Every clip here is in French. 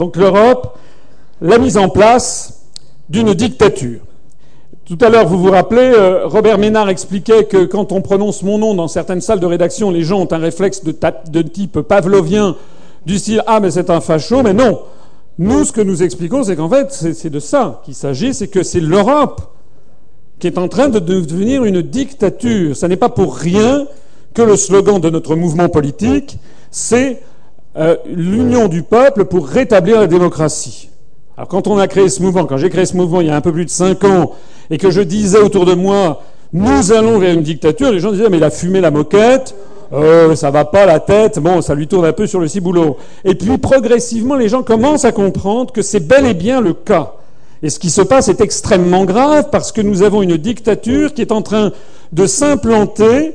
Donc l'Europe, la mise en place d'une dictature. Tout à l'heure, vous vous rappelez, euh, Robert Ménard expliquait que quand on prononce mon nom dans certaines salles de rédaction, les gens ont un réflexe de, type pavlovien du style Ah, mais c'est un facho. Mais non. Nous, ce que nous expliquons, c'est qu'en fait, c'est de ça qu'il s'agit, c'est que c'est l'Europe qui est en train de devenir une dictature. Ce n'est pas pour rien que le slogan de notre mouvement politique, c'est euh, l'union du peuple pour rétablir la démocratie. Alors quand on a créé ce mouvement, quand j'ai créé ce mouvement il y a un peu plus de cinq ans, et que je disais autour de moi, nous allons vers une dictature, les gens disaient, mais il a fumé la moquette, euh, ça va pas la tête, bon, ça lui tourne un peu sur le ciboulot. Et puis progressivement, les gens commencent à comprendre que c'est bel et bien le cas. Et ce qui se passe est extrêmement grave parce que nous avons une dictature qui est en train de s'implanter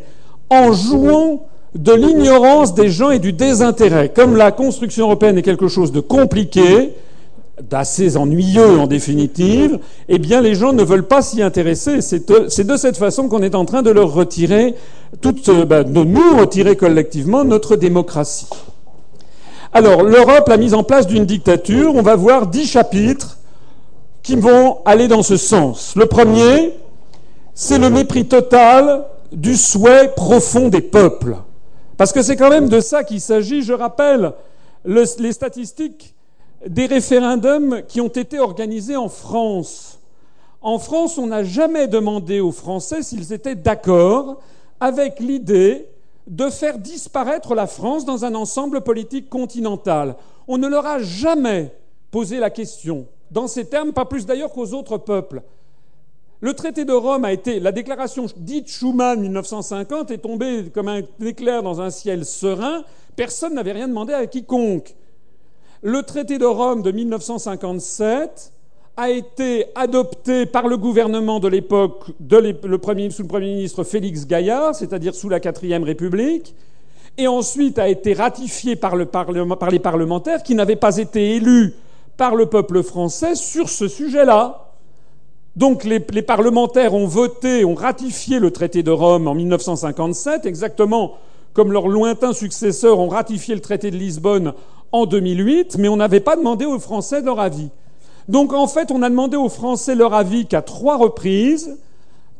en jouant de l'ignorance des gens et du désintérêt. Comme la construction européenne est quelque chose de compliqué, d'assez ennuyeux en définitive, eh bien les gens ne veulent pas s'y intéresser. C'est de, cette façon qu'on est en train de leur retirer, toute, ben, de nous retirer collectivement notre démocratie. Alors l'Europe, la mise en place d'une dictature, on va voir dix chapitres qui vont aller dans ce sens. Le premier, c'est le mépris total du souhait profond des peuples. Parce que c'est quand même de ça qu'il s'agit. Je rappelle les statistiques des référendums qui ont été organisés en France. En France, on n'a jamais demandé aux Français s'ils étaient d'accord avec l'idée de faire disparaître la France dans un ensemble politique continental. On ne leur a jamais posé la question dans ces termes, pas plus d'ailleurs qu'aux autres peuples. Le traité de Rome a été, la déclaration dite Schuman 1950 est tombée comme un éclair dans un ciel serein. Personne n'avait rien demandé à quiconque. Le traité de Rome de 1957 a été adopté par le gouvernement de l'époque, sous le Premier ministre Félix Gaillard, c'est-à-dire sous la quatrième République, et ensuite a été ratifié par, par les parlementaires qui n'avaient pas été élus par le peuple français sur ce sujet-là. Donc les, parlementaires ont voté, ont ratifié le traité de Rome en 1957, exactement comme leurs lointains successeurs ont ratifié le traité de Lisbonne en 2008, mais on n'avait pas demandé aux Français leur avis. Donc en fait, on a demandé aux Français leur avis qu'à trois reprises,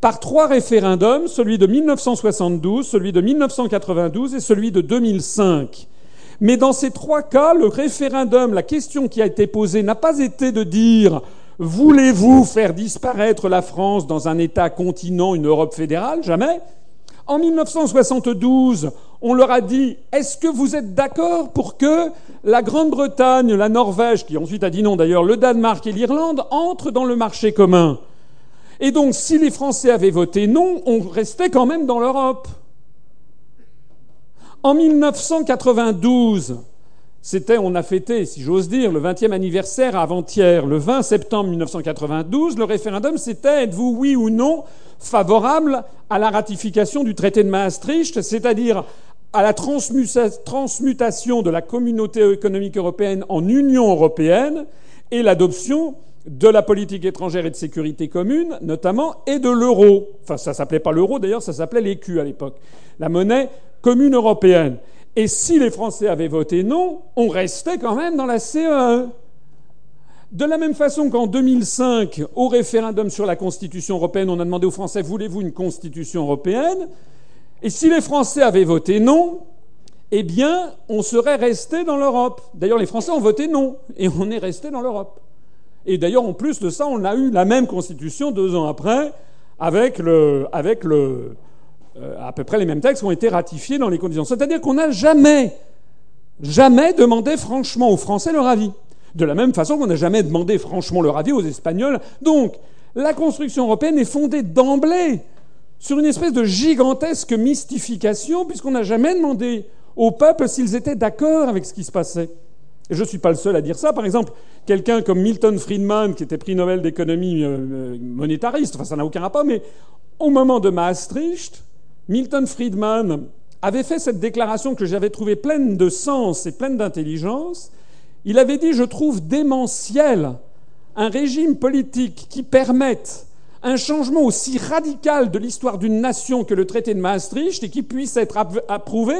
par trois référendums, celui de 1972, celui de 1992 et celui de 2005. Mais dans ces trois cas, le référendum, la question qui a été posée n'a pas été de dire voulez-vous faire disparaître la France dans un État continent, une Europe fédérale? Jamais. En 1972, on leur a dit est-ce que vous êtes d'accord pour que la Grande-Bretagne, la Norvège, qui ensuite a dit non d'ailleurs, le Danemark et l'Irlande entrent dans le marché commun? Et donc, si les Français avaient voté non, on restait quand même dans l'Europe. En 1992, c'était, on a fêté, si j'ose dire, le 20e anniversaire avant-hier, le 20 septembre 1992. Le référendum, c'était êtes-vous oui ou non favorable à la ratification du traité de Maastricht, c'est-à-dire à la transmutation de la communauté économique européenne en Union européenne et l'adoption de la politique étrangère et de sécurité commune, notamment, et de l'euro. Enfin, ça s'appelait pas l'euro, d'ailleurs, ça s'appelait l'écu à l'époque. La monnaie commune européenne. Et si les Français avaient voté non, on restait quand même dans la CEE. De la même façon qu'en 2005, au référendum sur la Constitution européenne, on a demandé aux Français voulez-vous une Constitution européenne? Et si les Français avaient voté non, eh bien, on serait resté dans l'Europe. D'ailleurs, les Français ont voté non, et on est resté dans l'Europe. Et d'ailleurs, en plus de ça, on a eu la même Constitution deux ans après, avec le, avec le, euh, à peu près les mêmes textes ont été ratifiés dans les conditions. C'est-à-dire qu'on n'a jamais, jamais demandé franchement aux Français leur avis. De la même façon qu'on n'a jamais demandé franchement leur avis aux Espagnols. Donc, la construction européenne est fondée d'emblée sur une espèce de gigantesque mystification, puisqu'on n'a jamais demandé au peuple s'ils étaient d'accord avec ce qui se passait. Et je ne suis pas le seul à dire ça. Par exemple, quelqu'un comme Milton Friedman, qui était prix Nobel d'économie euh, euh, monétariste, enfin ça n'a aucun rapport, mais au moment de Maastricht, Milton Friedman avait fait cette déclaration que j'avais trouvée pleine de sens et pleine d'intelligence. Il avait dit Je trouve démentiel un régime politique qui permette un changement aussi radical de l'histoire d'une nation que le traité de Maastricht et qui puisse être approuvé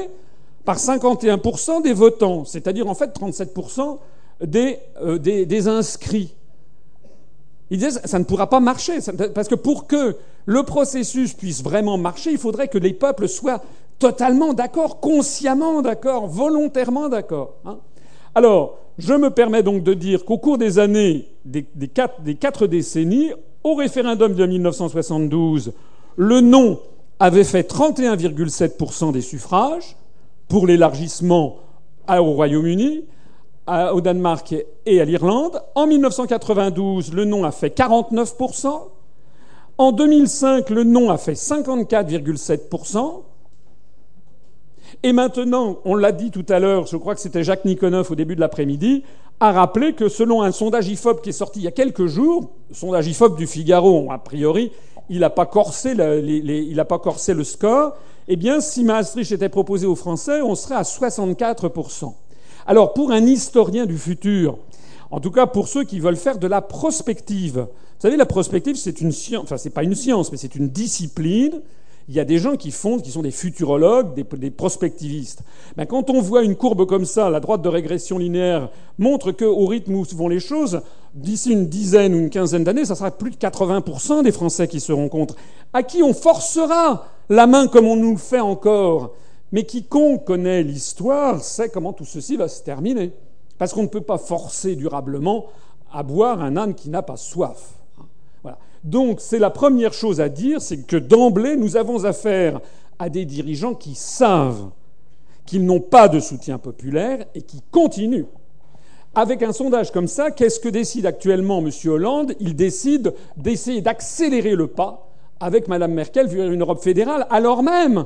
par 51% des votants, c'est-à-dire en fait 37% des, des inscrits. Il disait ça ne pourra pas marcher, parce que pour que le processus puisse vraiment marcher, il faudrait que les peuples soient totalement d'accord, consciemment d'accord, volontairement d'accord. Hein. Alors, je me permets donc de dire qu'au cours des années, des, quatre, des quatre décennies, au référendum de 1972, le non avait fait 31,7% des suffrages pour l'élargissement au Royaume-Uni, au Danemark et à l'Irlande. En 1992, le non a fait 49%. En 2005, le non a fait 54,7%. Et maintenant, on l'a dit tout à l'heure, je crois que c'était Jacques Nikonoff au début de l'après-midi, a rappelé que selon un sondage IFOP qui est sorti il y a quelques jours, sondage IFOP du Figaro, a priori, il n'a pas, corsé le, pas corsé le score, eh bien, si Maastricht était proposé aux Français, on serait à 64%. Alors, pour un historien du futur, en tout cas pour ceux qui veulent faire de la prospective, vous savez, la prospective, c'est une science, enfin, c'est pas une science, mais c'est une discipline il y a des gens qui font, qui sont des futurologues, des, prospectivistes. Ben, quand on voit une courbe comme ça, la droite de régression linéaire montre qu'au rythme où vont les choses, d'ici une dizaine ou une quinzaine d'années, ça sera plus de 80% des Français qui seront contre. À qui on forcera la main comme on nous le fait encore. Mais quiconque connaît l'histoire sait comment tout ceci va se terminer. Parce qu'on ne peut pas forcer durablement à boire un âne qui n'a pas soif. Donc c'est la première chose à dire, c'est que d'emblée, nous avons affaire à des dirigeants qui savent qu'ils n'ont pas de soutien populaire et qui continuent. Avec un sondage comme ça, qu'est-ce que décide actuellement M. Hollande? Il décide d'essayer d'accélérer le pas avec Mme Merkel vers une Europe fédérale, alors même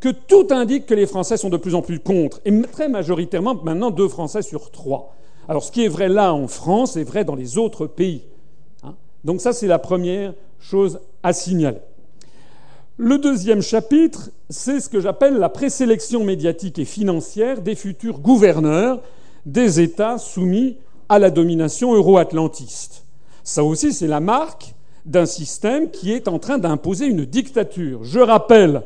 que tout indique que les Français sont de plus en plus contre, et très majoritairement maintenant deux Français sur trois. Alors ce qui est vrai là en France est vrai dans les autres pays. Donc ça, c'est la première chose à signaler. Le deuxième chapitre, c'est ce que j'appelle la présélection médiatique et financière des futurs gouverneurs des États soumis à la domination euro-atlantiste. Ça aussi, c'est la marque d'un système qui est en train d'imposer une dictature. Je rappelle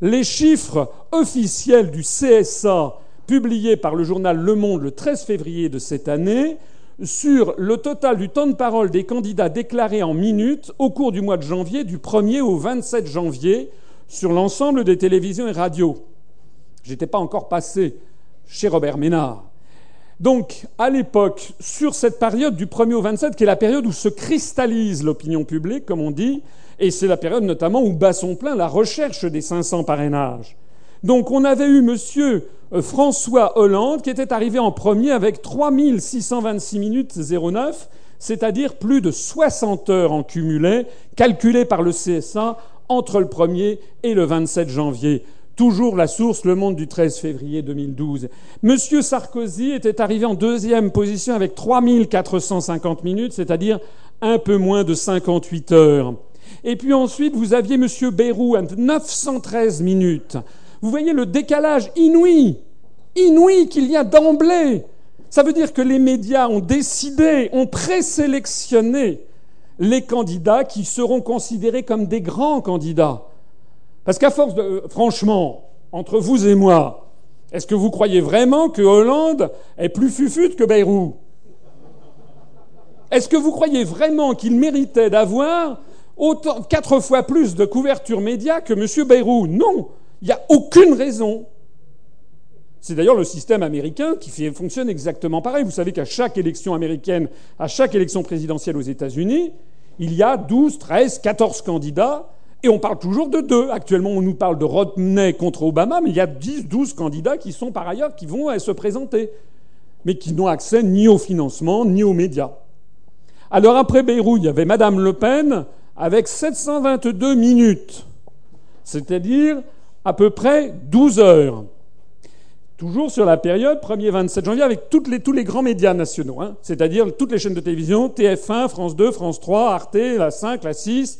les chiffres officiels du CSA publiés par le journal Le Monde le 13 février de cette année sur le total du temps de parole des candidats déclarés en minutes au cours du mois de janvier, du 1er au 27 janvier, sur l'ensemble des télévisions et radios. J'étais pas encore passé chez Robert Ménard. Donc, à l'époque, sur cette période du 1er au 27, qui est la période où se cristallise l'opinion publique, comme on dit, et c'est la période notamment où bat son plein la recherche des 500 parrainages. Donc, on avait eu monsieur euh, François Hollande, qui était arrivé en premier avec 3626 minutes 09, c'est-à-dire plus de 60 heures en cumulé, calculées par le CSA entre le 1er et le 27 janvier. Toujours la source, Le Monde du 13 février 2012. Monsieur Sarkozy était arrivé en deuxième position avec 3450 minutes, c'est-à-dire un peu moins de 58 heures. Et puis ensuite, vous aviez Bayrou à 913 minutes. Vous voyez le décalage inouï, inouï qu'il y a d'emblée. Ça veut dire que les médias ont décidé, ont présélectionné les candidats qui seront considérés comme des grands candidats. Parce qu'à force de. Euh, franchement, entre vous et moi, est-ce que vous croyez vraiment que Hollande est plus fufute que Bayrou Est-ce que vous croyez vraiment qu'il méritait d'avoir autant, quatre fois plus de couverture média que M. Bayrou Non il n'y a aucune raison. C'est d'ailleurs le système américain qui fonctionne exactement pareil. Vous savez qu'à chaque élection américaine, à chaque élection présidentielle aux États-Unis, il y a 12, 13, 14 candidats, et on parle toujours de deux. Actuellement, on nous parle de Romney contre Obama, mais il y a 10, 12 candidats qui sont par ailleurs, qui vont se présenter, mais qui n'ont accès ni au financement, ni aux médias. Alors après Beyrouth, il y avait Madame Le Pen avec 722 minutes, c'est-à-dire à peu près 12 heures. Toujours sur la période 1er 27 janvier avec les, tous les grands médias nationaux, hein. c'est-à-dire toutes les chaînes de télévision, TF1, France 2, France 3, Arte, la 5, la 6,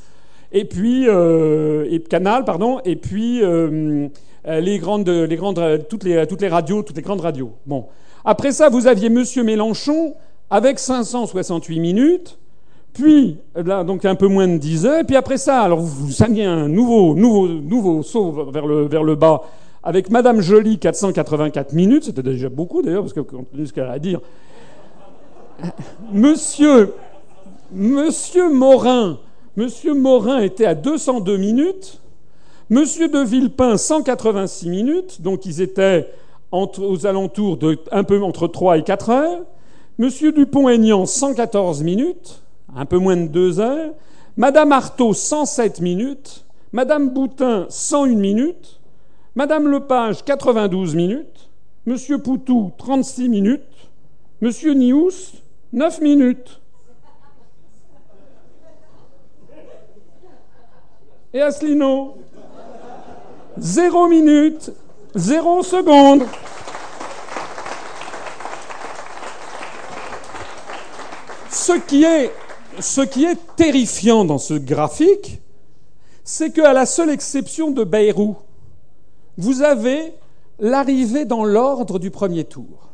et puis euh, Canal, pardon, et puis euh, les grandes, les grandes, toutes les, radios, toutes les grandes radios. Bon. Après ça, vous aviez Monsieur Mélenchon avec 568 minutes. Puis, là, donc un peu moins de 10 heures. Et puis après ça, alors vous aviez un nouveau, nouveau, nouveau saut vers le, bas avec Madame Jolie, 484 minutes. C'était déjà beaucoup d'ailleurs, parce que quand ce qu'elle a à dire. Monsieur, Monsieur Morin, Monsieur Morin était à 202 minutes. Monsieur de Villepin, 186 minutes. Donc ils étaient aux alentours de un peu entre 3 et 4 heures. Monsieur Dupont-Aignan, 114 minutes, un peu moins de 2 heures. Madame Artaud, 107 minutes. Madame Boutin, 101 minutes. Madame Lepage, 92 minutes. Monsieur Poutou, 36 minutes. Monsieur Nious, 9 minutes. Et Asselineau, 0 minutes, 0 secondes. Ce qui est, ce qui est terrifiant dans ce graphique, c'est qu'à la seule exception de Bayrou, vous avez l'arrivée dans l'ordre du premier tour.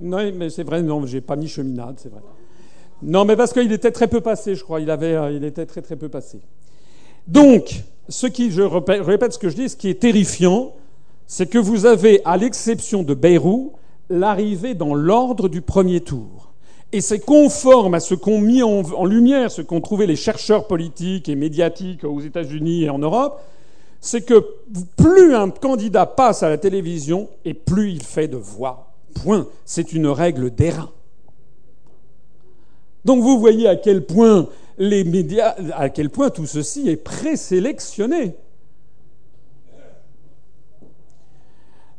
Non, mais c'est vrai, non, j'ai pas mis cheminade, c'est vrai. Non, mais parce qu'il était très peu passé, je crois. Il, avait, euh, il était très très peu passé. Donc, ce qui, je répète ce que je dis, ce qui est terrifiant, c'est que vous avez, à l'exception de Bayrou, l'arrivée dans l'ordre du premier tour. Et c'est conforme à ce qu'ont mis en, lumière, ce qu'ont trouvé les chercheurs politiques et médiatiques aux États-Unis et en Europe, c'est que plus un candidat passe à la télévision et plus il fait de voix. Point. C'est une règle d'airain. Donc vous voyez à quel point les médias, à quel point tout ceci est présélectionné.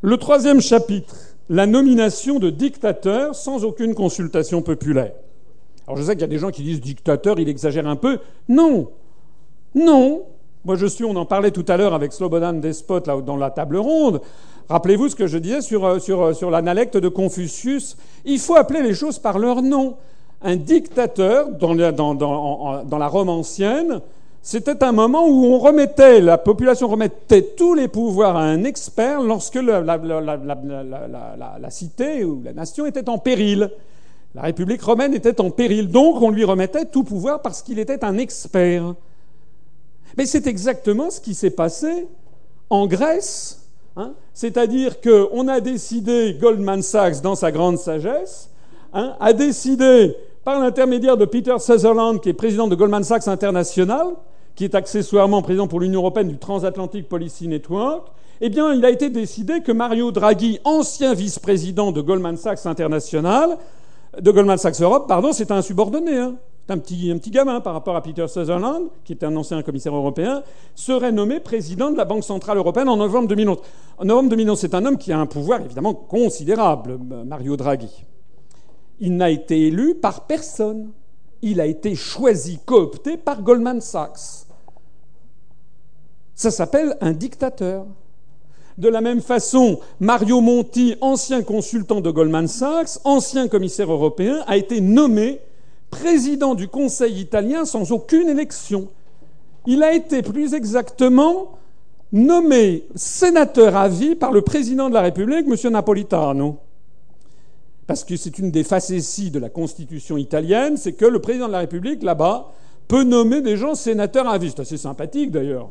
Le troisième chapitre la nomination de dictateurs sans aucune consultation populaire. Alors je sais qu'il y a des gens qui disent dictateur, il exagère un peu. Non, non. Moi je suis, on en parlait tout à l'heure avec Slobodan Despot dans la table ronde. Rappelez-vous ce que je disais sur, euh, sur, euh, sur l'analecte de Confucius. Il faut appeler les choses par leur nom. Un dictateur, dans la Rome ancienne, c'était un moment où on remettait, la population remettait tous les pouvoirs à un expert lorsque la, cité ou la nation était en péril. La République romaine était en péril, donc on lui remettait tout pouvoir parce qu'il était un expert. Mais c'est exactement ce qui s'est passé en Grèce. Hein. C'est-à-dire qu'on a décidé, Goldman Sachs, dans sa grande sagesse, hein, a décidé, par l'intermédiaire de Peter Sutherland, qui est président de Goldman Sachs International, qui est accessoirement président pour l'Union européenne du Transatlantic Policy Network, eh bien, il a été décidé que Mario Draghi, ancien vice-président de Goldman Sachs International, de Goldman Sachs Europe, pardon, c'est un subordonné, hein. un petit, gamin par rapport à Peter Sutherland, qui était un ancien commissaire européen, serait nommé président de la Banque centrale européenne en novembre 2011. En novembre 2011, c'est un homme qui a un pouvoir évidemment considérable, Mario Draghi. Il n'a été élu par personne. Il a été choisi, coopté par Goldman Sachs. Ça s'appelle un dictateur. De la même façon, Mario Monti, ancien consultant de Goldman Sachs, ancien commissaire européen, a été nommé président du Conseil italien sans aucune élection. Il a été plus exactement nommé sénateur à vie par le président de la République, M. Napolitano. Parce que c'est une des facéties de la Constitution italienne, c'est que le président de la République, là-bas, peut nommer des gens sénateurs à vie. C'est assez sympathique, d'ailleurs.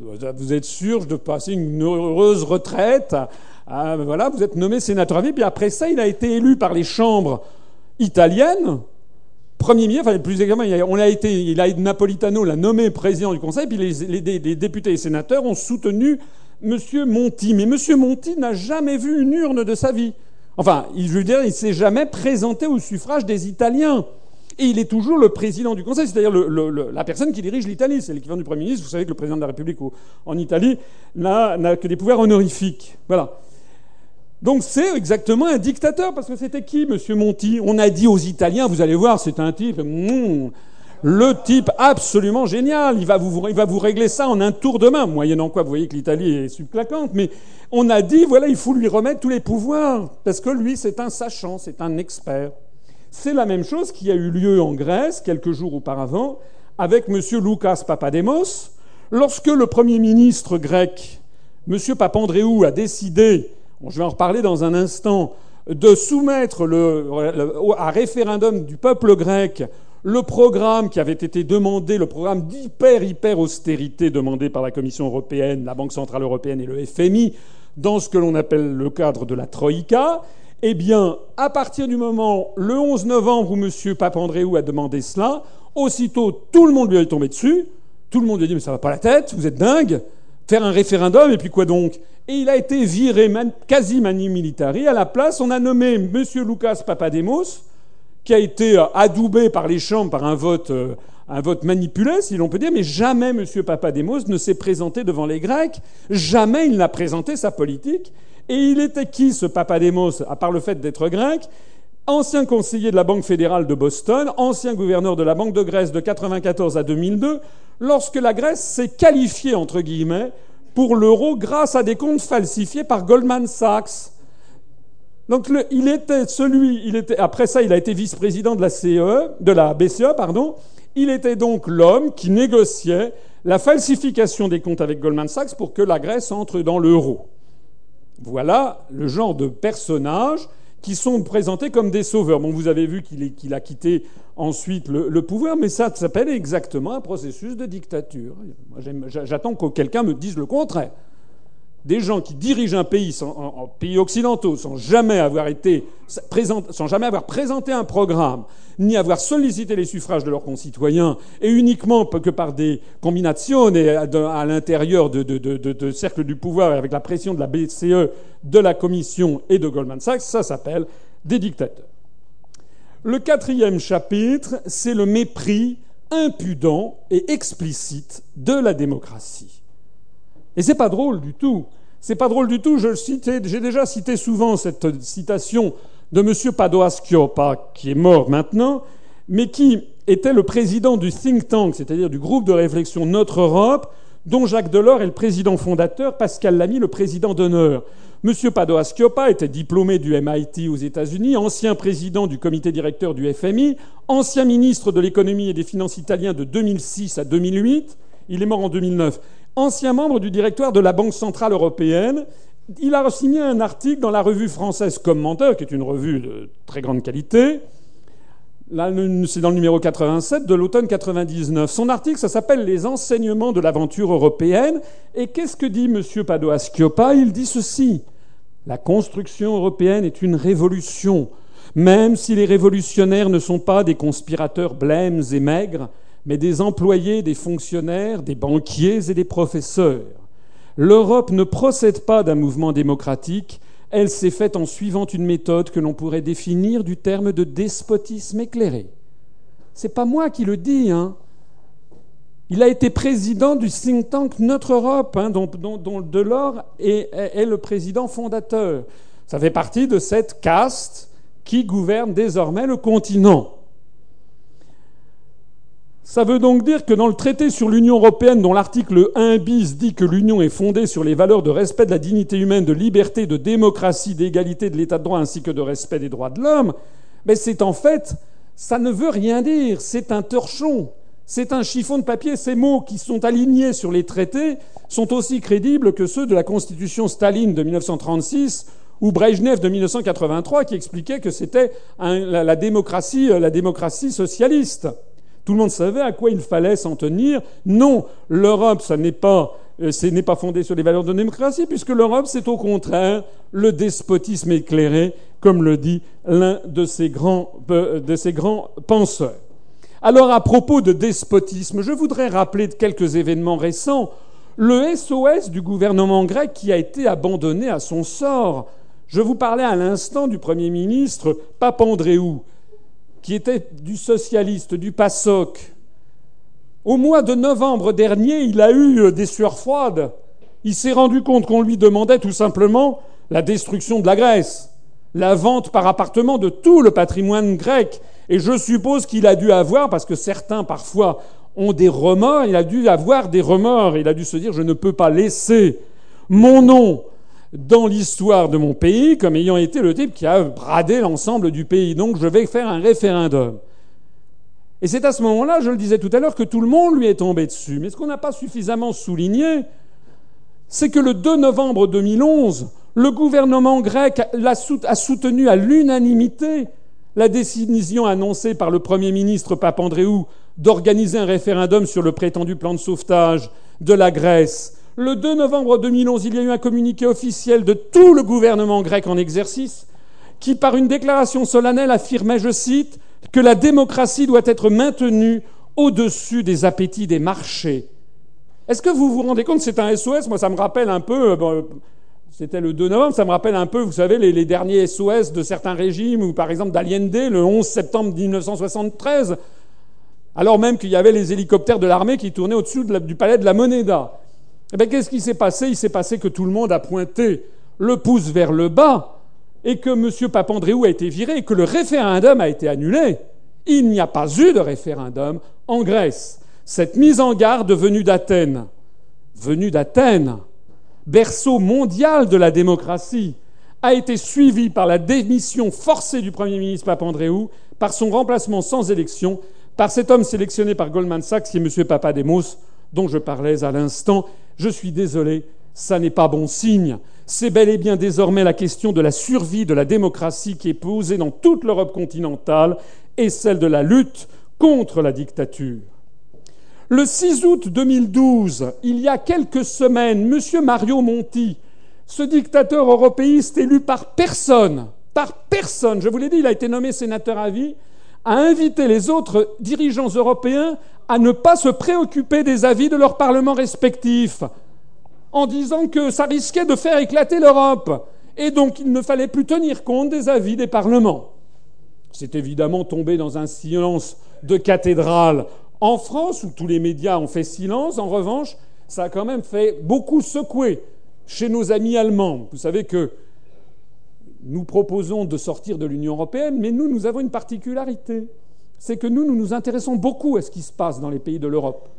Vous êtes sûr de passer une heureuse retraite. Ah, voilà, vous êtes nommé sénateur à vie. Puis après ça, il a été élu par les chambres italiennes. Premier ministre, enfin, plus exactement, on a été, il a, Napolitano l'a nommé président du Conseil, puis les, députés et sénateurs ont soutenu M. Monti. Mais M. Monti n'a jamais vu une urne de sa vie. Enfin, je veux dire, il s'est jamais présenté au suffrage des Italiens. Et il est toujours le président du Conseil, c'est-à-dire la personne qui dirige l'Italie. C'est l'équivalent du Premier ministre. Vous savez que le président de la République en Italie n'a que des pouvoirs honorifiques. Voilà. Donc c'est exactement un dictateur, parce que c'était qui, Monsieur Monti? On a dit aux Italiens, vous allez voir, c'est un type, hmm, le type absolument génial. Il va, vous, régler ça en un tour de main, moyennant quoi vous voyez que l'Italie est subclaquante. Mais on a dit, voilà, il faut lui remettre tous les pouvoirs, parce que lui, c'est un sachant, c'est un expert. C'est la même chose qui a eu lieu en Grèce quelques jours auparavant avec M. Loukas Papademos, lorsque le Premier ministre grec, M. Papandréou, a décidé, je vais en reparler dans un instant, de soumettre à référendum du peuple grec le programme qui avait été demandé, le programme d'hyper-hyper austérité demandé par la Commission européenne, la Banque centrale européenne et le FMI, dans ce que l'on appelle le cadre de la Troïka. Eh bien, à partir du moment, le 11 novembre, où M. Papandréou a demandé cela, aussitôt, tout le monde lui est tombé dessus. Tout le monde lui a dit, mais ça va pas la tête, vous êtes dingue. Faire un référendum, et puis quoi donc? Et il a été viré quasi mani militari. À la place, on a nommé M. Lucas Papademos, qui a été euh, adoubé par les chambres par un vote, euh, un vote manipulé, si l'on peut dire, mais jamais M. Papademos ne s'est présenté devant les Grecs, jamais il n'a présenté sa politique. Et il était qui, ce Papademos, à part le fait d'être grec? Ancien conseiller de la Banque fédérale de Boston, ancien gouverneur de la Banque de Grèce de 1994 à 2002, lorsque la Grèce s'est qualifiée, entre guillemets, pour l'euro grâce à des comptes falsifiés par Goldman Sachs. Donc il était celui, après ça, il a été vice-président de la CE, de la BCE, pardon. Il était donc l'homme qui négociait la falsification des comptes avec Goldman Sachs pour que la Grèce entre dans l'euro. Voilà le genre de personnages qui sont présentés comme des sauveurs. Bon, vous avez vu qu'il a quitté ensuite le, pouvoir, mais ça s'appelle exactement un processus de dictature. J'attends que quelqu'un me dise le contraire des gens qui dirigent un pays en, pays occidentaux sans jamais avoir été sans jamais avoir présenté un programme, ni avoir sollicité les suffrages de leurs concitoyens, et uniquement que par des combinations à l'intérieur de, de, cercles du pouvoir avec la pression de la BCE, de la Commission et de Goldman Sachs, ça s'appelle des dictateurs. Le quatrième chapitre, c'est le mépris impudent et explicite de la démocratie. Et c'est pas drôle du tout. C'est pas drôle du tout. j'ai déjà cité souvent cette citation de M. Padoas Kiopa, qui est mort maintenant, mais qui était le président du think tank, c'est-à-dire du groupe de réflexion Notre Europe, dont Jacques Delors est le président fondateur, Pascal Lamy le président d'honneur. M. Padoas Kiopa était diplômé du MIT aux États-Unis, ancien président du comité directeur du FMI, ancien ministre de l'économie et des finances italien de 2006 à 2008. Il est mort en 2009 ancien membre du directoire de la Banque centrale européenne. Il a signé un article dans la revue française Commentaire, qui est une revue de très grande qualité. Là, c'est dans le numéro 87 de l'automne 99. Son article, ça s'appelle Les enseignements de l'aventure européenne. Et qu'est-ce que dit M. Padoa Schioppa Il dit ceci. La construction européenne est une révolution. Même si les révolutionnaires ne sont pas des conspirateurs blêmes et maigres, mais des employés, des fonctionnaires, des banquiers et des professeurs. L'Europe ne procède pas d'un mouvement démocratique, elle s'est faite en suivant une méthode que l'on pourrait définir du terme de despotisme éclairé. C'est pas moi qui le dis, hein. Il a été président du think tank Notre Europe, hein, dont, Delors est, est le président fondateur. Ça fait partie de cette caste qui gouverne désormais le continent. Ça veut donc dire que dans le traité sur l'Union européenne, dont l'article 1 bis dit que l'Union est fondée sur les valeurs de respect de la dignité humaine, de liberté, de démocratie, d'égalité, de l'état de droit ainsi que de respect des droits de l'homme, mais c'est en fait, ça ne veut rien dire, c'est un torchon, c'est un chiffon de papier. Ces mots qui sont alignés sur les traités sont aussi crédibles que ceux de la Constitution Staline de 1936 ou Brejnev de 1983 qui expliquait que c'était la, démocratie, la démocratie socialiste. Tout le monde savait à quoi il fallait s'en tenir. Non, l'Europe, ça n'est pas, euh, ce n'est pas fondé sur les valeurs de démocratie, puisque l'Europe, c'est au contraire le despotisme éclairé, comme le dit l'un de ces grands, euh, penseurs. Alors, à propos de despotisme, je voudrais rappeler quelques événements récents. Le SOS du gouvernement grec qui a été abandonné à son sort. Je vous parlais à l'instant du Premier ministre Papandréou qui était du socialiste, du PASOK. Au mois de novembre dernier, il a eu euh, des sueurs froides. Il s'est rendu compte qu'on lui demandait tout simplement la destruction de la Grèce, la vente par appartement de tout le patrimoine grec. Et je suppose qu'il a dû avoir, parce que certains parfois ont des remords, il a dû avoir des remords. Il a dû se dire je ne peux pas laisser mon nom dans l'histoire de mon pays comme ayant été le type qui a bradé l'ensemble du pays. Donc je vais faire un référendum. Et c'est à ce moment-là, je le disais tout à l'heure, que tout le monde lui est tombé dessus. Mais ce qu'on n'a pas suffisamment souligné, c'est que le 2 novembre 2011, le gouvernement grec a soutenu à l'unanimité la décision annoncée par le Premier ministre Papandréou d'organiser un référendum sur le prétendu plan de sauvetage de la Grèce Le 2 novembre 2011, il y a eu un communiqué officiel de tout le gouvernement grec en exercice qui, par une déclaration solennelle, affirmait, je cite, que la démocratie doit être maintenue au-dessus des appétits des marchés. Est-ce que vous vous rendez compte C'est un SOS. Moi, ça me rappelle un peu. Euh, c'était le 2 novembre. Ça me rappelle un peu, vous savez, les, derniers SOS de certains régimes, ou par exemple d'Allende, le 11 septembre 1973, alors même qu'il y avait les hélicoptères de l'armée qui tournaient au-dessus du palais de la Moneda. Eh bien, qu'est-ce qui s'est passé? Il s'est passé que tout le monde a pointé le pouce vers le bas et que M. Papandréou a été viré et que le référendum a été annulé. Il n'y a pas eu de référendum en Grèce. Cette mise en garde venue d'Athènes, venue d'Athènes, berceau mondial de la démocratie, a été suivie par la démission forcée du Premier ministre Papandréou, par son remplacement sans élection, par cet homme sélectionné par Goldman Sachs, qui M. Papademos, dont je parlais à l'instant, je suis désolé, ça n'est pas bon signe. C'est bel et bien désormais la question de la survie de la démocratie qui est posée dans toute l'Europe continentale et celle de la lutte contre la dictature. Le 6 août 2012, il y a quelques semaines, M. Mario Monti, ce dictateur européiste élu par personne, par personne, je vous l'ai dit, il a été nommé sénateur à vie, a invité les autres dirigeants européens à ne pas se préoccuper des avis de leurs parlements respectifs en disant que ça risquait de faire éclater l'Europe et donc il ne fallait plus tenir compte des avis des parlements. C'est évidemment tombé dans un silence de cathédrale en France, où tous les médias ont fait silence. En revanche, ça a quand même fait beaucoup secouer chez nos amis allemands. Vous savez que nous proposons de sortir de l'Union européenne, mais nous, nous avons une particularité. C'est que nous, nous nous intéressons beaucoup à ce qui se passe dans les pays de l'Europe.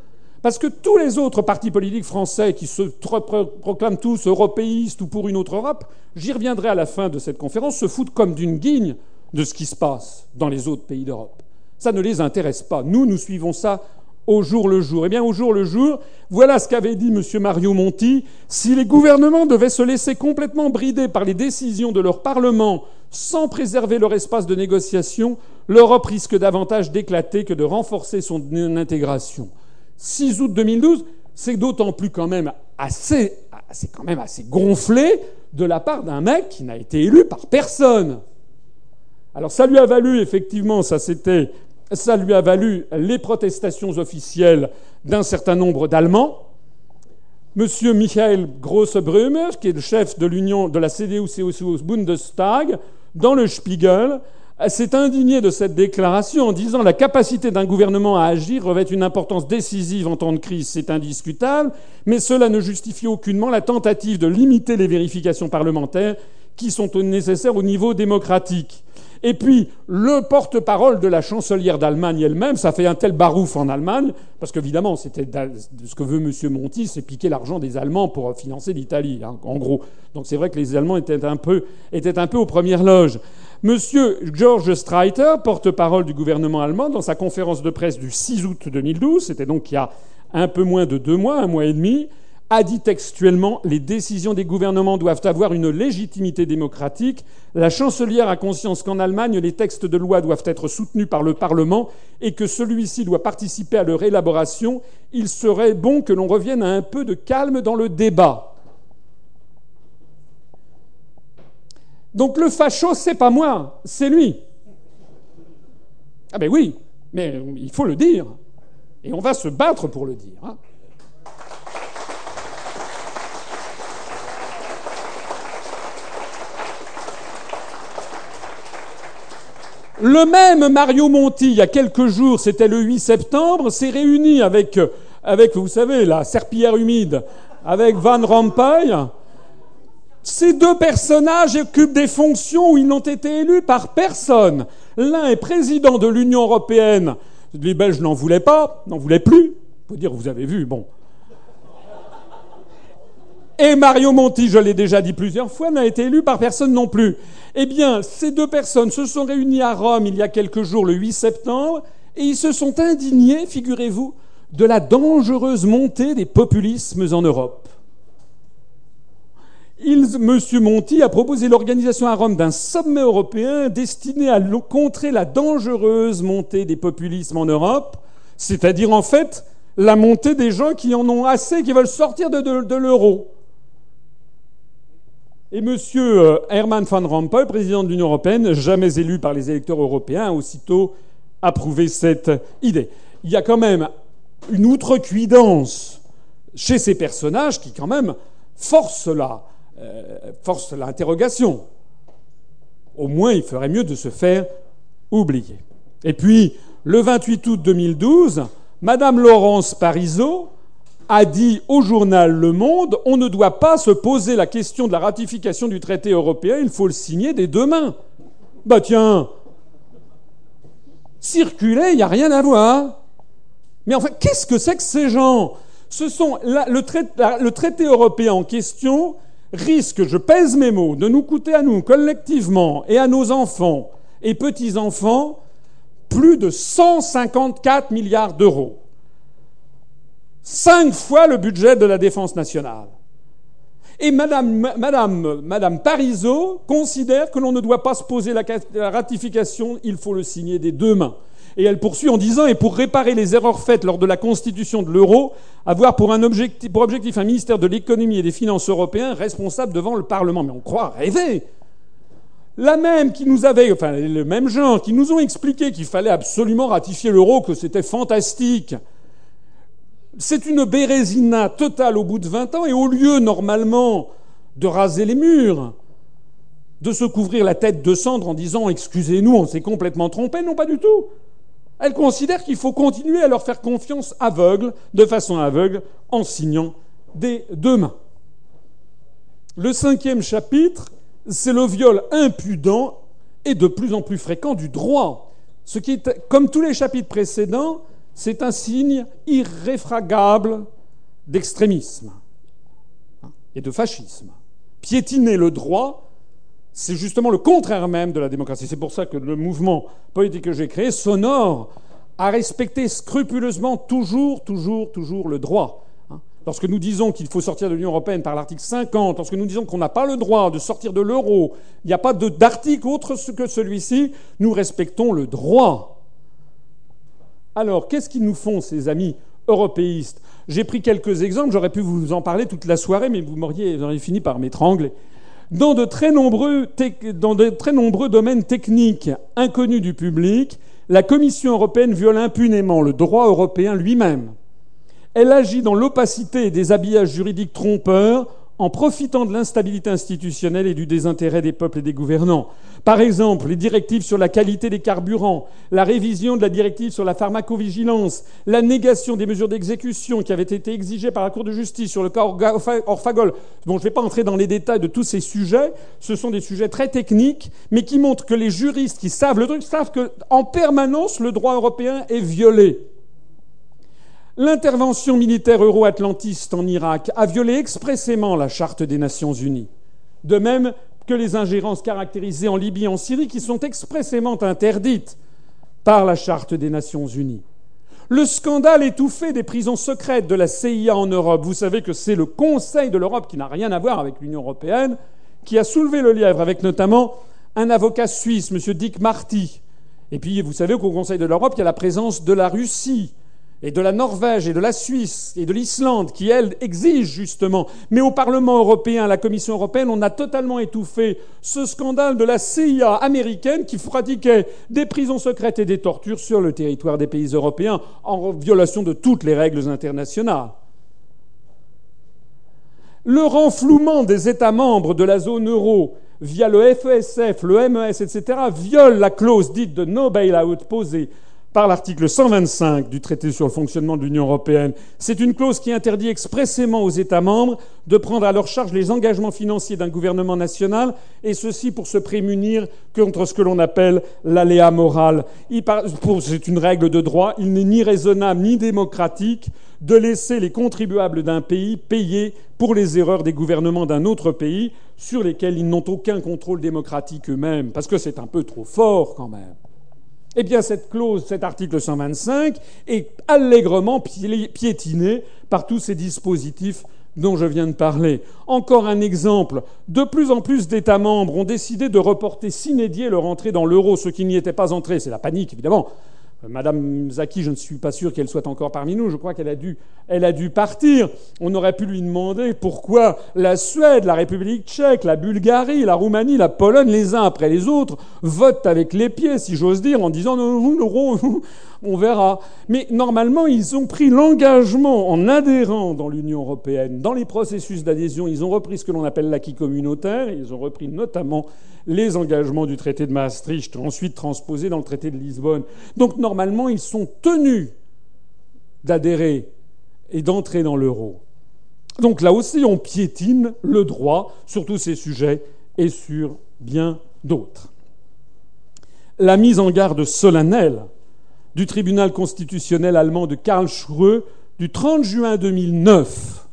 Parce que tous les autres partis politiques français qui se proclament tous européistes ou pour une autre Europe, j'y reviendrai à la fin de cette conférence, se foutent comme d'une guigne de ce qui se passe dans les autres pays d'Europe. Ça ne les intéresse pas. Nous, nous suivons ça au jour le jour. Eh bien, au jour le jour, voilà ce qu'avait dit M. Mario Monti. Si les gouvernements devaient se laisser complètement brider par les décisions de leur Parlement sans préserver leur espace de négociation, l'Europe risque davantage d'éclater que de renforcer son intégration. 6 août 2012, c'est d'autant plus quand même assez, quand même assez gonflé de la part d'un mec qui n'a été élu par personne. Alors ça lui a valu effectivement, ça c'était, ça lui a valu les protestations officielles d'un certain nombre d'Allemands. Monsieur Michael Grossebrümmer, qui est le chef de l'union de la CDU-CSU Bundestag, dans le Spiegel, s'est indigné de cette déclaration en disant la capacité d'un gouvernement à agir revêt une importance décisive en temps de crise, c'est indiscutable, mais cela ne justifie aucunement la tentative de limiter les vérifications parlementaires qui sont nécessaires au niveau démocratique. Et puis, le porte-parole de la chancelière d'Allemagne elle-même, ça fait un tel barouf en Allemagne, parce qu'évidemment, c'était ce que veut M. Monti, c'est piquer l'argent des Allemands pour financer l'Italie, hein, en gros. Donc c'est vrai que les Allemands étaient un peu, étaient un peu aux premières loges. Monsieur George Streiter, porte-parole du gouvernement allemand, dans sa conférence de presse du 6 août 2012, c'était donc il y a un peu moins de deux mois, un mois et demi, a dit textuellement Les décisions des gouvernements doivent avoir une légitimité démocratique. La chancelière a conscience qu'en Allemagne, les textes de loi doivent être soutenus par le Parlement et que celui-ci doit participer à leur élaboration. Il serait bon que l'on revienne à un peu de calme dans le débat. Donc le facho, c'est pas moi, c'est lui. Ah ben oui, mais il faut le dire. Et on va se battre pour le dire. Hein. Le même Mario Monti, il y a quelques jours, c'était le 8 septembre, s'est réuni avec, avec, vous savez, la serpillière humide, avec Van Rompuy, ces deux personnages occupent des fonctions où ils n'ont été élus par personne. L'un est président de l'Union européenne. Les Belges n'en voulaient pas, n'en voulaient plus. Faut dire, vous avez vu, bon. Et Mario Monti, je l'ai déjà dit plusieurs fois, n'a été élu par personne non plus. Eh bien, ces deux personnes se sont réunies à Rome il y a quelques jours, le 8 septembre, et ils se sont indignés, figurez-vous, de la dangereuse montée des populismes en Europe. M. Monti a proposé l'organisation à Rome d'un sommet européen destiné à contrer la dangereuse montée des populismes en Europe, c'est-à-dire en fait la montée des gens qui en ont assez, qui veulent sortir de, l'euro. Et M. Euh, Herman Van Rompuy, président de l'Union européenne, jamais élu par les électeurs européens, a aussitôt approuvé cette idée. Il y a quand même une outrecuidance chez ces personnages qui, quand même, force euh, l'interrogation. Au moins, il ferait mieux de se faire oublier. Et puis, le 28 août 2012, Madame Laurence Parisot a dit au journal Le Monde on ne doit pas se poser la question de la ratification du traité européen, il faut le signer des deux mains. Bah tiens, circuler, il n'y a rien à voir. Mais enfin, qu'est-ce que c'est que ces gens? Ce sont le, traité, le traité européen en question risque, je pèse mes mots, de nous coûter à nous collectivement et à nos enfants et petits-enfants plus de 154 milliards d'euros. Cinq fois le budget de la défense nationale. Et Madame, Madame, Parisot considère que l'on ne doit pas se poser la, ratification, il faut le signer des deux mains. Et elle poursuit en disant, et pour réparer les erreurs faites lors de la constitution de l'euro, avoir pour, un objectif, pour objectif un ministère de l'économie et des finances européen responsable devant le Parlement. Mais on croit rêver. La même qui nous avait, enfin, le même genre, qui nous ont expliqué qu'il fallait absolument ratifier l'euro, que c'était fantastique. C'est une bérésina totale au bout de 20 ans, et au lieu, normalement, de raser les murs, de se couvrir la tête de cendre en disant Excusez-nous, on s'est complètement trompé, non, pas du tout. Elle considère qu'il faut continuer à leur faire confiance aveugle, de façon aveugle, en signant des deux mains. Le cinquième chapitre c'est le viol impudent et de plus en plus fréquent du droit. Ce qui est, comme tous les chapitres précédents, c'est un signe irréfragable d'extrémisme et de fascisme. Piétiner le droit, c'est justement le contraire même de la démocratie. C'est pour ça que le mouvement politique que j'ai créé s'honore à respecter scrupuleusement toujours, toujours, toujours le droit. Lorsque nous disons qu'il faut sortir de l'Union européenne par l'article 50, lorsque nous disons qu'on n'a pas le droit de sortir de l'euro, il n'y a pas d'article autre que celui-ci, nous respectons le droit. Alors, qu'est-ce qu'ils nous font, ces amis européistes? J'ai pris quelques exemples, j'aurais pu vous en parler toute la soirée, mais vous m'auriez fini par m'étrangler. Dans de, très nombreux, domaines techniques inconnus du public, la Commission européenne viole impunément le droit européen lui-même. Elle agit dans l'opacité des habillages juridiques trompeurs en profitant de l'instabilité institutionnelle et du désintérêt des peuples et des gouvernants. Par exemple, les directives sur la qualité des carburants, la révision de la directive sur la pharmacovigilance, la négation des mesures d'exécution qui avaient été exigées par la Cour de justice sur le cas Orfagol. Bon, je ne vais pas entrer dans les détails de tous ces sujets. Ce sont des sujets très techniques, mais qui montrent que les juristes qui savent le truc savent qu'en permanence, le droit européen est violé. L'intervention militaire euro-atlantiste en Irak a violé expressément la Charte des Nations Unies, de même que les ingérences caractérisées en Libye et en Syrie qui sont expressément interdites par la Charte des Nations Unies. Le scandale étouffé des prisons secrètes de la CIA en Europe, vous savez que c'est le Conseil de l'Europe, qui n'a rien à voir avec l'Union européenne, qui a soulevé le lièvre avec notamment un avocat suisse, M. Dick Marty. Et puis, vous savez qu'au Conseil de l'Europe, il y a la présence de la Russie, et de la Norvège et de la Suisse et de l'Islande, qui, elles, exigent justement. Mais au Parlement européen, à la Commission européenne, on a totalement étouffé ce scandale de la CIA américaine qui pratiquait des prisons secrètes et des tortures sur le territoire des pays européens en violation de toutes les règles internationales. Le renflouement des États membres de la zone euro via le FESF, le MES, etc., viole la clause dite de no bail-out posée par l'article 125 du traité sur le fonctionnement de l'Union européenne. C'est une clause qui interdit expressément aux États membres de prendre à leur charge les engagements financiers d'un gouvernement national, et ceci pour se prémunir contre ce que l'on appelle l'aléa moral. C'est une règle de droit. Il n'est ni raisonnable ni démocratique de laisser les contribuables d'un pays payer pour les erreurs des gouvernements d'un autre pays sur lesquels ils n'ont aucun contrôle démocratique eux-mêmes, parce que c'est un peu trop fort quand même. Eh bien, cette clause, cet article 125, est allègrement piétiné par tous ces dispositifs dont je viens de parler. Encore un exemple. De plus en plus d'États membres ont décidé de reporter s'inédier leur entrée dans l'euro, ceux qui n'y étaient pas entrés. C'est la panique, évidemment. Madame Zaki, je ne suis pas sûr qu'elle soit encore parmi nous. Je crois qu'elle a dû, elle a dû partir. On aurait pu lui demander pourquoi la Suède, la République tchèque, la Bulgarie, la Roumanie, la Pologne, les uns après les autres, votent avec les pieds, si j'ose dire, en disant nous, nous, on verra. Mais normalement, ils ont pris l'engagement en adhérant dans l'Union européenne, dans les processus d'adhésion, ils ont repris ce que l'on appelle l'acquis communautaire, ils ont repris notamment les engagements du traité de Maastricht, ensuite transposés dans le traité de Lisbonne. Donc normalement, ils sont tenus d'adhérer et d'entrer dans l'euro. Donc là aussi, on piétine le droit sur tous ces sujets et sur bien d'autres. La mise en garde solennelle du tribunal constitutionnel allemand de Karlsruhe du 30 juin 2009,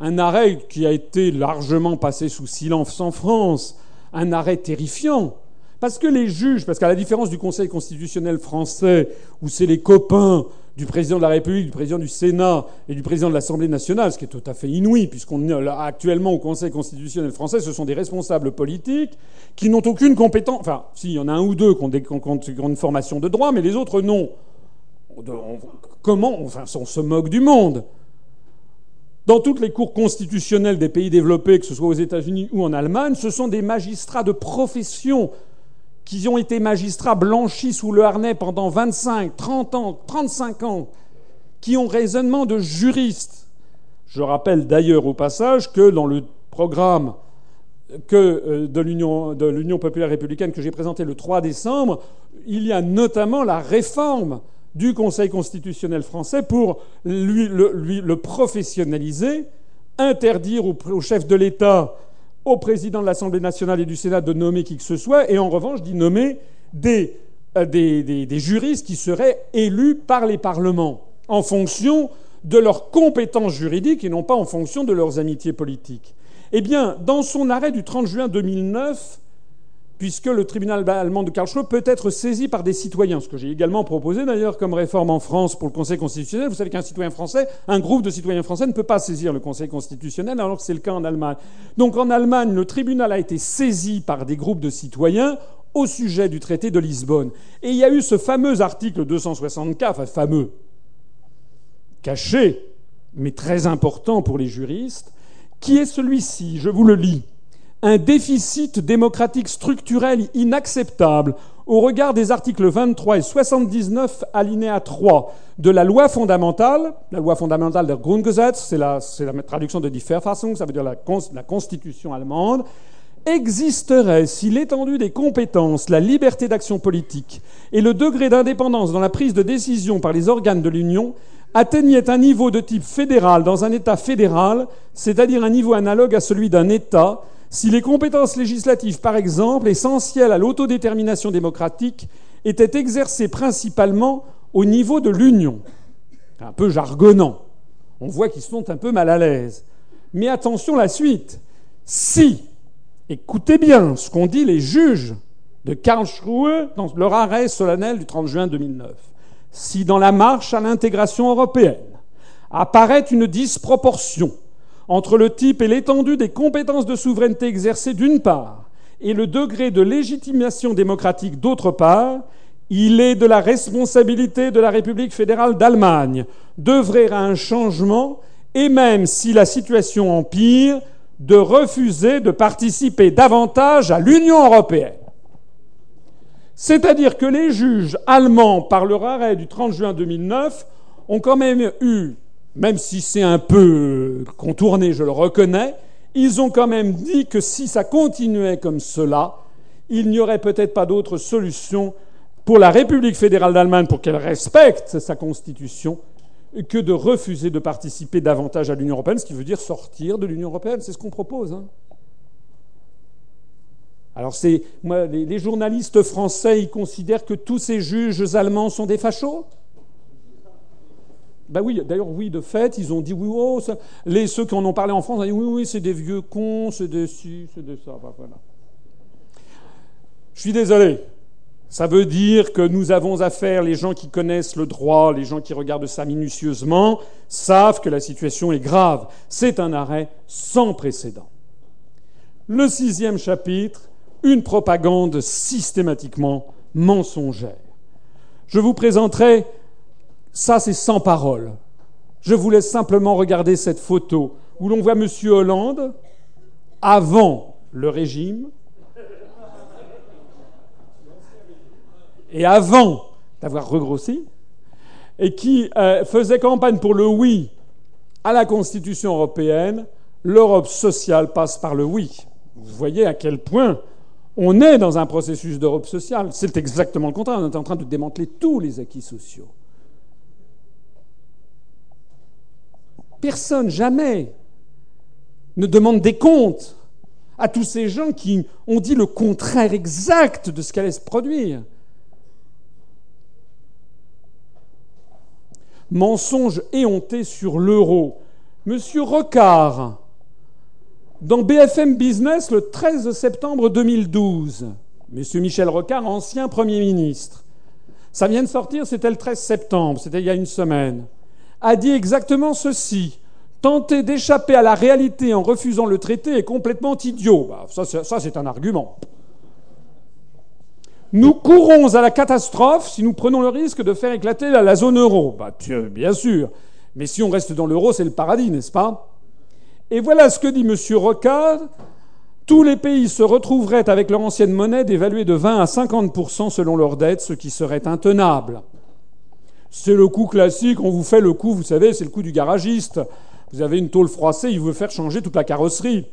un arrêt qui a été largement passé sous silence en France, un arrêt terrifiant. Parce que les juges, parce qu'à la différence du Conseil constitutionnel français, où c'est les copains du président de la République, du président du Sénat et du président de l'Assemblée nationale, ce qui est tout à fait inouï, puisqu'on est actuellement au Conseil constitutionnel français, ce sont des responsables politiques qui n'ont aucune compétence. Enfin, s'il y en a un ou deux qui ont, une formation de droit, mais les autres non. Comment Enfin, on se moque du monde. Dans toutes les cours constitutionnelles des pays développés, que ce soit aux États-Unis ou en Allemagne, ce sont des magistrats de profession qui ont été magistrats blanchis sous le harnais pendant 25, 30 ans, 35 ans, qui ont raisonnement de juristes. Je rappelle d'ailleurs au passage que dans le programme euh, de l'Union populaire républicaine que j'ai présenté le 3 décembre, il y a notamment la réforme du Conseil constitutionnel français pour le, professionnaliser, interdire au, chef de l'État, au président de l'Assemblée nationale et du Sénat de nommer qui que ce soit, et en revanche d'y nommer des, euh, des juristes qui seraient élus par les parlements en fonction de leurs compétences juridiques et non pas en fonction de leurs amitiés politiques. Eh bien, dans son arrêt du 30 juin 2009, puisque le tribunal allemand de Karlsruhe peut être saisi par des citoyens, ce que j'ai également proposé d'ailleurs comme réforme en France pour le Conseil constitutionnel. Vous savez qu'un citoyen français, un groupe de citoyens français ne peut pas saisir le Conseil constitutionnel alors que c'est le cas en Allemagne. Donc en Allemagne, le tribunal a été saisi par des groupes de citoyens au sujet du traité de Lisbonne. Et il y a eu ce fameux article 264, enfin fameux, caché, mais très important pour les juristes, qui est celui-ci, je vous le lis un déficit démocratique structurel inacceptable au regard des articles 23 et 79 alinéa 3 de la loi fondamentale, la loi fondamentale der Grundgesetz, c'est la, traduction de Die Verfassung, ça veut dire la constitution allemande, existerait si l'étendue des compétences, la liberté d'action politique et le degré d'indépendance dans la prise de décision par les organes de l'Union atteignaient un niveau de type fédéral dans un État fédéral, c'est-à-dire un niveau analogue à celui d'un État, si les compétences législatives, par exemple, essentielles à l'autodétermination démocratique, étaient exercées principalement au niveau de l'Union. Un peu jargonnant. On voit qu'ils sont un peu mal à l'aise. Mais attention la suite. Si, écoutez bien ce qu'ont dit les juges de Karlsruhe dans leur arrêt solennel du 30 juin 2009, si dans la marche à l'intégration européenne apparaît une disproportion entre le type et l'étendue des compétences de souveraineté exercées d'une part et le degré de légitimation démocratique d'autre part, il est de la responsabilité de la République fédérale d'Allemagne d'œuvrer à un changement et même si la situation empire, de refuser de participer davantage à l'Union européenne. C'est-à-dire que les juges allemands, par leur arrêt du 30 juin 2009, ont quand même eu même si c'est un peu contourné, je le reconnais, ils ont quand même dit que si ça continuait comme cela, il n'y aurait peut-être pas d'autre solution pour la République fédérale d'Allemagne, pour qu'elle respecte sa constitution, que de refuser de participer davantage à l'Union européenne, ce qui veut dire sortir de l'Union européenne. C'est ce qu'on propose. Hein. Alors, les, journalistes français, ils considèrent que tous ces juges allemands sont des fachos? Ben oui, d'ailleurs, oui, de fait, ils ont dit oui, oh, les, ceux qui en ont parlé en France ont dit oui, oui, c'est des vieux cons, c'est des ci, c'est de ça. voilà. Je suis désolé. Ça veut dire que nous avons affaire, les gens qui connaissent le droit, les gens qui regardent ça minutieusement, savent que la situation est grave. C'est un arrêt sans précédent. Le sixième chapitre, une propagande systématiquement mensongère. Je vous présenterai, ça c'est sans parole. Je vous laisse simplement regarder cette photo où l'on voit M. Hollande avant le régime et avant d'avoir regrossi, et qui euh, faisait campagne pour le oui à la Constitution européenne, l'Europe sociale passe par le oui. Vous voyez à quel point on est dans un processus d'Europe sociale. C'est exactement le contraire. On est en train de démanteler tous les acquis sociaux. Personne, jamais, ne demande des comptes à tous ces gens qui ont dit le contraire exact de ce qu'allait se produire. Mensonge éhonté sur l'euro. Monsieur Rocard, dans BFM Business le 13 septembre 2012, Monsieur Michel Rocard, ancien Premier ministre, ça vient de sortir, c'était le 13 septembre, c'était il y a une semaine, a dit exactement ceci. Tenter d'échapper à la réalité en refusant le traité est complètement idiot. Bah, ça, c'est un argument. Nous courons à la catastrophe si nous prenons le risque de faire éclater la, zone euro. Bah, bien sûr. Mais si on reste dans l'euro, c'est le paradis, n'est-ce pas? Et voilà ce que dit M. Rocard. Tous les pays se retrouveraient avec leur ancienne monnaie dévaluée de 20 à 50 selon leur dette, ce qui serait intenable. C'est le coup classique, on vous fait le coup, vous savez, c'est le coup du garagiste. Vous avez une tôle froissée, il veut faire changer toute la carrosserie.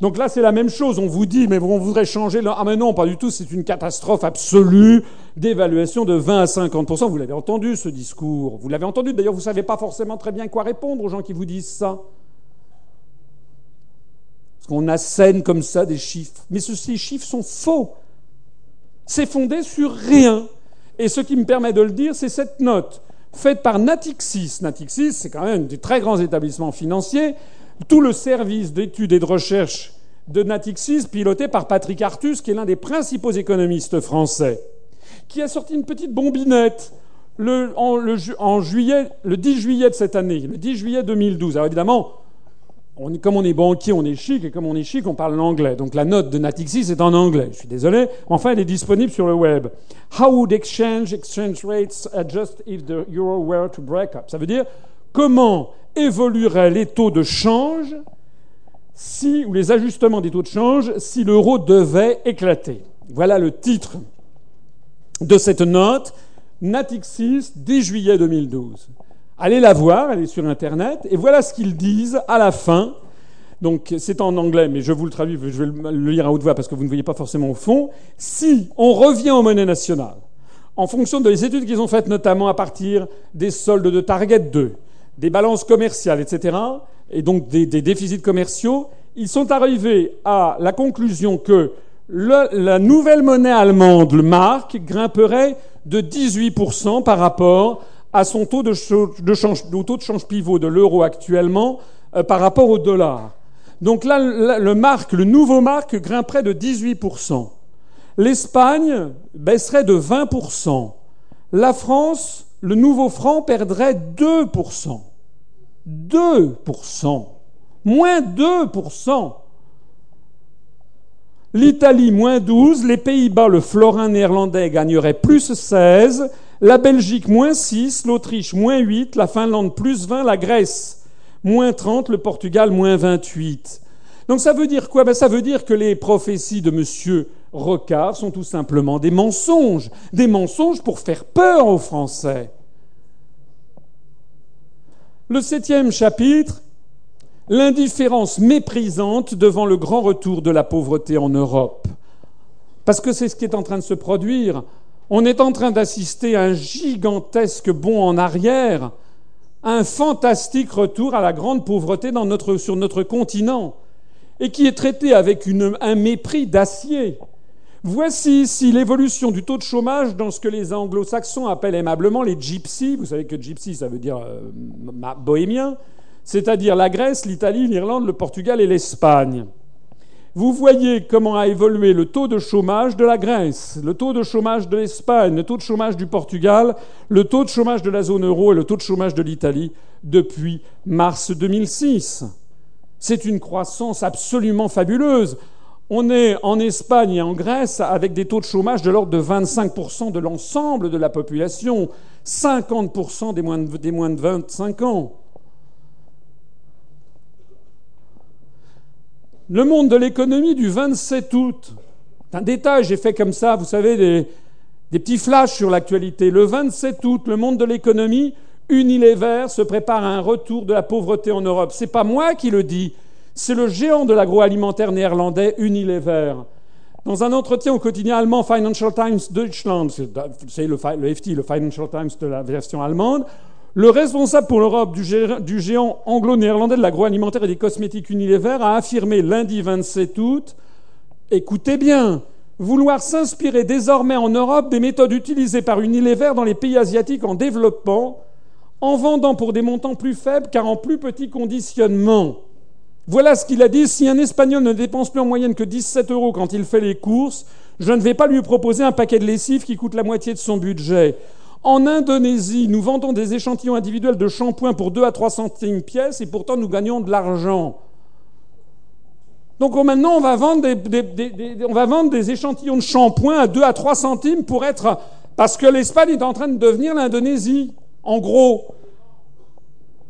Donc là, c'est la même chose. On vous dit, mais on voudrait changer. Ah, mais non, pas du tout. C'est une catastrophe absolue d'évaluation de 20 à 50% Vous l'avez entendu, ce discours. Vous l'avez entendu. D'ailleurs, vous ne savez pas forcément très bien quoi répondre aux gens qui vous disent ça. Parce qu'on assène comme ça des chiffres. Mais ces chiffres sont faux. C'est fondé sur rien. Et ce qui me permet de le dire, c'est cette note faite par Natixis. Natixis, c'est quand même des très grands établissements financiers. Tout le service d'études et de recherche de Natixis, piloté par Patrick Artus, qui est l'un des principaux économistes français, qui a sorti une petite bombinette le, en, juillet, le 10 juillet de cette année, le 10 juillet 2012. Alors évidemment, comme on est banquier, on est chic, et comme on est chic, on parle l'anglais. Donc la note de Natixis est en anglais. Je suis désolé. Enfin, elle est disponible sur le web. How would exchange exchange rates adjust if the euro were to break up? Ça veut dire comment évolueraient les taux de change si, ou les ajustements des taux de change si l'euro devait éclater? Voilà le titre de cette note, Natixis, 10 juillet 2012. Allez la voir, elle est sur Internet, et voilà ce qu'ils disent à la fin. Donc c'est en anglais, mais je vous le traduis, je vais le lire à haute voix parce que vous ne voyez pas forcément au fond. Si on revient aux monnaies nationales, en fonction des études qu'ils ont faites notamment à partir des soldes de Target 2, des balances commerciales, etc., et donc des, déficits commerciaux, ils sont arrivés à la conclusion que la nouvelle monnaie allemande, le mark, grimperait de 18% par rapport à son taux de, change, au taux de change pivot de l'euro actuellement euh, par rapport au dollar. Donc là, le marque, le nouveau marque grimperait de 18%. L'Espagne baisserait de 20%. La France, le nouveau franc perdrait 2%. 2%. Moins 2%. L'Italie, moins 12. Les Pays-Bas, le florin néerlandais gagnerait plus 16 la Belgique moins 6, l'Autriche moins 8, la Finlande plus 20, la Grèce moins 30, le Portugal moins 28. Donc ça veut dire quoi? Ben, Ça veut dire que les prophéties de M. Rocard sont tout simplement des mensonges, des mensonges pour faire peur aux Français. Le septième chapitre, l'indifférence méprisante devant le grand retour de la pauvreté en Europe. Parce que c'est ce qui est en train de se produire on est en train d'assister à un gigantesque bond en arrière, un fantastique retour à la grande pauvreté sur notre continent, et qui est traité avec un mépris d'acier. Voici ici l'évolution du taux de chômage dans ce que les anglo-saxons appellent aimablement les gypsies. Vous savez que gypsy, ça veut dire euh, bohémien, c'est-à-dire la Grèce, l'Italie, l'Irlande, le Portugal et l'Espagne. Vous voyez comment a évolué le taux de chômage de la Grèce, le taux de chômage de l'Espagne, le taux de chômage du Portugal, le taux de chômage de la zone euro et le taux de chômage de l'Italie depuis mars 2006. C'est une croissance absolument fabuleuse. On est en Espagne et en Grèce avec des taux de chômage de l'ordre de 25% de l'ensemble de la population, 50% des moins, de, des moins de 25 ans. Le monde de l'économie du 27 août. Un détail, j'ai fait comme ça, vous savez, des, petits flashs sur l'actualité. Le 27 août, le monde de l'économie, Unilever se prépare à un retour de la pauvreté en Europe. C'est pas moi qui le dis, c'est le géant de l'agroalimentaire néerlandais Unilever. Dans un entretien au quotidien allemand Financial Times Deutschland, c'est le, FT, le Financial Times de la version allemande, le responsable pour l'Europe du géant anglo-néerlandais de l'agroalimentaire et des cosmétiques Unilever a affirmé lundi 27 août Écoutez bien, vouloir s'inspirer désormais en Europe des méthodes utilisées par Unilever dans les pays asiatiques en développement, en vendant pour des montants plus faibles car en plus petit conditionnement. Voilà ce qu'il a dit. Si un Espagnol ne dépense plus en moyenne que 17 euros quand il fait les courses, je ne vais pas lui proposer un paquet de lessive qui coûte la moitié de son budget. En Indonésie, nous vendons des échantillons individuels de shampoing pour 2 à 3 centimes pièce et pourtant nous gagnons de l'argent. Donc maintenant, on va, vendre des, on va vendre des échantillons de shampoing à 2 à 3 centimes pour être... Parce que l'Espagne est en train de devenir l'Indonésie. En gros,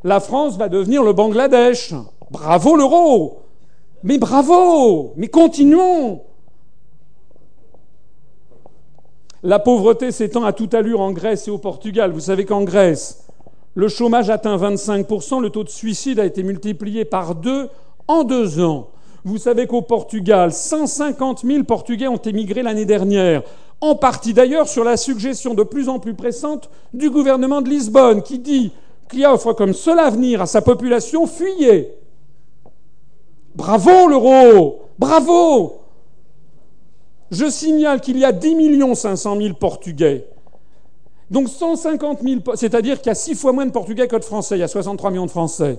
la France va devenir le Bangladesh. Bravo l'euro Mais bravo Mais continuons La pauvreté s'étend à toute allure en Grèce et au Portugal. Vous savez qu'en Grèce, le chômage atteint 25%, le taux de suicide a été multiplié par deux en deux ans. Vous savez qu'au Portugal, 150 000 Portugais ont émigré l'année dernière, en partie d'ailleurs sur la suggestion de plus en plus pressante du gouvernement de Lisbonne, qui dit qu'il offre comme seul avenir à sa population fuyez. Bravo l'euro Bravo Je signale qu'il y a 10 500 000 Portugais. Donc 150 000, c'est-à-dire qu'il y a six fois moins de Portugais que de Français, il y a 63 millions de Français.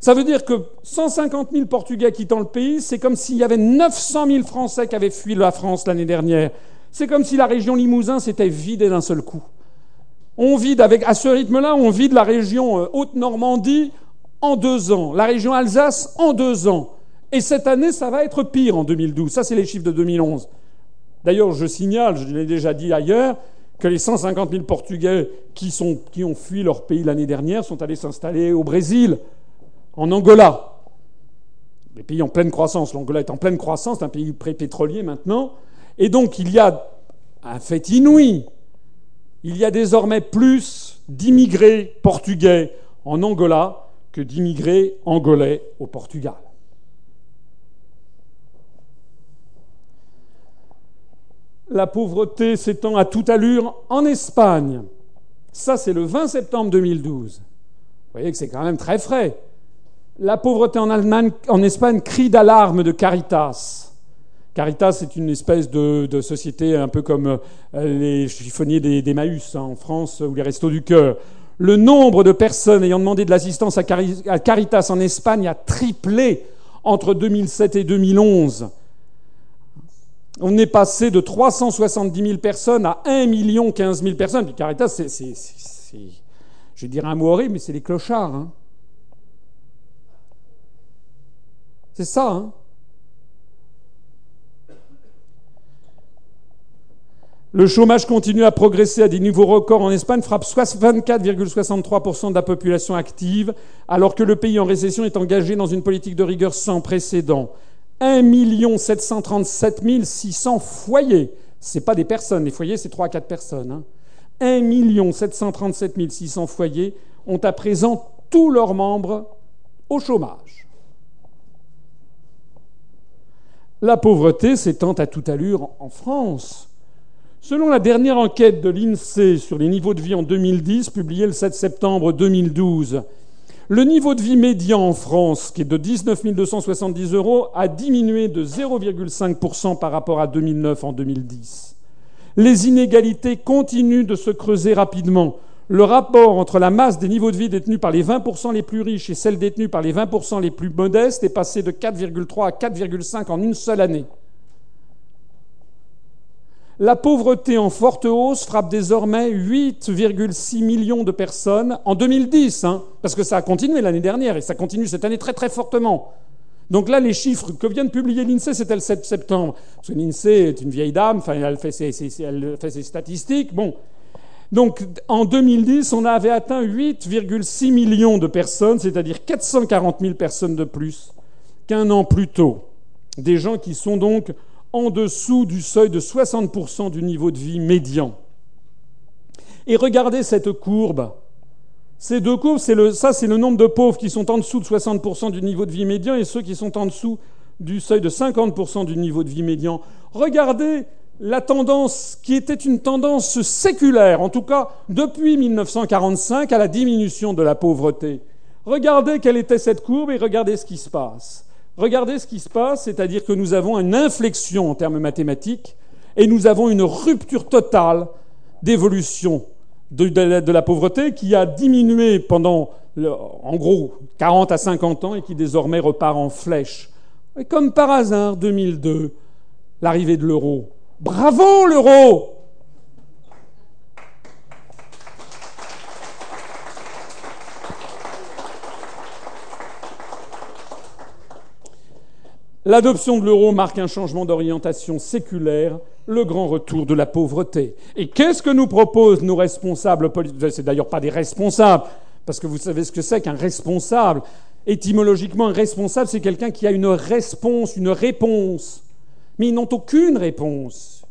Ça veut dire que 150 000 Portugais quittant le pays, c'est comme s'il y avait 900 000 Français qui avaient fui la France l'année dernière. C'est comme si la région Limousin s'était vidée d'un seul coup. On vide avec, à ce rythme-là, on vide la région euh, Haute-Normandie en deux ans, la région Alsace en deux ans. Et cette année, ça va être pire en 2012. Ça, c'est les chiffres de 2011. D'ailleurs, je signale, je l'ai déjà dit ailleurs, que les 150 000 Portugais qui, ont fui leur pays l'année dernière sont allés s'installer au Brésil, en Angola. Les pays en pleine croissance. L'Angola est en pleine croissance, c'est un pays pré-pétrolier maintenant. Et donc, il y a un fait inouï. Il y a désormais plus d'immigrés portugais en Angola que d'immigrés angolais au Portugal. La pauvreté s'étend à toute allure en Espagne. Ça, c'est le 20 septembre 2012. Vous voyez que c'est quand même très frais. La pauvreté en, Espagne, crie d'alarme de Caritas. Caritas, c'est une espèce de, société un peu comme euh, les chiffonniers d'Emmaüs hein, en France ou les restos du cœur. Le nombre de personnes ayant demandé de l'assistance à Caritas en Espagne a triplé entre 2007 et 2011. On est passé de 370 000 personnes à 1 million 15 000 personnes. Caritas, c'est, je vais dire un mot horrible, mais c'est les clochards. Hein. C'est ça. Hein. Le chômage continue à progresser à des niveaux records en Espagne, frappe 24,63% de la population active, alors que le pays en récession est engagé dans une politique de rigueur sans précédent. 1 737 600 foyers, ce pas des personnes, les foyers c'est 3 à 4 personnes. Hein. 1 737 600 foyers ont à présent tous leurs membres au chômage. La pauvreté s'étend à toute allure en France. Selon la dernière enquête de l'INSEE sur les niveaux de vie en 2010, publiée le 7 septembre 2012, le niveau de vie médian en France, qui est de 19 270 euros, a diminué de 0,5% par rapport à 2009 en 2010. Les inégalités continuent de se creuser rapidement. Le rapport entre la masse des niveaux de vie détenus par les 20% les plus riches et celle détenue par les 20% les plus modestes est passé de 4,3 à 4,5 en une seule année. La pauvreté en forte hausse frappe désormais 8,6 millions de personnes en 2010, hein, parce que ça a continué l'année dernière et ça continue cette année très très fortement. Donc là, les chiffres que vient de publier l'INSEE, c'était le 7 septembre. Parce que l'INSEE est une vieille dame, enfin, elle fait ses, elle fait ses statistiques. Bon. Donc en 2010, on avait atteint 8,6 millions de personnes, c'est-à-dire 440 000 personnes de plus qu'un an plus tôt. Des gens qui sont donc en dessous du seuil de 60% du niveau de vie médian. Et regardez cette courbe. Ces deux courbes, le, ça c'est le nombre de pauvres qui sont en dessous de 60% du niveau de vie médian et ceux qui sont en dessous du seuil de 50% du niveau de vie médian. Regardez la tendance qui était une tendance séculaire, en tout cas depuis 1945, à la diminution de la pauvreté. Regardez quelle était cette courbe et regardez ce qui se passe. Regardez ce qui se passe, c'est-à-dire que nous avons une inflexion en termes mathématiques et nous avons une rupture totale d'évolution de, la pauvreté qui a diminué pendant, en gros, 40 à 50 ans et qui désormais repart en flèche. Et comme par hasard, 2002, l'arrivée de l'euro. Bravo l'euro L'adoption de l'euro marque un changement d'orientation séculaire, le grand retour de la pauvreté. Et qu'est-ce que nous proposent nos responsables politiques? C'est d'ailleurs pas des responsables, parce que vous savez ce que c'est qu'un responsable. Étymologiquement, un responsable, c'est quelqu'un qui a une réponse, une réponse. Mais ils n'ont aucune réponse.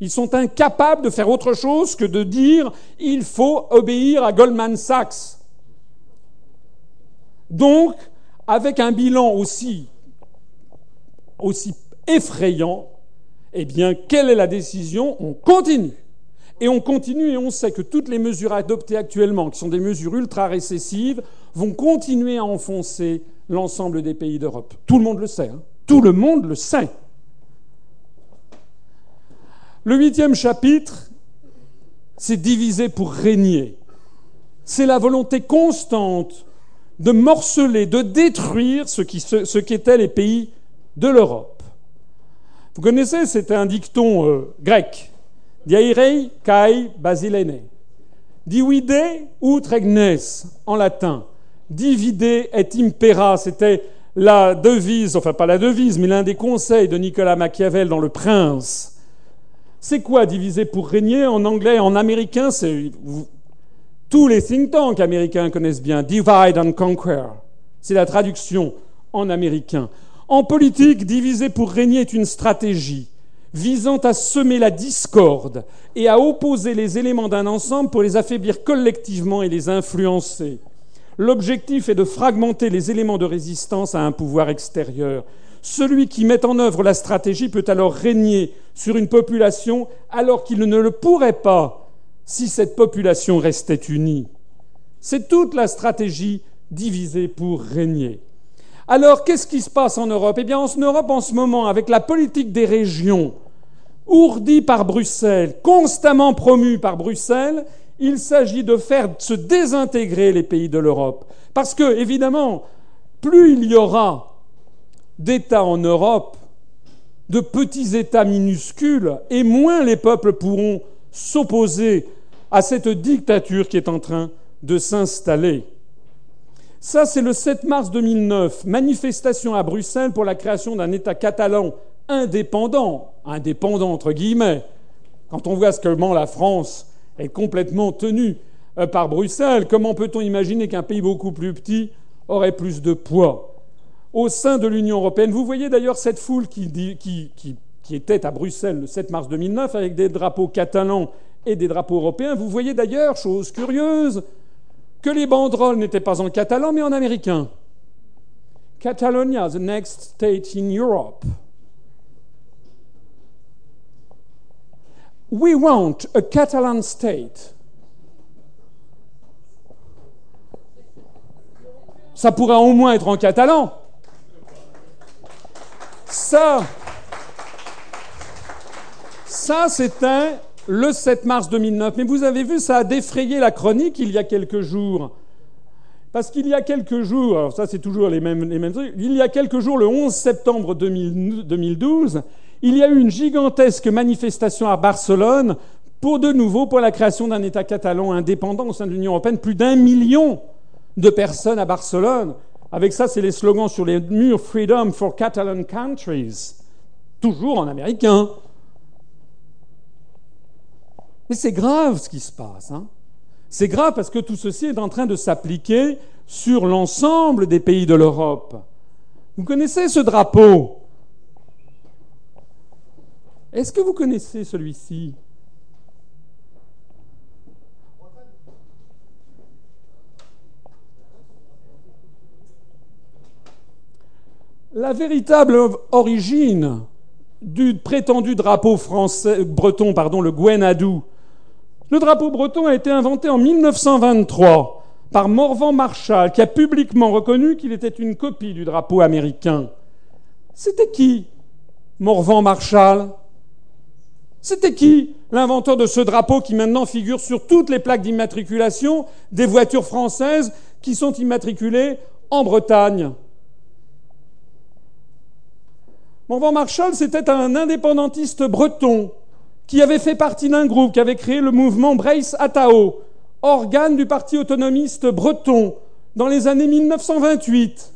Ils sont incapables de faire autre chose que de dire il faut obéir à Goldman Sachs. Donc, avec un bilan aussi aussi effrayant, eh bien, quelle est la décision? On continue. Et on continue et on sait que toutes les mesures adoptées actuellement, qui sont des mesures ultra récessives, vont continuer à enfoncer l'ensemble des pays d'Europe. Tout le monde le sait. Hein. Tout le monde le sait. Le huitième chapitre, c'est diviser pour régner. C'est la volonté constante de morceler, de détruire ce qui, ce qui étaient les pays de l'Europe. Vous connaissez, c'est un dicton euh, grec. Diairei kai basilene. Divide ut regnes en latin. Divide et impera, c'était la devise, enfin pas la devise, mais l'un des conseils de Nicolas Machiavel dans Le Prince. C'est quoi diviser pour régner En anglais, en américain, c'est tous les think tanks américains connaissent bien divide and conquer. C'est la traduction en américain. En politique, diviser pour régner est une stratégie visant à semer la discorde et à opposer les éléments d'un ensemble pour les affaiblir collectivement et les influencer. L'objectif est de fragmenter les éléments de résistance à un pouvoir extérieur. Celui qui met en œuvre la stratégie peut alors régner sur une population alors qu'il ne le pourrait pas si cette population restait unie. C'est toute la stratégie divisée pour régner. Alors, qu'est-ce qui se passe en Europe? Eh bien, en Europe, en ce moment, avec la politique des régions, ourdie par Bruxelles, constamment promue par Bruxelles, il s'agit de faire se désintégrer les pays de l'Europe. Parce que, évidemment, plus il y aura d'États en Europe, de petits États minuscules, et moins les peuples pourront s'opposer à cette dictature qui est en train de s'installer. Ça, c'est le 7 mars 2009, manifestation à Bruxelles pour la création d'un État catalan indépendant, indépendant entre guillemets. Quand on voit ce comment la France est complètement tenue euh, par Bruxelles, comment peut-on imaginer qu'un pays beaucoup plus petit aurait plus de poids? Au sein de l'Union européenne Vous voyez d'ailleurs cette foule qui, qui était à Bruxelles le 7 mars 2009 avec des drapeaux catalans et des drapeaux européens. Vous voyez d'ailleurs, chose curieuse, que les banderoles n'étaient pas en catalan mais en américain. Catalonia, the next state in Europe. We want a Catalan state. Ça pourrait au moins être en catalan. Ça, ça c'est un le 7 mars 2009. Mais vous avez vu, ça a défrayé la chronique il y a quelques jours. Parce qu'il y a quelques jours, alors ça c'est toujours les mêmes, trucs, il y a quelques jours, le 11 septembre 2012, il y a eu une gigantesque manifestation à Barcelone pour de nouveau pour la création d'un État catalan indépendant au sein de l'Union européenne. Plus d'un million de personnes à Barcelone. Avec ça, c'est les slogans sur les murs Freedom for Catalan countries, toujours en américain. Mais c'est grave ce qui se passe. Hein. c'est grave parce que tout ceci est en train de s'appliquer sur l'ensemble des pays de l'Europe. Vous connaissez ce drapeau? Est-ce que vous connaissez celui-ci? La véritable origine du prétendu drapeau français, breton, pardon, le Gwenadou. Le drapeau breton a été inventé en 1923 par Morvan Marshall, qui a publiquement reconnu qu'il était une copie du drapeau américain. C'était qui Morvan Marshall C'était qui l'inventeur de ce drapeau qui maintenant figure sur toutes les plaques d'immatriculation des voitures françaises qui sont immatriculées en Bretagne? Morvan Marshall, c'était un indépendantiste breton qui avait fait partie d'un groupe qui avait créé le mouvement Brace Atao, organe du parti autonomiste breton, dans les années 1928.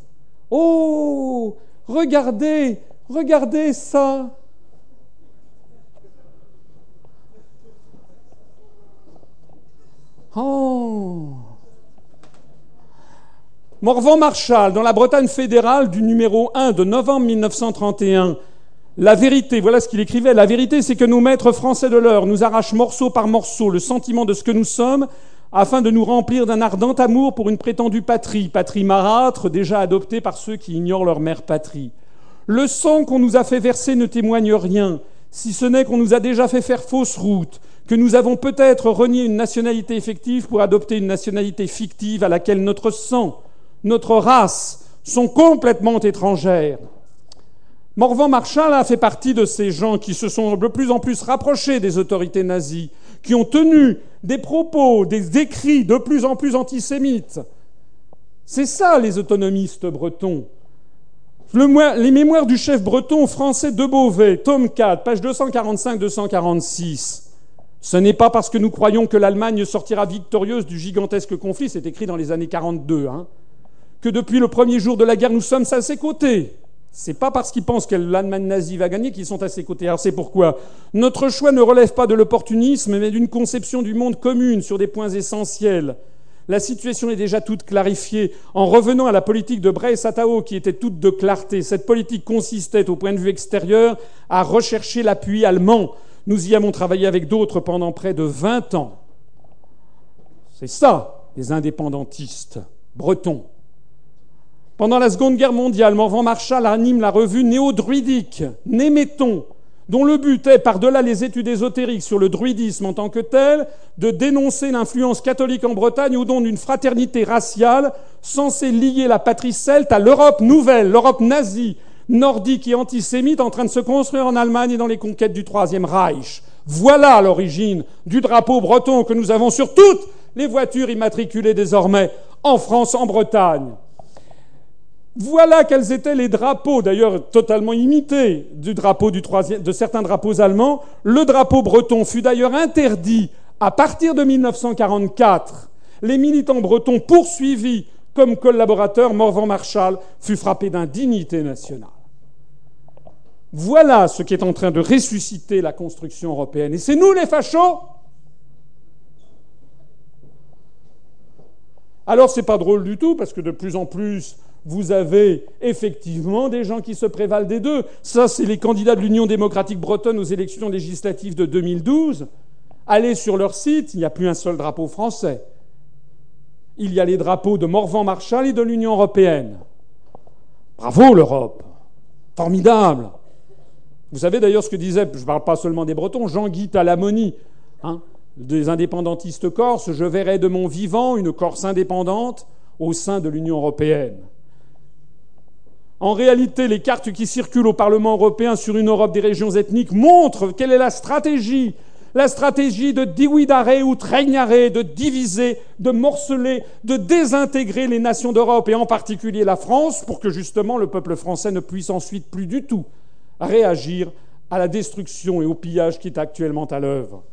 Oh, regardez, regardez ça. Oh. Morvan Marshall, dans la Bretagne fédérale du numéro 1 de novembre 1931, la vérité, voilà ce qu'il écrivait, la vérité c'est que nos maîtres français de l'heure nous arrachent morceau par morceau le sentiment de ce que nous sommes afin de nous remplir d'un ardent amour pour une prétendue patrie, patrie marâtre déjà adoptée par ceux qui ignorent leur mère patrie. Le sang qu'on nous a fait verser ne témoigne rien, si ce n'est qu'on nous a déjà fait faire fausse route, que nous avons peut-être renié une nationalité effective pour adopter une nationalité fictive à laquelle notre sang, notre race sont complètement étrangères. Morvan Marshall a fait partie de ces gens qui se sont de plus en plus rapprochés des autorités nazies, qui ont tenu des propos, des écrits de plus en plus antisémites. C'est ça les autonomistes bretons. les mémoires du chef breton français de Beauvais, tome 4, page 245-246. Ce n'est pas parce que nous croyons que l'Allemagne sortira victorieuse du gigantesque conflit, c'est écrit dans les années 42, hein, que depuis le premier jour de la guerre, nous sommes à ses côtés. C'est pas parce qu'ils pensent que l'Allemagne nazie va gagner qu'ils sont à ses côtés. Alors c'est pourquoi notre choix ne relève pas de l'opportunisme, mais d'une conception du monde commune sur des points essentiels. La situation est déjà toute clarifiée. En revenant à la politique de Bray-Satao, qui était toute de clarté, cette politique consistait, au point de vue extérieur, à rechercher l'appui allemand. Nous y avons travaillé avec d'autres pendant près de 20 ans. C'est ça, les indépendantistes bretons. Pendant la Seconde Guerre mondiale, Morvan Marshall anime la revue néo-druidique, Néméton, dont le but est, par-delà les études ésotériques sur le druidisme en tant que tel, de dénoncer l'influence catholique en Bretagne au don d'une fraternité raciale censée lier la patrie celte à l'Europe nouvelle, l'Europe nazie, nordique et antisémite en train de se construire en Allemagne et dans les conquêtes du Troisième Reich. Voilà l'origine du drapeau breton que nous avons sur toutes les voitures immatriculées désormais en France, en Bretagne. Voilà quels étaient les drapeaux, d'ailleurs totalement imités du drapeau du troisième, de certains drapeaux allemands. Le drapeau breton fut d'ailleurs interdit à partir de 1944. Les militants bretons poursuivis comme collaborateurs, Morvan Marshall fut frappé d'indignité nationale. Voilà ce qui est en train de ressusciter la construction européenne. Et c'est nous les fachos Alors c'est pas drôle du tout, parce que de plus en plus, vous avez effectivement des gens qui se prévalent des deux. Ça, c'est les candidats de l'Union démocratique bretonne aux élections législatives de 2012. Allez sur leur site, il n'y a plus un seul drapeau français. Il y a les drapeaux de Morvan Marshall et de l'Union européenne. Bravo l'Europe Formidable Vous savez d'ailleurs ce que disait, je ne parle pas seulement des Bretons, Jean-Guy Talamoni, hein, des indépendantistes corses, je verrai de mon vivant une Corse indépendante au sein de l'Union européenne. En réalité, les cartes qui circulent au Parlement européen sur une Europe des régions ethniques montrent quelle est la stratégie. La stratégie de diwidare ou tregnare, de diviser, de morceler, de désintégrer les nations d'Europe et en particulier la France pour que justement le peuple français ne puisse ensuite plus du tout réagir à la destruction et au pillage qui est actuellement à l'œuvre.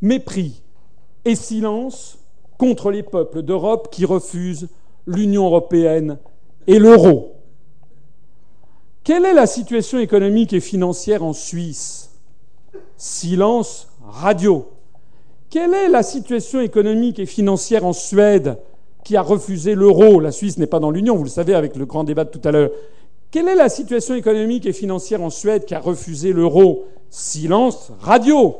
Mépris et silence contre les peuples d'Europe qui refusent l'Union européenne et l'euro. Quelle est la situation économique et financière en Suisse? Silence radio. Quelle est la situation économique et financière en Suède qui a refusé l'euro? La Suisse n'est pas dans l'Union, vous le savez, avec le grand débat de tout à l'heure. Quelle est la situation économique et financière en Suède qui a refusé l'euro? Silence radio.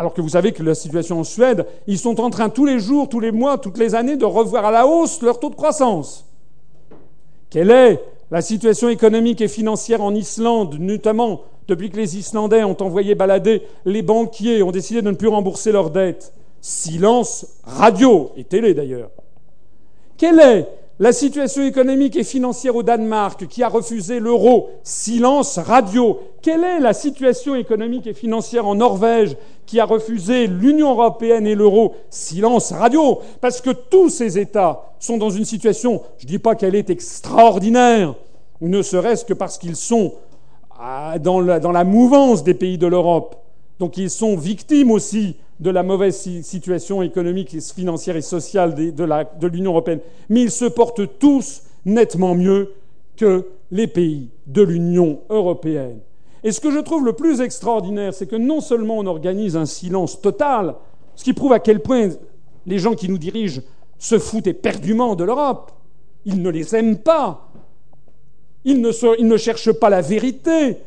Alors que vous savez que la situation en Suède, ils sont en train tous les jours, tous les mois, toutes les années de revoir à la hausse leur taux de croissance. Quelle est la situation économique et financière en Islande, notamment depuis que les Islandais ont envoyé balader les banquiers, ont décidé de ne plus rembourser leurs dettes? Silence radio, et télé d'ailleurs. Quelle est la situation économique et financière au Danemark qui a refusé l'euro, silence radio. Quelle est la situation économique et financière en Norvège qui a refusé l'Union européenne et l'euro, silence radio. Parce que tous ces États sont dans une situation, je ne dis pas qu'elle est extraordinaire, ne serait-ce que parce qu'ils sont ah, dans la, dans la mouvance des pays de l'Europe. Donc ils sont victimes aussi de la mauvaise situation économique, financière et sociale de l'Union européenne. Mais ils se portent tous nettement mieux que les pays de l'Union européenne. Et ce que je trouve le plus extraordinaire, c'est que non seulement on organise un silence total, ce qui prouve à quel point les gens qui nous dirigent se foutent éperdument de l'Europe. Ils ne les aiment pas. Ils ne, cherchent pas la vérité.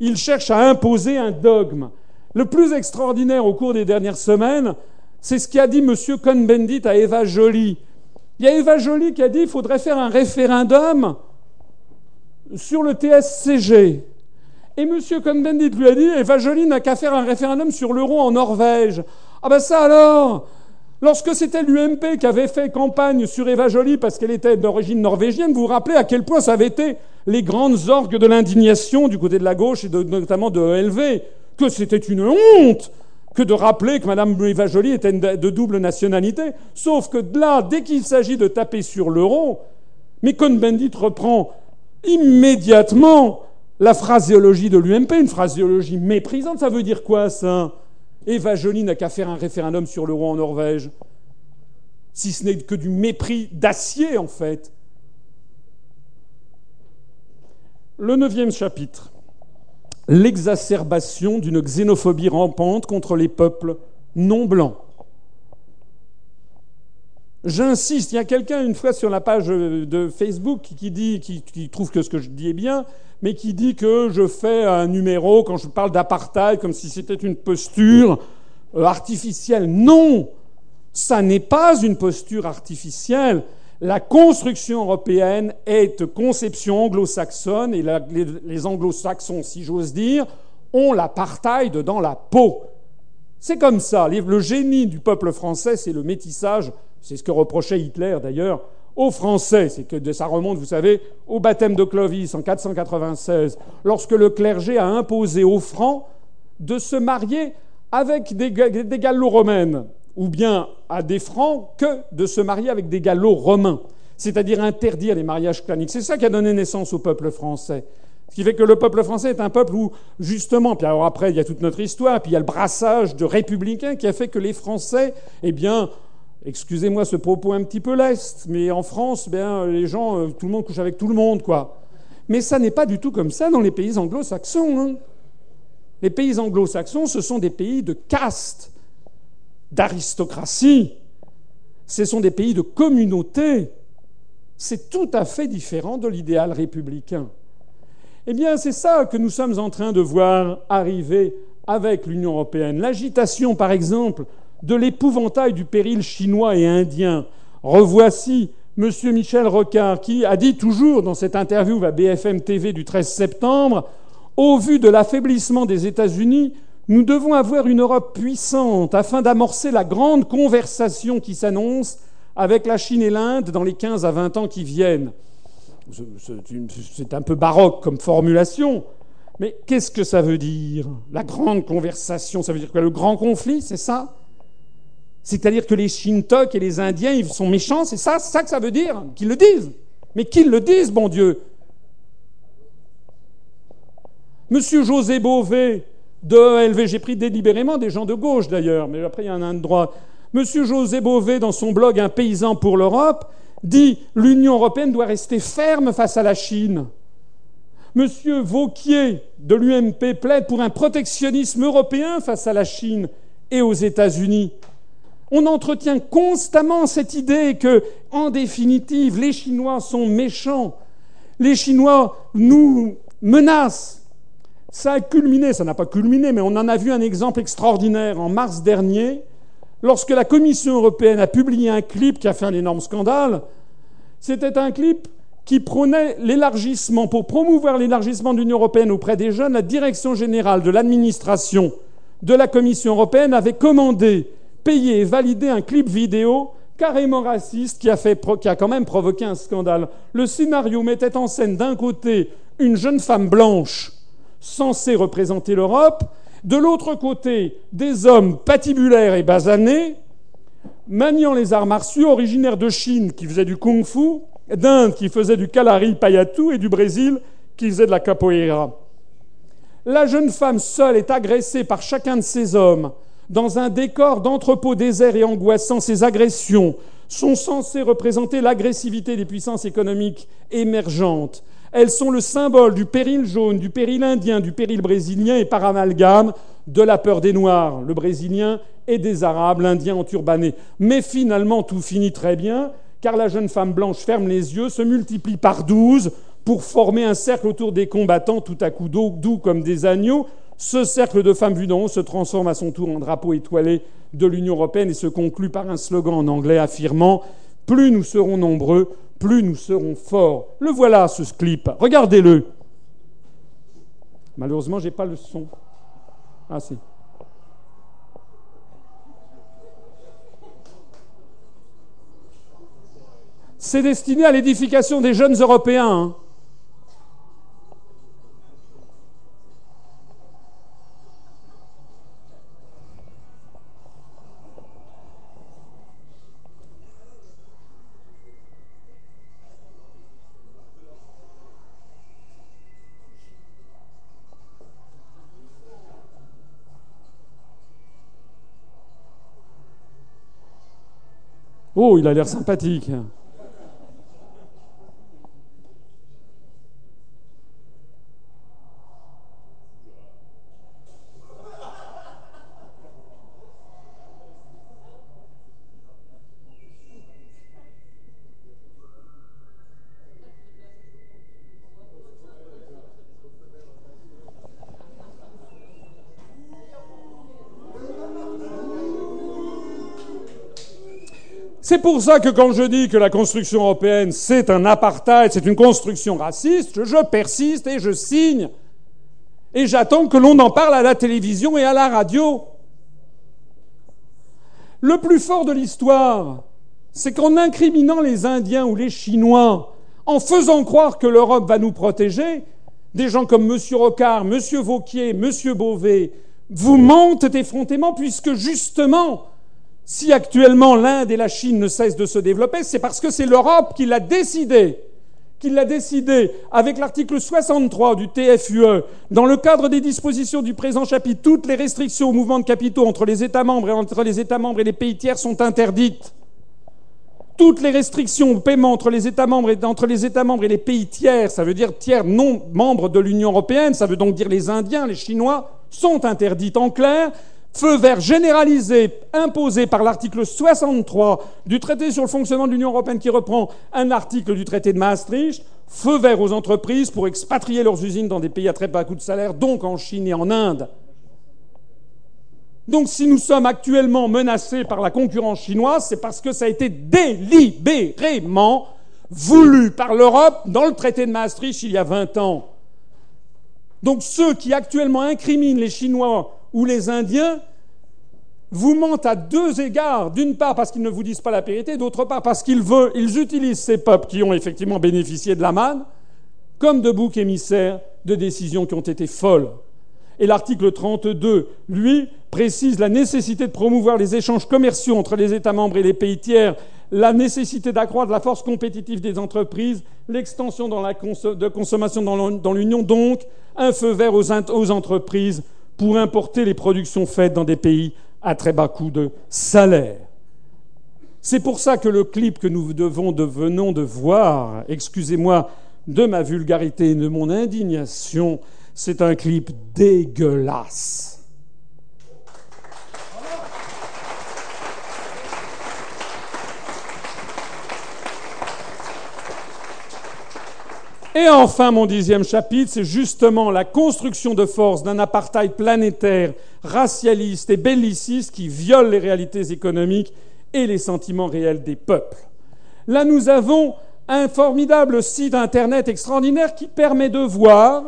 Ils cherchent à imposer un dogme. Le plus extraordinaire au cours des dernières semaines, c'est ce qu'a dit M. Cohn-Bendit à Eva Joly. Il y a Eva Joly qui a dit qu'il faudrait faire un référendum sur le TSCG. Et M. Cohn-Bendit lui a dit Eva Joly n'a qu'à faire un référendum sur l'euro en Norvège. Ah ben ça alors Lorsque c'était l'UMP qui avait fait campagne sur Eva Joly parce qu'elle était d'origine norvégienne, vous vous rappelez à quel point ça avait été les grandes orgues de l'indignation du côté de la gauche et notamment de ELV que c'était une honte que de rappeler que Mme Eva Joly était de double nationalité. Sauf que là, dès qu'il s'agit de taper sur l'euro, mais Cohn-Bendit reprend immédiatement la phraséologie de l'UMP, une phraséologie méprisante. Ça veut dire quoi, ça? Eva Joly n'a qu'à faire un référendum sur l'euro en Norvège. Si ce n'est que du mépris d'acier, en fait. Le neuvième chapitre l'exacerbation d'une xénophobie rampante contre les peuples non blancs. J'insiste, il y a quelqu'un une fois sur la page de Facebook qui dit, qui, trouve que ce que je dis est bien, mais qui dit que je fais un numéro quand je parle d'apartheid comme si c'était une posture euh, artificielle. Non, ça n'est pas une posture artificielle. La construction européenne est conception anglo-saxonne et les, anglo-saxons, si j'ose dire, ont l'apartheid dans la peau. C'est comme ça. Le génie du peuple français, c'est le métissage. C'est ce que reprochait Hitler d'ailleurs aux Français. C'est que ça remonte, vous savez, au baptême de Clovis en 496, lorsque le clergé a imposé aux Francs de se marier avec des, des gallo-romaines ou bien à des Francs que de se marier avec des Gallos romains, c'est-à-dire interdire les mariages claniques. C'est ça qui a donné naissance au peuple français. Ce qui fait que le peuple français est un peuple où, justement, puis alors après, il y a toute notre histoire, puis il y a le brassage de républicains qui a fait que les Français, eh bien, excusez-moi ce propos un petit peu leste, mais en France, bien, les gens, euh, tout le monde couche avec tout le monde, quoi. Mais ça n'est pas du tout comme ça dans les pays anglo-saxons. Hein. Les pays anglo-saxons, ce sont des pays de caste d'aristocratie. Ce sont des pays de communauté. C'est tout à fait différent de l'idéal républicain. Eh bien, c'est ça que nous sommes en train de voir arriver avec l'Union européenne. L'agitation, par exemple, de l'épouvantail du péril chinois et indien. Revoici M. Michel Rocard qui a dit toujours dans cette interview à BFM TV du 13 septembre, au vu de l'affaiblissement des États-Unis, nous devons avoir une Europe puissante afin d'amorcer la grande conversation qui s'annonce avec la Chine et l'Inde dans les 15 à 20 ans qui viennent. C'est un peu baroque comme formulation, mais qu'est-ce que ça veut dire La grande conversation, ça veut dire quoi? Le grand conflit, c'est ça? C'est-à-dire que les Shintok et les Indiens, ils sont méchants, c'est ça C'est ça que ça veut dire Qu'ils le disent. Mais qu'ils le disent, bon Dieu! Monsieur José Bové, de ELV. J'ai pris délibérément des gens de gauche d'ailleurs, mais après il y en a un de droite. Monsieur José Bové, dans son blog Un paysan pour l'Europe, dit l'Union européenne doit rester ferme face à la Chine. Monsieur Vauquier de l'UMP plaide pour un protectionnisme européen face à la Chine et aux États-Unis. On entretient constamment cette idée que, en définitive, les Chinois sont méchants. Les Chinois nous menacent. Ça a culminé, ça n'a pas culminé, mais on en a vu un exemple extraordinaire en mars dernier, lorsque la Commission européenne a publié un clip qui a fait un énorme scandale. C'était un clip qui prônait l'élargissement. Pour promouvoir l'élargissement de l'Union européenne auprès des jeunes, la direction générale de l'administration de la Commission européenne avait commandé payer et valider un clip vidéo carrément raciste qui a, fait, qui a quand même provoqué un scandale. Le scénario mettait en scène d'un côté une jeune femme blanche censée représenter l'Europe, de l'autre côté des hommes patibulaires et basanés, maniant les arts martiaux, originaires de Chine qui faisaient du kung-fu, d'Inde qui faisaient du kalari payatu et du Brésil qui faisait de la capoeira. La jeune femme seule est agressée par chacun de ces hommes dans un décor d'entrepôt désert et angoissant, ces agressions sont censées représenter l'agressivité des puissances économiques émergentes. Elles sont le symbole du péril jaune, du péril indien, du péril brésilien et par amalgame de la peur des Noirs, le brésilien et des Arabes, l'Indien enturbané. Mais finalement, tout finit très bien, car la jeune femme blanche ferme les yeux, se multiplie par douze pour former un cercle autour des combattants, tout à coup doux comme des agneaux, ce cercle de femmes vues d'en haut se transforme à son tour en drapeau étoilé de l'Union européenne et se conclut par un slogan en anglais affirmant Plus nous serons nombreux, plus nous serons forts. Le voilà, ce clip. Regardez-le. Malheureusement, j'ai pas le son. Ah, si. C'est destiné à l'édification des jeunes Européens. Hein. Oh, il a l'air sympathique. C'est pour ça que quand je dis que la construction européenne, c'est un apartheid, c'est une construction raciste, je persiste et je signe. Et j'attends que l'on en parle à la télévision et à la radio. Le plus fort de l'histoire, c'est qu'en incriminant les Indiens ou les Chinois, en faisant croire que l'Europe va nous protéger, des gens comme M. Rocard, M. Vauquier, M. Beauvais vous mentent effrontément puisque justement, si actuellement l'Inde et la Chine ne cessent de se développer, c'est parce que c'est l'Europe qui l'a décidé, qui l'a décidé avec l'article 63 du TFUE, dans le cadre des dispositions du présent chapitre, toutes les restrictions au mouvement de capitaux entre les États membres et entre les États membres et les pays tiers sont interdites. Toutes les restrictions au paiement entre les États membres et entre les États membres et les pays tiers, ça veut dire tiers non membres de l'Union européenne, ça veut donc dire les Indiens, les Chinois, sont interdites. En clair, Feu vert généralisé imposé par l'article 63 du traité sur le fonctionnement de l'Union européenne qui reprend un article du traité de Maastricht. Feu vert aux entreprises pour expatrier leurs usines dans des pays à très bas coût de salaire, donc en Chine et en Inde. Donc si nous sommes actuellement menacés par la concurrence chinoise, c'est parce que ça a été délibérément voulu par l'Europe dans le traité de Maastricht il y a 20 ans. Donc ceux qui actuellement incriminent les Chinois où les Indiens vous mentent à deux égards. D'une part parce qu'ils ne vous disent pas la vérité, d'autre part parce qu'ils veulent, ils utilisent ces peuples qui ont effectivement bénéficié de la manne comme de boucs émissaires de décisions qui ont été folles. Et l'article 32, lui, précise la nécessité de promouvoir les échanges commerciaux entre les États membres et les pays tiers, la nécessité d'accroître la force compétitive des entreprises, l'extension de consommation dans l'Union, donc un feu vert aux entreprises pour importer les productions faites dans des pays à très bas coût de salaire. C'est pour ça que le clip que nous devons, venons de voir, excusez-moi de ma vulgarité et de mon indignation, c'est un clip dégueulasse. Et enfin, mon dixième chapitre, c'est justement la construction de force d'un apartheid planétaire, racialiste et belliciste qui viole les réalités économiques et les sentiments réels des peuples. Là, nous avons un formidable site Internet extraordinaire qui permet de voir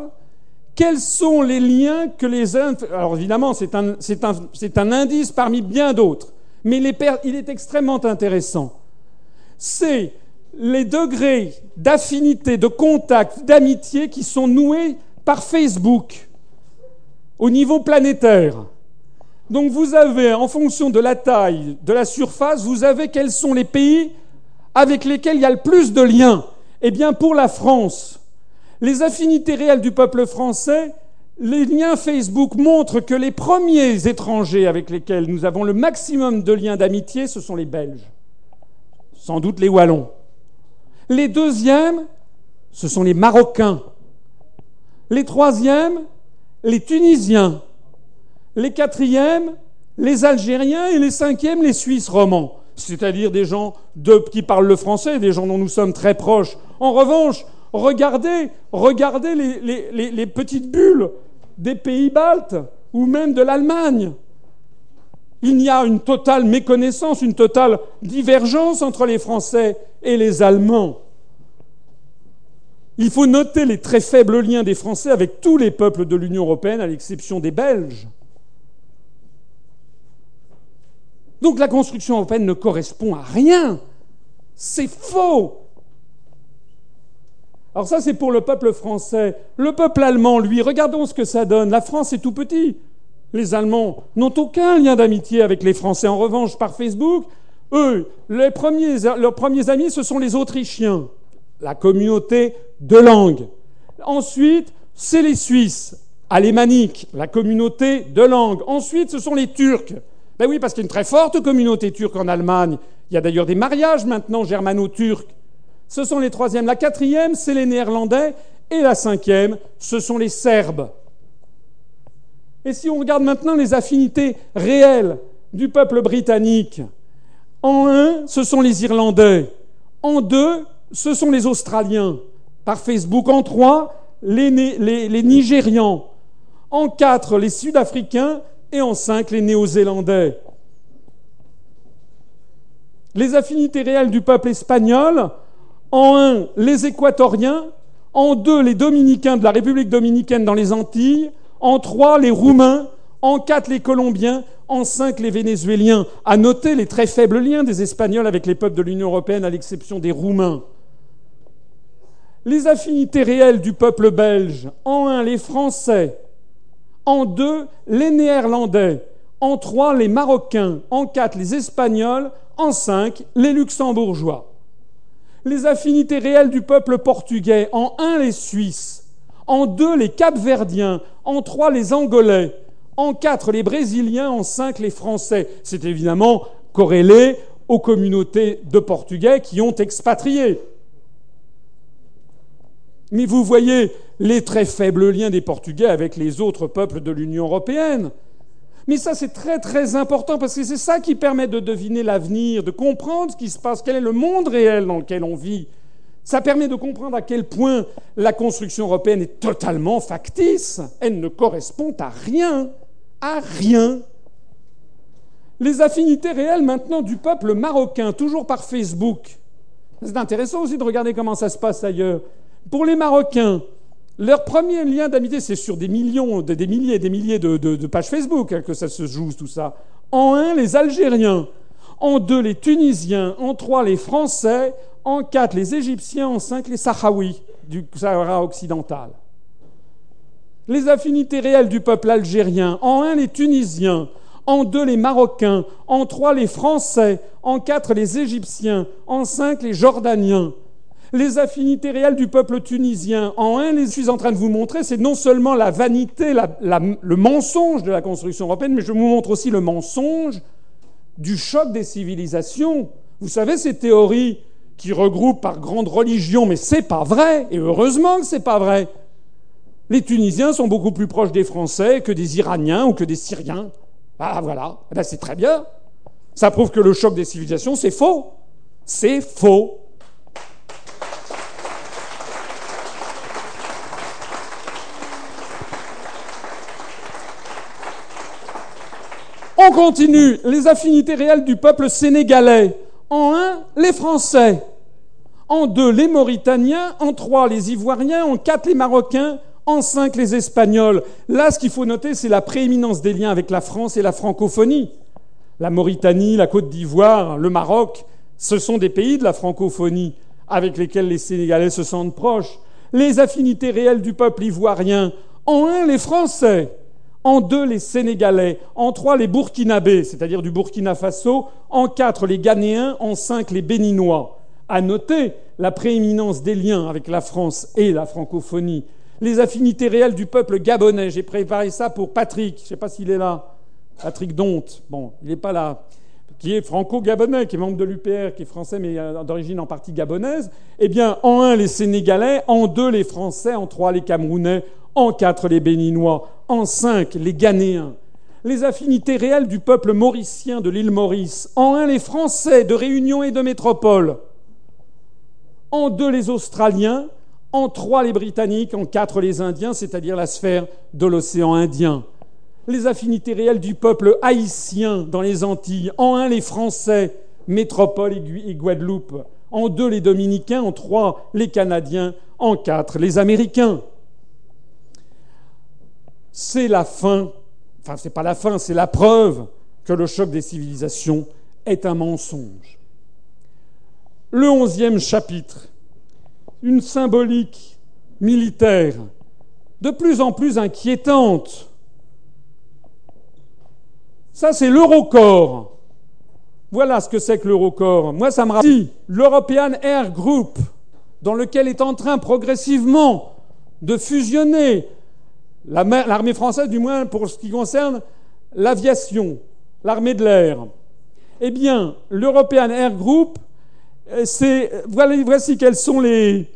quels sont les liens que les... Alors évidemment, c'est un, indice parmi bien d'autres, mais il est extrêmement intéressant. C'est les degrés d'affinité, de contact, d'amitié qui sont noués par Facebook au niveau planétaire. Donc vous avez, en fonction de la taille, de la surface, vous avez quels sont les pays avec lesquels il y a le plus de liens. Eh bien, pour la France, les affinités réelles du peuple français, les liens Facebook montrent que les premiers étrangers avec lesquels nous avons le maximum de liens d'amitié, ce sont les Belges, sans doute les Wallons. Les deuxièmes, ce sont les Marocains. Les troisièmes, les Tunisiens. Les quatrièmes, les Algériens. Et les cinquièmes, les Suisses romans. C'est-à-dire des gens qui parlent le français, des gens dont nous sommes très proches. En revanche, regardez, regardez les, les petites bulles des pays baltes ou même de l'Allemagne. Il y a une totale méconnaissance, une totale divergence entre les Français et les Allemands. Il faut noter les très faibles liens des Français avec tous les peuples de l'Union européenne, à l'exception des Belges. Donc la construction européenne ne correspond à rien. C'est faux. Alors ça, c'est pour le peuple français. Le peuple allemand, lui, regardons ce que ça donne. La France est tout petit. Les Allemands n'ont aucun lien d'amitié avec les Français. En revanche, par Facebook, eux, leurs premiers amis, ce sont les Autrichiens, la communauté de langue. Ensuite, c'est les Suisses, alémaniques, la communauté de langue. Ensuite, ce sont les Turcs. Ben oui, parce qu'il y a une très forte communauté turque en Allemagne. Il y a d'ailleurs des mariages maintenant germano-turcs. Ce sont les troisièmes. La quatrième, c'est les Néerlandais. Et la cinquième, ce sont les Serbes. Et si on regarde maintenant les affinités réelles du peuple britannique, en un, ce sont les Irlandais. En deux, ce sont les Australiens par Facebook. En trois, les, Nigérians. En quatre, les Sud-Africains. Et en cinq, les Néo-Zélandais. Les affinités réelles du peuple espagnol. En un, les Équatoriens. En deux, les Dominicains de la République dominicaine dans les Antilles en trois les Roumains, en quatre les Colombiens, en cinq les Vénézuéliens. À noter les très faibles liens des Espagnols avec les peuples de l'Union européenne, à l'exception des Roumains. Les affinités réelles du peuple belge, en un les Français, en deux les Néerlandais, en trois les Marocains, en quatre les Espagnols, en cinq les Luxembourgeois. Les affinités réelles du peuple portugais, en un les Suisses, en deux les Capverdiens, en trois les Angolais, en quatre les Brésiliens, en cinq les Français. C'est évidemment corrélé aux communautés de Portugais qui ont expatrié. Mais vous voyez les très faibles liens des Portugais avec les autres peuples de l'Union européenne. Mais ça, c'est très très important parce que c'est ça qui permet de deviner l'avenir, de comprendre ce qui se passe, quel est le monde réel dans lequel on vit. Ça permet de comprendre à quel point la construction européenne est totalement factice. Elle ne correspond à rien. À rien. Les affinités réelles maintenant du peuple marocain, toujours par Facebook. C'est intéressant aussi de regarder comment ça se passe ailleurs. Pour les Marocains, leur premier lien d'amitié, c'est sur des millions, des milliers et des milliers de, pages Facebook hein, que ça se joue, tout ça. En un, les Algériens. En deux, les Tunisiens. En trois, les Français en quatre les Égyptiens, en cinq les Sahraouis du Sahara occidental. Les affinités réelles du peuple algérien, en un les Tunisiens, en deux les Marocains, en trois les Français, en quatre les Égyptiens, en cinq les Jordaniens. Les affinités réelles du peuple tunisien. En un, je suis en train de vous montrer, c'est non seulement la vanité, le mensonge de la construction européenne, mais je vous montre aussi le mensonge du choc des civilisations. Vous savez, ces théories qui regroupent par grandes religions, mais c'est pas vrai, et heureusement que c'est pas vrai. Les Tunisiens sont beaucoup plus proches des Français que des Iraniens ou que des Syriens. Ah voilà, eh ben, c'est très bien. Ça prouve que le choc des civilisations, c'est faux. C'est faux. On continue. Les affinités réelles du peuple sénégalais. En un, les Français. En deux, les Mauritaniens. En trois, les Ivoiriens. En quatre, les Marocains. En cinq, les Espagnols. Là, ce qu'il faut noter, c'est la prééminence des liens avec la France et la francophonie. La Mauritanie, la Côte d'Ivoire, le Maroc, ce sont des pays de la francophonie avec lesquels les Sénégalais se sentent proches. Les affinités réelles du peuple ivoirien. En un, les Français en deux les Sénégalais, en trois les Burkinabés, c'est-à-dire du Burkina Faso, en quatre les Ghanéens, en cinq les Béninois. À noter la prééminence des liens avec la France et la francophonie, les affinités réelles du peuple gabonais. J'ai préparé ça pour Patrick, je ne sais pas s'il est là, Patrick Donte. Bon, il n'est pas là qui est franco-gabonais, qui est membre de l'UPR, qui est français mais euh, d'origine en partie gabonaise, eh bien, en un, les Sénégalais, en deux, les Français, en trois, les Camerounais, en quatre, les Béninois, en cinq, les Ghanéens. Les affinités réelles du peuple mauricien de l'île Maurice. En un, les Français de Réunion et de Métropole. En deux, les Australiens. En trois, les Britanniques. En quatre, les Indiens, c'est-à-dire la sphère de l'océan Indien. Les affinités réelles du peuple haïtien dans les Antilles. En un, les Français, Métropole et Guadeloupe. En deux, les Dominicains. En trois, les Canadiens. En quatre, les Américains c'est la fin, enfin c'est pas la fin, c'est la preuve que le choc des civilisations est un mensonge. Le onzième chapitre, une symbolique militaire de plus en plus inquiétante. Ça, c'est l'Eurocorps. Voilà ce que c'est que l'Eurocorps. Moi, ça me rappelle l'European Air Group, dans lequel est en train progressivement de fusionner l'armée française, du moins pour ce qui concerne l'aviation, l'armée de l'air. Eh bien, l'European Air Group, euh, c'est, voici quels sont les,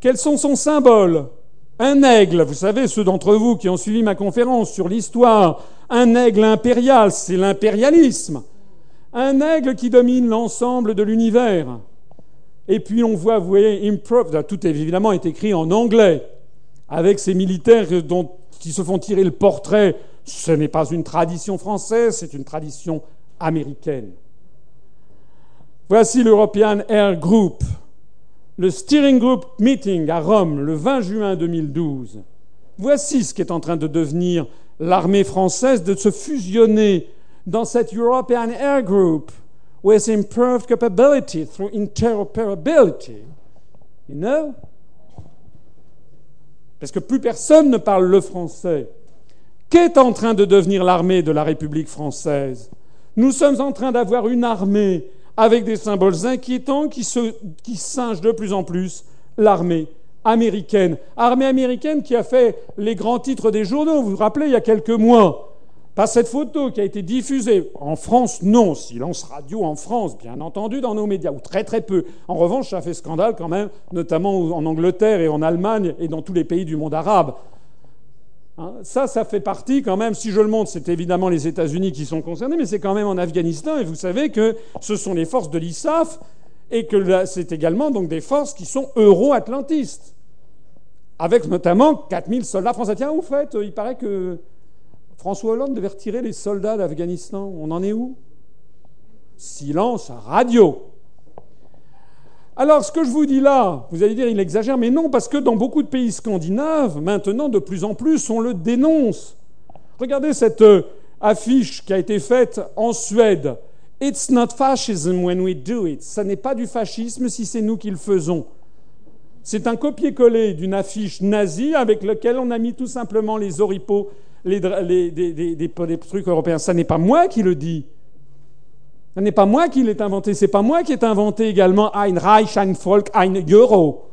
quels sont son symbole. Un aigle, vous savez, ceux d'entre vous qui ont suivi ma conférence sur l'histoire, un aigle impérial, c'est l'impérialisme. Un aigle qui domine l'ensemble de l'univers. Et puis on voit, vous voyez, improv, tout évidemment est écrit en anglais, avec ces militaires dont qui se font tirer le portrait, ce n'est pas une tradition française, c'est une tradition américaine. Voici l'European Air Group, le Steering Group Meeting à Rome le 20 juin 2012. Voici ce qui est en train de devenir l'armée française, de se fusionner dans cette European Air Group with improved capability through interoperability. You know? parce que plus personne ne parle le français. Qu'est en train de devenir l'armée de la République française? Nous sommes en train d'avoir une armée avec des symboles inquiétants qui, singent de plus en plus l'armée américaine. Armée américaine qui a fait les grands titres des journaux, vous vous rappelez, il y a quelques mois. Pas cette photo qui a été diffusée. En France, non. Silence radio en France, bien entendu, dans nos médias, ou très très peu. En revanche, ça fait scandale quand même, notamment en Angleterre et en Allemagne et dans tous les pays du monde arabe. Hein, ça, ça fait partie quand même, si je le montre, c'est évidemment les États-Unis qui sont concernés, mais c'est quand même en Afghanistan, et vous savez que ce sont les forces de l'ISAF, et que c'est également donc des forces qui sont euro-atlantistes, avec notamment 4000 soldats français. Tiens, au fait, il paraît que François Hollande devait retirer les soldats d'Afghanistan. On en est où? Silence radio. Alors, ce que je vous dis là, vous allez dire, il exagère, mais non, parce que dans beaucoup de pays scandinaves, maintenant, de plus en plus, on le dénonce. Regardez cette euh, affiche qui a été faite en Suède. It's not fascism when we do it. Ça n'est pas du fascisme si c'est nous qui le faisons. C'est un copier-coller d'une affiche nazie avec laquelle on a mis tout simplement les oripeaux les, trucs européens. Ça n'est pas moi qui le dis. Ce n'est pas moi qui l'ai inventé, c'est pas moi qui ai inventé également ein Reich, ein Volk, ein Euro.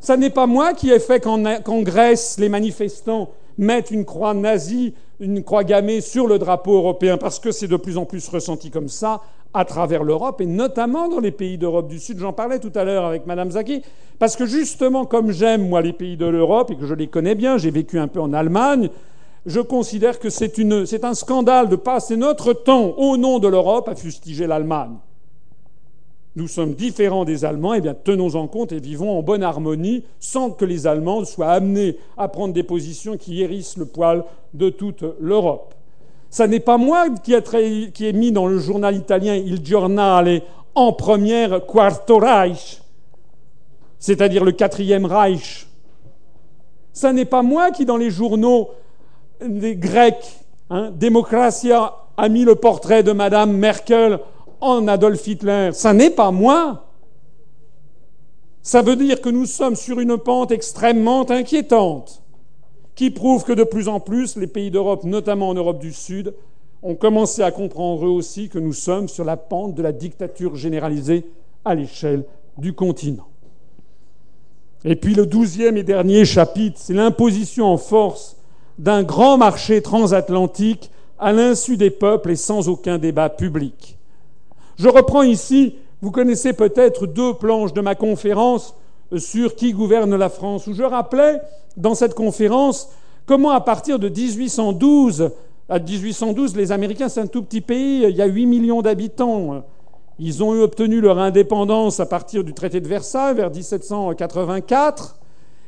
Ce n'est pas moi qui ai fait qu'en Grèce, les manifestants mettent une croix nazie, une croix gammée sur le drapeau européen, parce que c'est de plus en plus ressenti comme ça à travers l'Europe, et notamment dans les pays d'Europe du Sud. J'en parlais tout à l'heure avec Madame Zaki, parce que justement, comme j'aime, moi, les pays de l'Europe, et que je les connais bien, j'ai vécu un peu en Allemagne, je considère que c'est un scandale de passer notre temps, au nom de l'Europe, à fustiger l'Allemagne. Nous sommes différents des Allemands, eh bien tenons en compte et vivons en bonne harmonie sans que les Allemands soient amenés à prendre des positions qui hérissent le poil de toute l'Europe. Ce n'est pas moi qui ai, mis dans le journal italien Il Giornale en première Quarto Reich, c'est-à-dire le quatrième Reich. Ce n'est pas moi qui, dans les journaux des Grecs, hein, Démocratia a mis le portrait de Madame Merkel en Adolf Hitler. Ça n'est pas moi. Ça veut dire que nous sommes sur une pente extrêmement inquiétante, qui prouve que de plus en plus les pays d'Europe, notamment en Europe du Sud, ont commencé à comprendre eux aussi que nous sommes sur la pente de la dictature généralisée à l'échelle du continent. Et puis le douzième et dernier chapitre, c'est l'imposition en force d'un grand marché transatlantique à l'insu des peuples et sans aucun débat public. Je reprends ici, vous connaissez peut-être deux planches de ma conférence sur qui gouverne la France, où je rappelais dans cette conférence comment à partir de 1812, à 1812, les Américains, c'est un tout petit pays, il y a 8 millions d'habitants. Ils ont obtenu leur indépendance à partir du traité de Versailles vers 1784.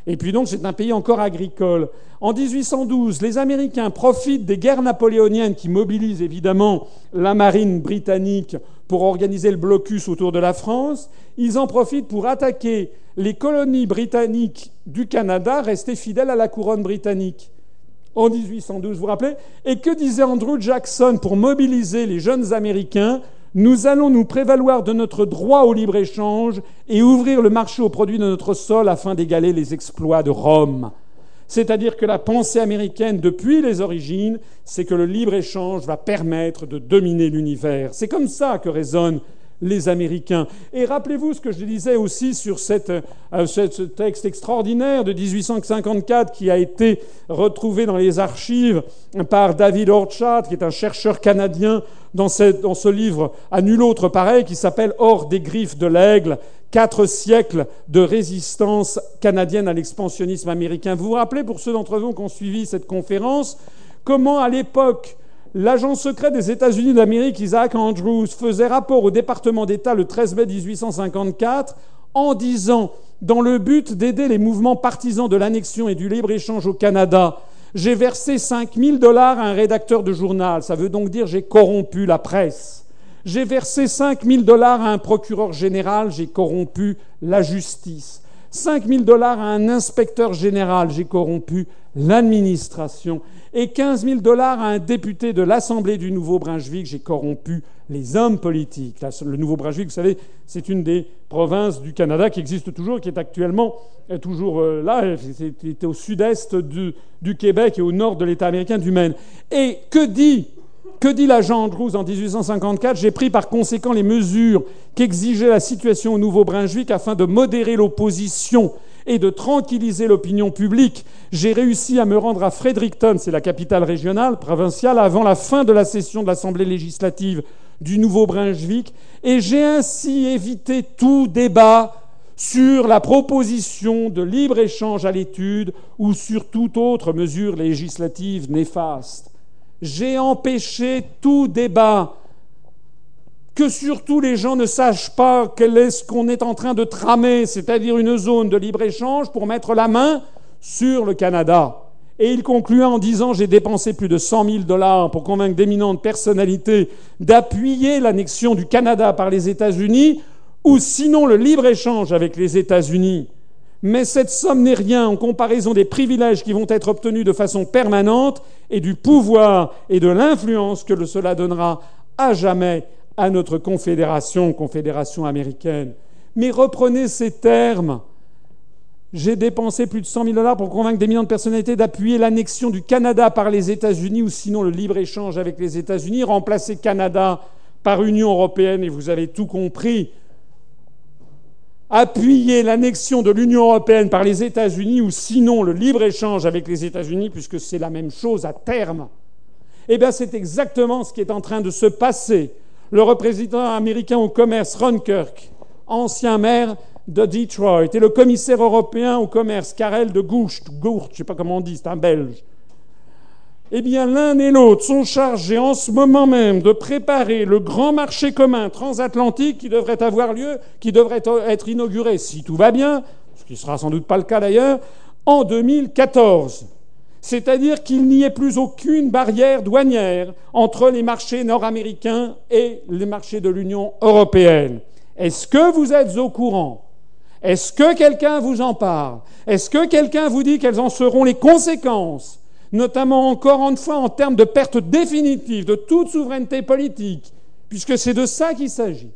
Et puis donc c'est un pays encore agricole. En 1812, les Américains profitent des guerres napoléoniennes qui mobilisent évidemment la marine britannique pour organiser le blocus autour de la France. Ils en profitent pour attaquer les colonies britanniques du Canada restées fidèles à la couronne britannique. En 1812, vous vous rappelez? Et que disait Andrew Jackson pour mobiliser les jeunes Américains? Nous allons nous prévaloir de notre droit au libre-échange et ouvrir le marché aux produits de notre sol afin d'égaler les exploits de Rome. C'est-à-dire que la pensée américaine, depuis les origines, c'est que le libre-échange va permettre de dominer l'univers. C'est comme ça que résonne les Américains. Et rappelez-vous ce que je disais aussi sur euh, ce texte extraordinaire de 1854 qui a été retrouvé dans les archives par David Orchard, qui est un chercheur canadien, dans ce, dans ce livre à nul autre pareil, qui s'appelle Hors des griffes de l'aigle, quatre siècles de résistance canadienne à l'expansionnisme américain. Vous vous rappelez, pour ceux d'entre vous qui ont suivi cette conférence, comment à l'époque L'agent secret des États-Unis d'Amérique, Isaac Andrews, faisait rapport au département d'État le 13 mai 1854 en disant, dans le but d'aider les mouvements partisans de l'annexion et du libre-échange au Canada, j'ai versé 5000 dollars à un rédacteur de journal. Ça veut donc dire j'ai corrompu la presse. J'ai versé 5000 dollars à un procureur général, j'ai corrompu la justice. 5000 dollars à un inspecteur général, j'ai corrompu l'administration et 15 000 dollars à un député de l'Assemblée du Nouveau-Brunswick. J'ai corrompu les hommes politiques. Le Nouveau-Brunswick, vous savez, c'est une des provinces du Canada qui existe toujours, qui est actuellement toujours euh, là. C'était au sud-est du, du, Québec et au nord de l'État américain du Maine. Et que dit que dit l'agent Andrews en 1854 J'ai pris par conséquent les mesures qu'exigeait la situation au Nouveau-Brunswick afin de modérer l'opposition et de tranquilliser l'opinion publique. J'ai réussi à me rendre à Fredericton, c'est la capitale régionale, provinciale, avant la fin de la session de l'Assemblée législative du Nouveau-Brunswick, et j'ai ainsi évité tout débat sur la proposition de libre-échange à l'étude ou sur toute autre mesure législative néfaste. J'ai empêché tout débat que surtout les gens ne sachent pas quel est ce qu'on est en train de tramer, c'est-à-dire une zone de libre-échange pour mettre la main sur le Canada. Et il conclut en disant J'ai dépensé plus de 100 000 dollars pour convaincre d'éminentes personnalités d'appuyer l'annexion du Canada par les États-Unis, ou sinon le libre-échange avec les États-Unis. Mais cette somme n'est rien en comparaison des privilèges qui vont être obtenus de façon permanente et du pouvoir et de l'influence que cela donnera à jamais à notre confédération, confédération américaine. Mais reprenez ces termes. J'ai dépensé plus de 100 000 dollars pour convaincre des millions de personnalités d'appuyer l'annexion du Canada par les États-Unis ou sinon le libre-échange avec les États-Unis, remplacer Canada par Union européenne, et vous avez tout compris. Appuyer l'annexion de l'Union européenne par les États-Unis ou sinon le libre-échange avec les États-Unis, puisque c'est la même chose à terme. Eh bien, c'est exactement ce qui est en train de se passer. Le représentant américain au commerce, Ron Kirk, ancien maire de Detroit, et le commissaire européen au commerce, Karel de Gucht, Gucht, je ne sais pas comment on dit, c'est un Belge. Eh bien, l'un et l'autre sont chargés en ce moment même de préparer le grand marché commun transatlantique qui devrait avoir lieu, qui devrait être inauguré, si tout va bien, ce qui sera sans doute pas le cas d'ailleurs, en 2014. C'est-à-dire qu'il n'y ait plus aucune barrière douanière entre les marchés nord-américains et les marchés de l'Union européenne. Est-ce que vous êtes au courant? Est-ce que quelqu'un vous en parle? Est-ce que quelqu'un vous dit quelles en seront les conséquences Notamment encore une fois en termes de perte définitive de toute souveraineté politique, puisque c'est de ça qu'il s'agit.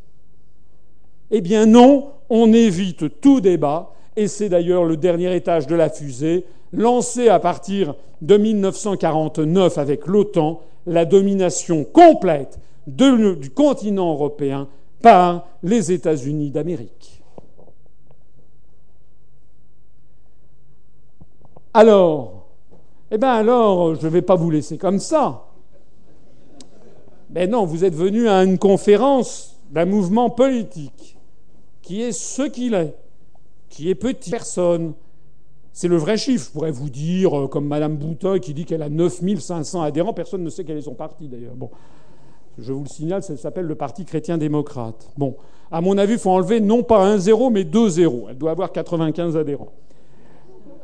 Eh bien non, on évite tout débat, et c'est d'ailleurs le dernier étage de la fusée, lancé à partir de 1949 avec l'OTAN, la domination complète du continent européen par les États-Unis d'Amérique. Alors, eh bien alors, je ne vais pas vous laisser comme ça. Mais non, vous êtes venu à une conférence d'un mouvement politique qui est ce qu'il est, qui est petite personne. C'est le vrai chiffre. Je pourrais vous dire, euh, comme Madame Boutin qui dit qu'elle a 9500 adhérents, personne ne sait quel est son parti d'ailleurs. Bon, je vous le signale, ça s'appelle le Parti chrétien-démocrate. Bon, à mon avis, il faut enlever non pas un zéro, mais deux zéros. Elle doit avoir 95 adhérents.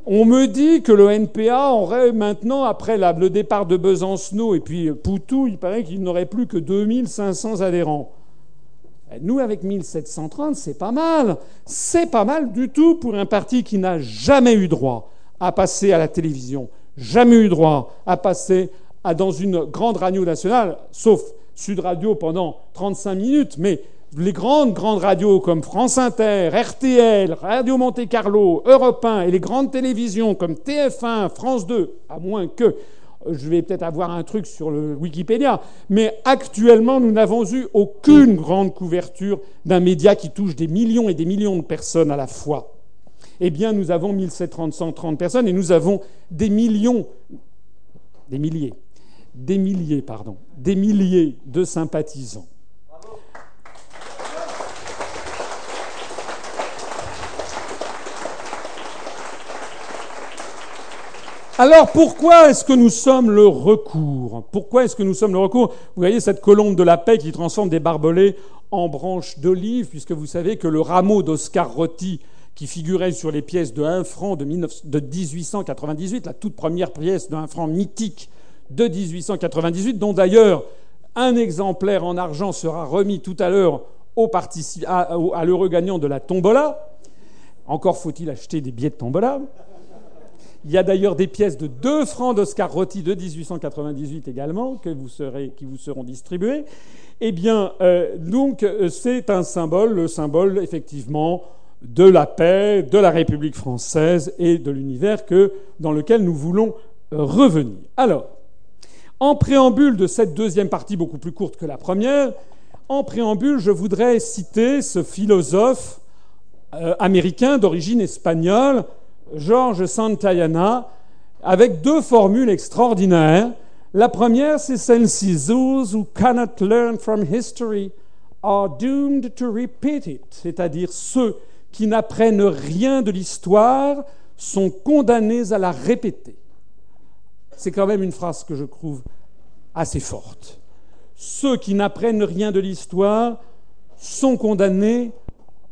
On me dit que le NPA aurait maintenant, après le départ de Besancenot et puis Poutou, il paraît qu'il n'aurait plus que 2500 adhérents. Eh, nous, avec 1730, c'est pas mal. C'est pas mal du tout pour un parti qui n'a jamais eu droit à passer à la télévision, jamais eu droit à passer dans une grande radio nationale, sauf Sud Radio pendant 35 minutes, mais les grandes, grandes radios comme France Inter, RTL, Radio Monte Carlo, Europe 1 et les grandes télévisions comme TF1, France 2, à moins que je vais peut-être avoir un truc sur le Wikipédia, mais actuellement, nous n'avons eu aucune grande couverture d'un média qui touche des millions et des millions de personnes à la fois. Eh bien, nous avons 1730 personnes et nous avons des millions, des milliers, des milliers, pardon, des milliers de sympathisants. Alors pourquoi est-ce que nous sommes le recours? Pourquoi est-ce que nous sommes le recours? Vous voyez cette colombe de la paix qui transforme des barbelés en branches d'olive, puisque vous savez que le rameau d'Oscar Rotti, qui figurait sur les pièces de 1 franc de, 1898, la toute première pièce de 1 franc mythique de 1898, dont d'ailleurs un exemplaire en argent sera remis tout à l'heure à, à l'heureux gagnant de la tombola. Encore faut-il acheter des billets de tombola. Il y a d'ailleurs des pièces de 2 francs d'Oscar Rotti de 1898 également que vous serez, qui vous seront distribuées. Eh bien, euh, donc, euh, c'est un symbole, le symbole effectivement de la paix, de la République française et de l'univers que, dans lequel nous voulons euh, revenir. Alors, en préambule de cette deuxième partie beaucoup plus courte que la première, en préambule, je voudrais citer ce philosophe américain d'origine espagnole, Georges Santayana avec deux formules extraordinaires. La première, c'est celle-ci Those who cannot learn from history are doomed to repeat it. C'est-à-dire ceux qui n'apprennent rien de l'histoire sont condamnés à la répéter. C'est quand même une phrase que je trouve assez forte. Ceux qui n'apprennent rien de l'histoire sont condamnés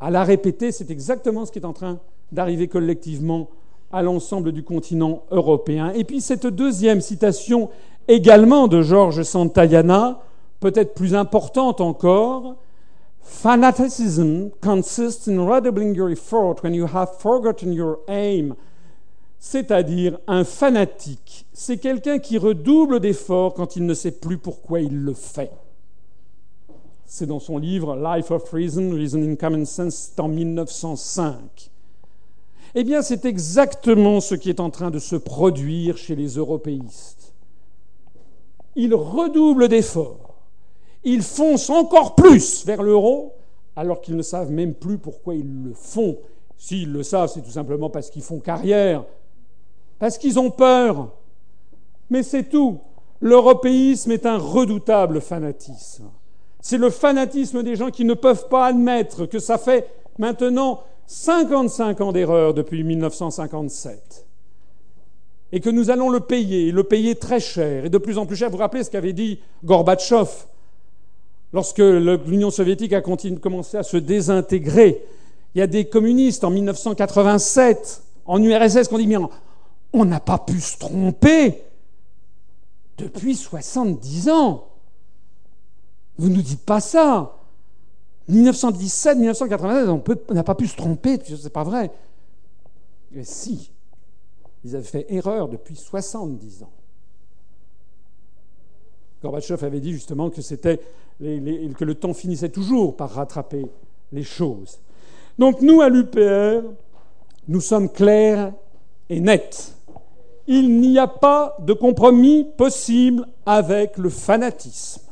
à la répéter. C'est exactement ce qui est en train d'arriver collectivement à l'ensemble du continent européen. Et puis cette deuxième citation également de Georges Santayana, peut-être plus importante encore, Fanaticism consists in redoubling your effort when you have forgotten your aim. C'est-à-dire un fanatique, c'est quelqu'un qui redouble d'efforts quand il ne sait plus pourquoi il le fait. C'est dans son livre Life of Reason, Reason in Common Sense, en 1905. Eh bien, c'est exactement ce qui est en train de se produire chez les européistes. Ils redoublent d'efforts. Ils foncent encore plus vers l'euro, alors qu'ils ne savent même plus pourquoi ils le font. S'ils le savent, c'est tout simplement parce qu'ils font carrière, parce qu'ils ont peur. Mais c'est tout. L'européisme est un redoutable fanatisme. C'est le fanatisme des gens qui ne peuvent pas admettre que ça fait maintenant 55 ans d'erreur depuis 1957 et que nous allons le payer, le payer très cher, et de plus en plus cher. Vous vous rappelez ce qu'avait dit Gorbatchev lorsque l'Union soviétique a commencé à se désintégrer? Il y a des communistes en 1987, en URSS, qui ont dit Mais on n'a pas pu se tromper depuis 70 ans. Vous ne nous dites pas ça. 1917, 1996, on n'a pas pu se tromper, c'est pas vrai. Mais si, ils avaient fait erreur depuis 70 ans. Gorbatchev avait dit justement que, c'était que le temps finissait toujours par rattraper les choses. Donc nous, à l'UPR, nous sommes clairs et nets. Il n'y a pas de compromis possible avec le fanatisme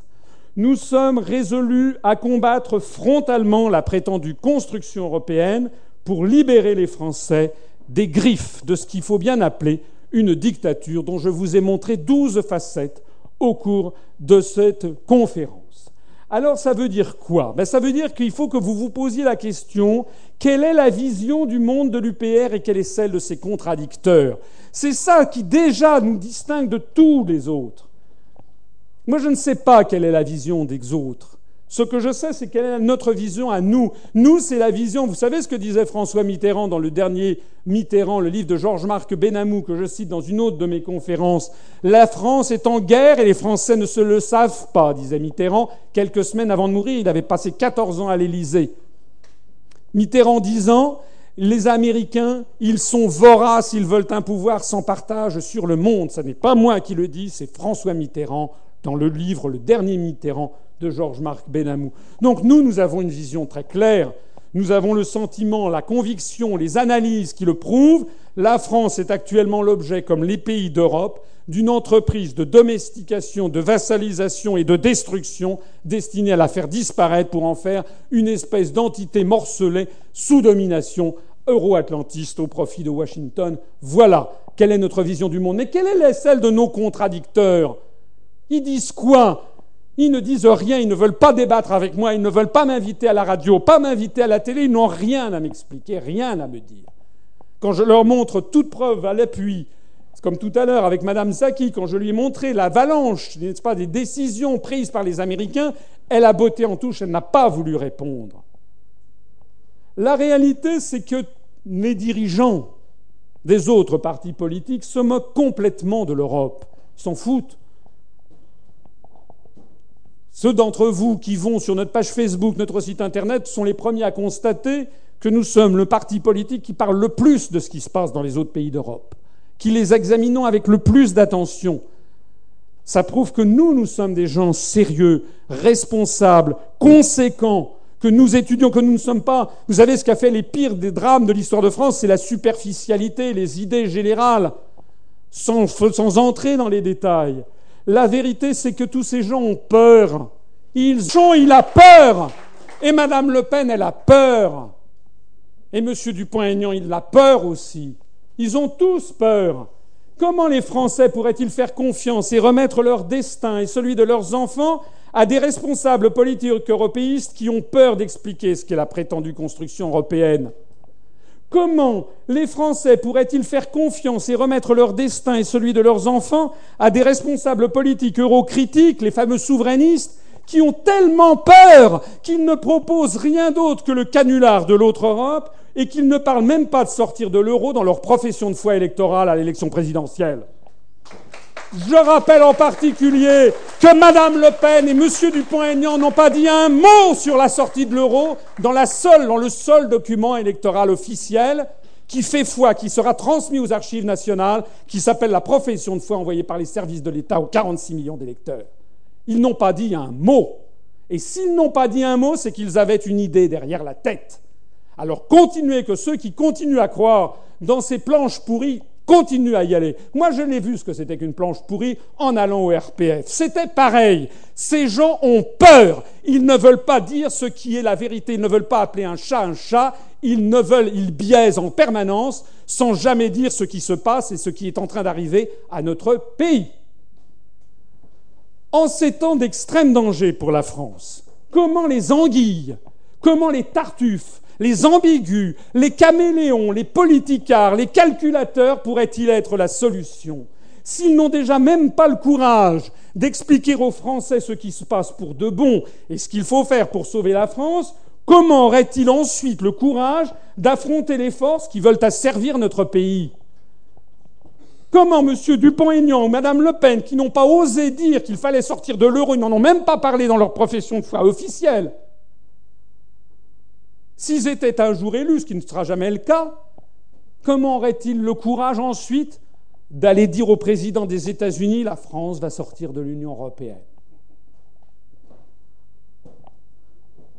nous sommes résolus à combattre frontalement la prétendue construction européenne pour libérer les Français des griffes de ce qu'il faut bien appeler une dictature dont je vous ai montré douze facettes au cours de cette conférence. Alors ça veut dire quoi? Ben, Ça veut dire qu'il faut que vous vous posiez la question quelle est la vision du monde de l'UPR et quelle est celle de ses contradicteurs? C'est ça qui déjà nous distingue de tous les autres. Moi, je ne sais pas quelle est la vision des autres. Ce que je sais, c'est quelle est notre vision à nous. Nous, c'est la vision. Vous savez ce que disait François Mitterrand dans le dernier Mitterrand, le livre de Georges-Marc Benamou, que je cite dans une autre de mes conférences. La France est en guerre et les Français ne se le savent pas, disait Mitterrand. Quelques semaines avant de mourir, il avait passé 14 ans à l'Élysée. Mitterrand disant les Américains, ils sont voraces, ils veulent un pouvoir sans partage sur le monde. Ce n'est pas moi qui le dis, c'est François Mitterrand, dans le livre Le dernier Mitterrand de Georges-Marc Benamou. Donc nous, nous avons une vision très claire. Nous avons le sentiment, la conviction, les analyses qui le prouvent. La France est actuellement l'objet, comme les pays d'Europe, d'une entreprise de domestication, de vassalisation et de destruction destinée à la faire disparaître pour en faire une espèce d'entité morcelée sous domination euro-atlantiste au profit de Washington. Voilà quelle est notre vision du monde. Mais quelle est celle de nos contradicteurs? Ils disent quoi? Ils ne disent rien, ils ne veulent pas débattre avec moi, ils ne veulent pas m'inviter à la radio, pas m'inviter à la télé, ils n'ont rien à m'expliquer, rien à me dire. Quand je leur montre toute preuve à l'appui, comme tout à l'heure avec Mme Zaki, quand je lui ai montré l'avalanche, n'est-ce pas, des décisions prises par les Américains, elle a botté en touche, elle n'a pas voulu répondre. La réalité, c'est que les dirigeants des autres partis politiques se moquent complètement de l'Europe. S'en foutent. Ceux d'entre vous qui vont sur notre page Facebook, notre site Internet, sont les premiers à constater que nous sommes le parti politique qui parle le plus de ce qui se passe dans les autres pays d'Europe, qui les examinons avec le plus d'attention. Ça prouve que nous, nous sommes des gens sérieux, responsables, conséquents, que nous étudions, que nous ne sommes pas. Vous savez ce qu'a fait les pires des drames de l'histoire de France, c'est la superficialité, les idées générales, sans, sans entrer dans les détails. La vérité, c'est que tous ces gens ont peur. Ils ont, il a peur. Et Madame Le Pen, elle a peur. Et M. Dupont-Aignan, il a peur aussi. Ils ont tous peur. Comment les Français pourraient-ils faire confiance et remettre leur destin et celui de leurs enfants à des responsables politiques européistes qui ont peur d'expliquer ce qu'est la prétendue construction européenne? Comment les Français pourraient-ils faire confiance et remettre leur destin et celui de leurs enfants à des responsables politiques eurocritiques, les fameux souverainistes, qui ont tellement peur qu'ils ne proposent rien d'autre que le canular de l'autre Europe et qu'ils ne parlent même pas de sortir de l'euro dans leur profession de foi électorale à l'élection présidentielle? Je rappelle en particulier que Mme Le Pen et M. Dupont-Aignan n'ont pas dit un mot sur la sortie de l'euro dans, dans le seul document électoral officiel qui fait foi, qui sera transmis aux archives nationales, qui s'appelle la profession de foi envoyée par les services de l'État aux 46 millions d'électeurs. Ils n'ont pas dit un mot. Et s'ils n'ont pas dit un mot, c'est qu'ils avaient une idée derrière la tête. Alors continuez que ceux qui continuent à croire dans ces planches pourries continue à y aller. Moi, je l'ai vu ce que c'était qu'une planche pourrie en allant au RPF. C'était pareil. Ces gens ont peur. Ils ne veulent pas dire ce qui est la vérité. Ils ne veulent pas appeler un chat un chat. Ils ne veulent, ils biaisent en permanence sans jamais dire ce qui se passe et ce qui est en train d'arriver à notre pays. En ces temps d'extrême danger pour la France, comment les anguilles, comment les tartuffes, les ambigus, les caméléons, les politicards, les calculateurs pourraient-ils être la solution? S'ils n'ont déjà même pas le courage d'expliquer aux Français ce qui se passe pour de bon et ce qu'il faut faire pour sauver la France, comment auraient-ils ensuite le courage d'affronter les forces qui veulent asservir notre pays? Comment M. Dupont-Aignan ou Mme Le Pen, qui n'ont pas osé dire qu'il fallait sortir de l'euro, ils n'en ont même pas parlé dans leur profession de foi officielle, S'ils étaient un jour élus, ce qui ne sera jamais le cas, comment auraient-ils le courage ensuite d'aller dire au président des États-Unis la France va sortir de l'Union européenne?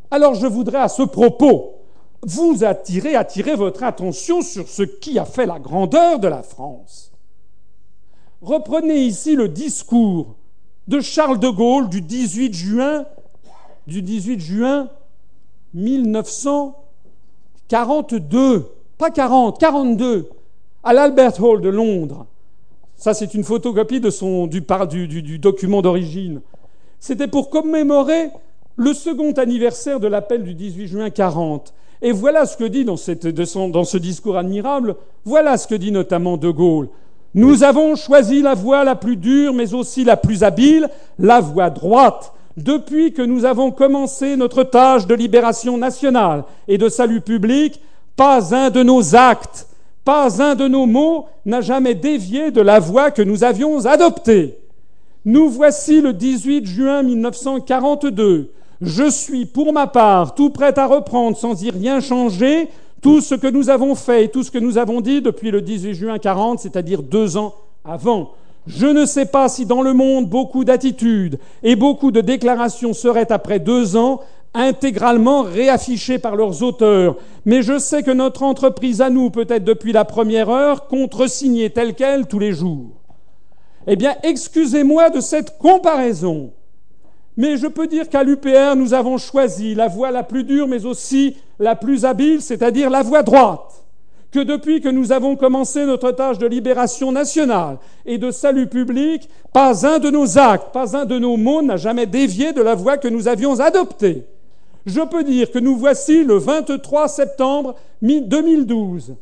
Alors je voudrais à ce propos vous attirer, attirer votre attention sur ce qui a fait la grandeur de la France. Reprenez ici le discours de Charles de Gaulle du 18 juin, du 18 juin 1942, pas 40, 42, à l'Albert Hall de Londres. Ça, c'est une photocopie du, document d'origine. C'était pour commémorer le second anniversaire de l'appel du 18 juin 40. Et voilà ce que dit dans ce discours admirable, voilà ce que dit notamment De Gaulle. Nous avons choisi la voie la plus dure, mais aussi la plus habile, la voie droite, depuis que nous avons commencé notre tâche de libération nationale et de salut public, pas un de nos actes, pas un de nos mots n'a jamais dévié de la voie que nous avions adoptée. Nous voici le 18 juin 1942. Je suis, pour ma part, tout prêt à reprendre sans y rien changer tout ce que nous avons fait et tout ce que nous avons dit depuis le 18 juin 40, c'est-à-dire deux ans avant. Je ne sais pas si dans le monde beaucoup d'attitudes et beaucoup de déclarations seraient après deux ans intégralement réaffichées par leurs auteurs, mais je sais que notre entreprise à nous, peut-être depuis la première heure, contresignée telle qu'elle tous les jours. Eh bien, excusez-moi de cette comparaison, mais je peux dire qu'à l'UPR, nous avons choisi la voie la plus dure, mais aussi la plus habile, c'est-à-dire la voie droite que depuis que nous avons commencé notre tâche de libération nationale et de salut public, pas un de nos actes, pas un de nos mots n'a jamais dévié de la voie que nous avions adoptée. Je peux dire que nous voici le 23 septembre 2012.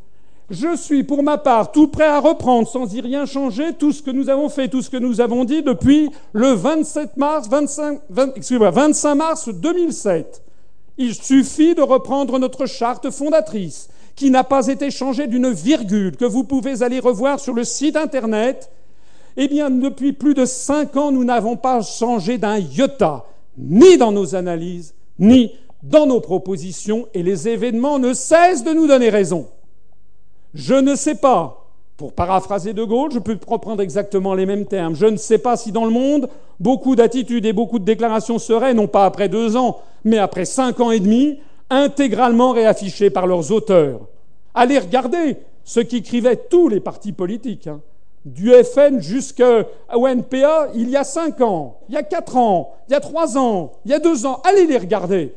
Je suis pour ma part tout prêt à reprendre sans y rien changer tout ce que nous avons fait, tout ce que nous avons dit depuis le 27 mars, 25, 25 mars 2007. Il suffit de reprendre notre charte fondatrice qui n'a pas été changé d'une virgule, que vous pouvez aller revoir sur le site Internet, eh bien, depuis plus de cinq ans, nous n'avons pas changé d'un iota, ni dans nos analyses, ni dans nos propositions, et les événements ne cessent de nous donner raison. Je ne sais pas, pour paraphraser De Gaulle, je peux reprendre exactement les mêmes termes, je ne sais pas si dans le monde, beaucoup d'attitudes et beaucoup de déclarations seraient, non pas après deux ans, mais après cinq ans et demi, intégralement réaffichés par leurs auteurs. Allez regarder ce qu'écrivaient tous les partis politiques, hein. du FN jusqu'au NPA, il y a cinq ans, il y a quatre ans, il y a trois ans, il y a deux ans. Allez les regarder.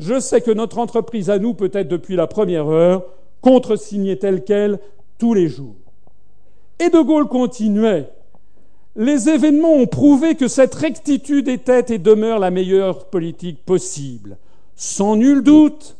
Je sais que notre entreprise à nous, peut-être depuis la première heure, contresignait telle qu'elle tous les jours. Et De Gaulle continuait les événements ont prouvé que cette rectitude était et demeure la meilleure politique possible. Sans nul doute,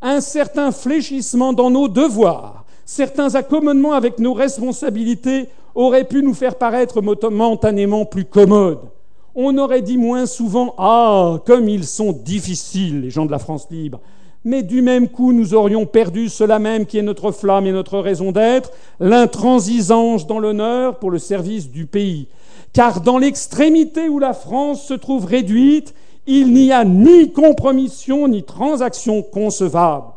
un certain fléchissement dans nos devoirs, certains accommodements avec nos responsabilités auraient pu nous faire paraître momentanément plus commodes. On aurait dit moins souvent Ah, comme ils sont difficiles, les gens de la France libre. Mais du même coup, nous aurions perdu cela même qui est notre flamme et notre raison d'être, l'intransigeance dans l'honneur pour le service du pays car dans l'extrémité où la France se trouve réduite, il n'y a ni compromission ni transaction concevable.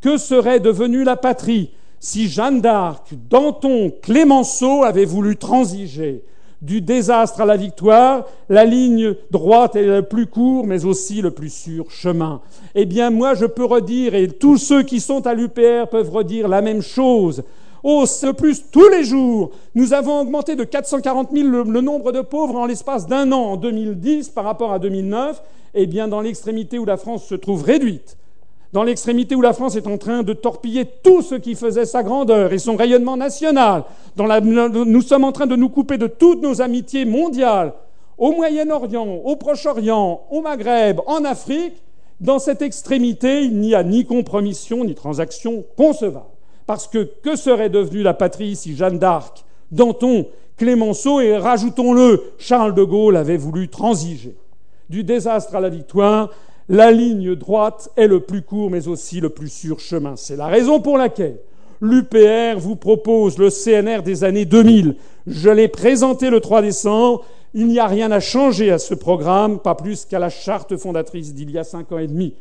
Que serait devenue la patrie si Jeanne d'Arc, Danton, Clémenceau avaient voulu transiger? Du désastre à la victoire, la ligne droite est le plus court, mais aussi le plus sûr chemin. Eh bien, moi, je peux redire, et tous ceux qui sont à l'UPR peuvent redire la même chose. De plus, tous les jours, nous avons augmenté de 440 000 le, le nombre de pauvres en l'espace d'un an en 2010 par rapport à 2009. Eh bien, dans l'extrémité où la France se trouve réduite, dans l'extrémité où la France est en train de torpiller tout ce qui faisait sa grandeur et son rayonnement national. nous sommes en train de nous couper de toutes nos amitiés mondiales au Moyen-Orient, au Proche-Orient, au Maghreb, en Afrique. Dans cette extrémité, il n'y a ni compromission ni transaction concevable. Parce que que serait devenue la patrie si Jeanne d'Arc, Danton, Clémenceau et, rajoutons-le, Charles de Gaulle avaient voulu transiger? Du désastre à la victoire, la ligne droite est le plus court mais aussi le plus sûr chemin. C'est la raison pour laquelle l'UPR vous propose le CNR des années 2000. Je l'ai présenté le 3 décembre. Il n'y a rien à changer à ce programme, pas plus qu'à la charte fondatrice d'il y a cinq ans et demi.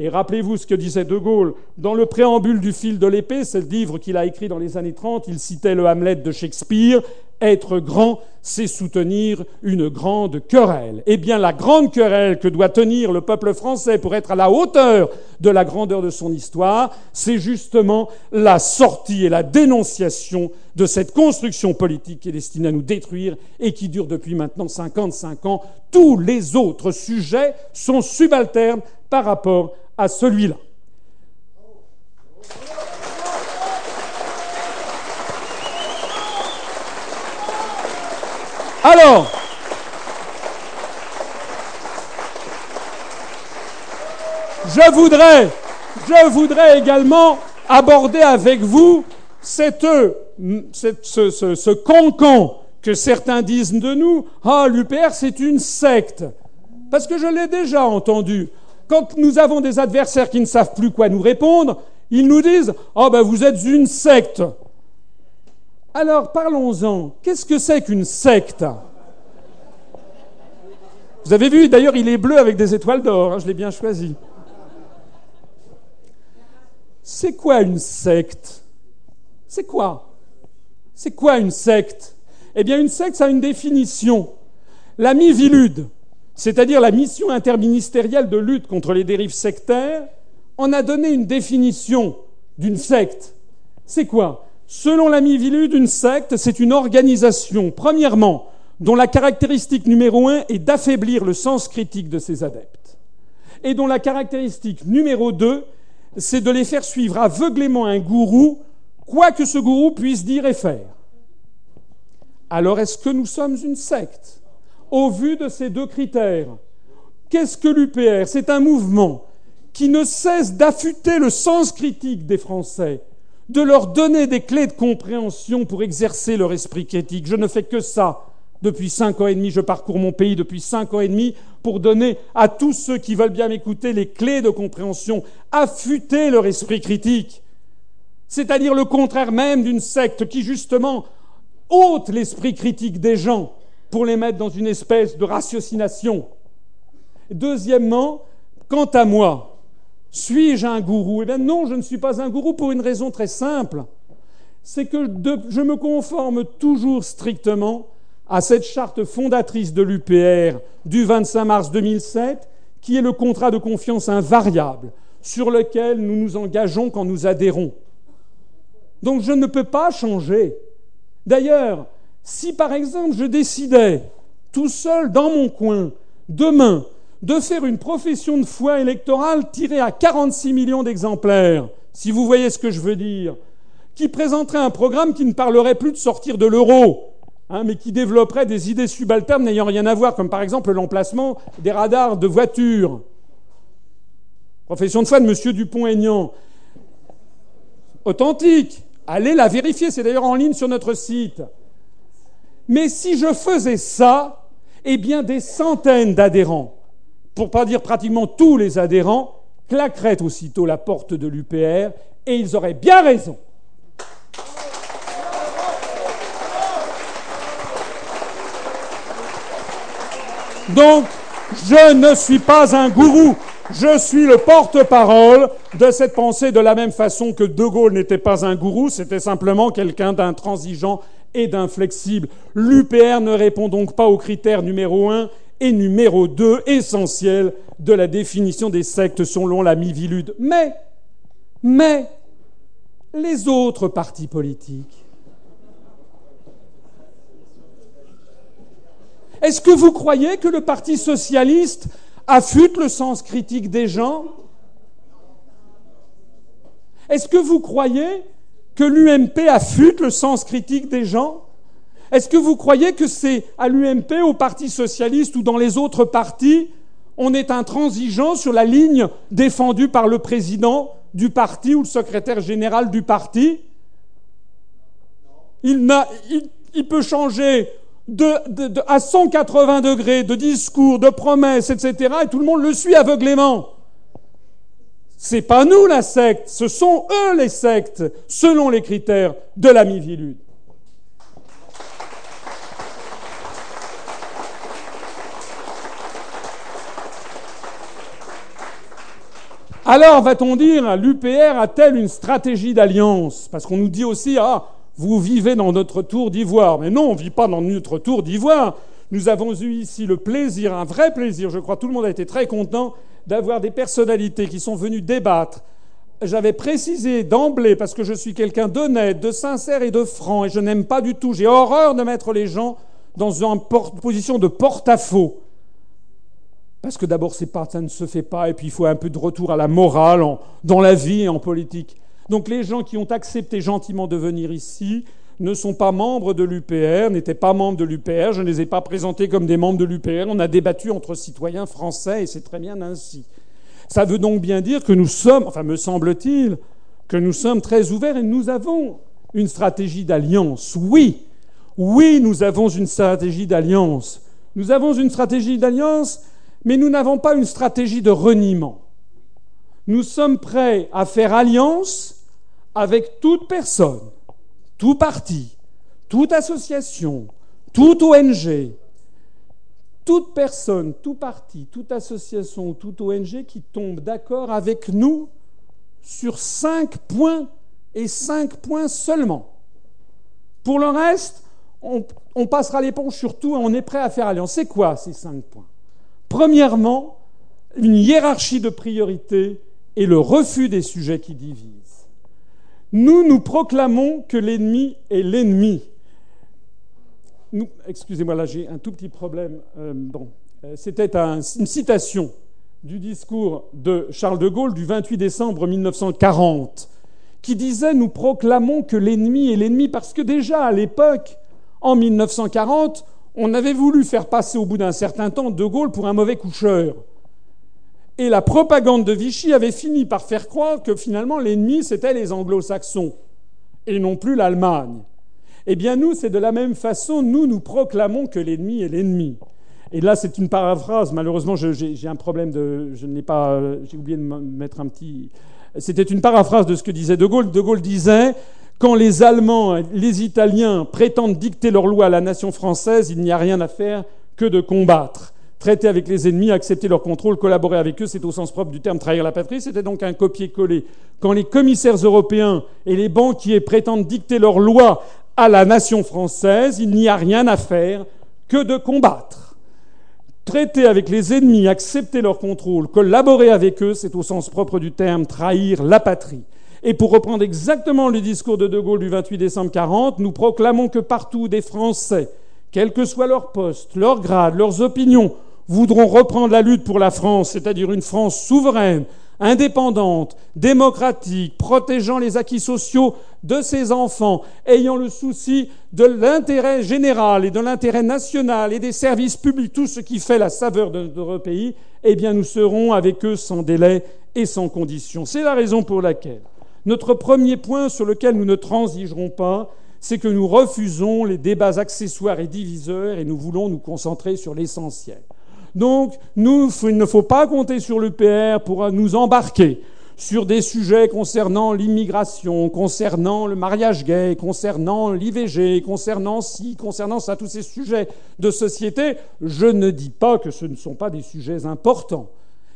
Et rappelez-vous ce que disait De Gaulle. Dans le préambule du fil de l'épée, c'est le livre qu'il a écrit dans les années 30, il citait le Hamlet de Shakespeare, être grand, c'est soutenir une grande querelle. Eh bien, la grande querelle que doit tenir le peuple français pour être à la hauteur de la grandeur de son histoire, c'est justement la sortie et la dénonciation de cette construction politique qui est destinée à nous détruire et qui dure depuis maintenant 55 ans. Tous les autres sujets sont subalternes par rapport à celui-là. Alors, je voudrais, je voudrais également aborder avec vous cette, ce, ce, ce cancan que certains disent de nous. Ah, l'UPR, c'est une secte. Parce que je l'ai déjà entendu. Quand nous avons des adversaires qui ne savent plus quoi nous répondre, ils nous disent Ah, ben vous êtes une secte. Alors parlons-en. Qu'est-ce que c'est qu'une secte? Vous avez vu, d'ailleurs, il est bleu avec des étoiles d'or, hein, je l'ai bien choisi. C'est quoi une secte? C'est quoi? C'est quoi une secte? Eh bien, une secte, ça a une définition. La mivilude, c'est-à-dire la mission interministérielle de lutte contre les dérives sectaires, en a donné une définition d'une secte. C'est quoi? Selon la Mivilude, une secte, c'est une organisation, premièrement, dont la caractéristique numéro un est d'affaiblir le sens critique de ses adeptes, et dont la caractéristique numéro deux, c'est de les faire suivre aveuglément un gourou, quoi que ce gourou puisse dire et faire. Alors est-ce que nous sommes une secte? Au vu de ces deux critères, qu'est-ce que l'UPR C'est un mouvement qui ne cesse d'affûter le sens critique des Français de leur donner des clés de compréhension pour exercer leur esprit critique. Je ne fais que ça. Depuis cinq ans et demi, je parcours mon pays depuis cinq ans et demi pour donner à tous ceux qui veulent bien m'écouter les clés de compréhension, affûter leur esprit critique. C'est-à-dire le contraire même d'une secte qui, justement, ôte l'esprit critique des gens pour les mettre dans une espèce de ratiocination. Deuxièmement, quant à moi, suis-je un gourou? Eh bien non, je ne suis pas un gourou pour une raison très simple. C'est que je me conforme toujours strictement à cette charte fondatrice de l'UPR du 25 mars 2007, qui est le contrat de confiance invariable sur lequel nous nous engageons quand nous adhérons. Donc je ne peux pas changer. D'ailleurs, si par exemple je décidais tout seul dans mon coin, demain, de faire une profession de foi électorale tirée à 46 millions d'exemplaires, si vous voyez ce que je veux dire, qui présenterait un programme qui ne parlerait plus de sortir de l'euro, hein, mais qui développerait des idées subalternes n'ayant rien à voir, comme par exemple l'emplacement des radars de voitures. Profession de foi de M. Dupont-Aignan. Authentique. Allez la vérifier, c'est d'ailleurs en ligne sur notre site. Mais si je faisais ça, eh bien des centaines d'adhérents pour pas dire pratiquement tous les adhérents, claqueraient aussitôt la porte de l'UPR et ils auraient bien raison. Donc, je ne suis pas un gourou, je suis le porte-parole de cette pensée de la même façon que De Gaulle n'était pas un gourou, c'était simplement quelqu'un d'intransigeant et d'inflexible. L'UPR ne répond donc pas aux critères numéro un et numéro deux essentiels de la définition des sectes selon la Mivilude. Mais, mais, les autres partis politiques, Est-ce que vous croyez que le Parti socialiste affûte le sens critique des gens? Est-ce que vous croyez que l'UMP affûte le sens critique des gens? Est-ce que vous croyez que c'est à l'UMP, au Parti socialiste ou dans les autres partis, on est intransigeant sur la ligne défendue par le président du parti ou le secrétaire général du parti? Il, peut changer de, à 180 degrés de discours, de promesses, etc., et tout le monde le suit aveuglément. C'est pas nous la secte, ce sont eux les sectes, selon les critères de la Mivilude. Alors va-t-on dire, l'UPR a-t-elle une stratégie d'alliance? Parce qu'on nous dit aussi, ah, vous vivez dans notre tour d'ivoire. Mais non, on ne vit pas dans notre tour d'ivoire. Nous avons eu ici le plaisir, un vrai plaisir, je crois tout le monde a été très content, d'avoir des personnalités qui sont venues débattre. J'avais précisé d'emblée, parce que je suis quelqu'un d'honnête, de sincère et de franc, et je n'aime pas du tout, j'ai horreur de mettre les gens dans une position de porte-à-faux. Parce que d'abord, pas, ça ne se fait pas, et puis il faut un peu de retour à la morale dans la vie et en politique. Donc les gens qui ont accepté gentiment de venir ici ne sont pas membres de l'UPR, n'étaient pas membres de l'UPR, je ne les ai pas présentés comme des membres de l'UPR, on a débattu entre citoyens français et c'est très bien ainsi. Ça veut donc bien dire que nous sommes, enfin me semble-t-il, que nous sommes très ouverts et nous avons une stratégie d'alliance. Oui, oui, nous avons une stratégie d'alliance. Nous avons une stratégie d'alliance, mais nous n'avons pas une stratégie de reniement. Nous sommes prêts à faire alliance avec toute personne, tout parti, toute association, toute ONG, toute personne, tout parti, toute association, toute ONG qui tombe d'accord avec nous sur cinq points et cinq points seulement. Pour le reste, on, on passera l'éponge sur tout et on est prêt à faire alliance. C'est quoi ces cinq points? Premièrement, une hiérarchie de priorités et le refus des sujets qui divisent. Nous, nous proclamons que l'ennemi est l'ennemi. Excusez-moi, là j'ai un tout petit problème. Euh, euh, c'était une citation du discours de Charles de Gaulle du 28 décembre 1940, qui disait Nous proclamons que l'ennemi est l'ennemi, parce que déjà à l'époque, en 1940, on avait voulu faire passer au bout d'un certain temps De Gaulle pour un mauvais coucheur. Et la propagande de Vichy avait fini par faire croire que finalement l'ennemi, c'était les anglo-saxons et non plus l'Allemagne. Eh bien nous, c'est de la même façon, nous, nous proclamons que l'ennemi est l'ennemi. Et là, c'est une paraphrase. Malheureusement, j'ai un problème de... Je n'ai pas... J'ai oublié de mettre un petit... C'était une paraphrase de ce que disait De Gaulle. De Gaulle disait quand les Allemands, les Italiens prétendent dicter leurs lois à la nation française, il n'y a rien à faire que de combattre traiter avec les ennemis, accepter leur contrôle, collaborer avec eux, c'est au sens propre du terme trahir la patrie, c'était donc un copier-coller. Quand les commissaires européens et les banquiers prétendent dicter leurs lois à la nation française, il n'y a rien à faire que de combattre. Traiter avec les ennemis, accepter leur contrôle, collaborer avec eux, c'est au sens propre du terme trahir la patrie. Et pour reprendre exactement le discours de De Gaulle du 28 décembre 40, nous proclamons que partout des Français, quel que soit leur poste, leur grade, leurs opinions, voudront reprendre la lutte pour la France, c'est-à-dire une France souveraine, indépendante, démocratique, protégeant les acquis sociaux de ses enfants, ayant le souci de l'intérêt général et de l'intérêt national et des services publics, tout ce qui fait la saveur de notre pays, eh bien nous serons avec eux sans délai et sans condition. C'est la raison pour laquelle notre premier point sur lequel nous ne transigerons pas, c'est que nous refusons les débats accessoires et diviseurs et nous voulons nous concentrer sur l'essentiel. Donc, il ne faut pas compter sur l'UPR pour nous embarquer sur des sujets concernant l'immigration, concernant le mariage gay, concernant l'IVG, concernant ci, concernant ça, tous ces sujets de société. Je ne dis pas que ce ne sont pas des sujets importants,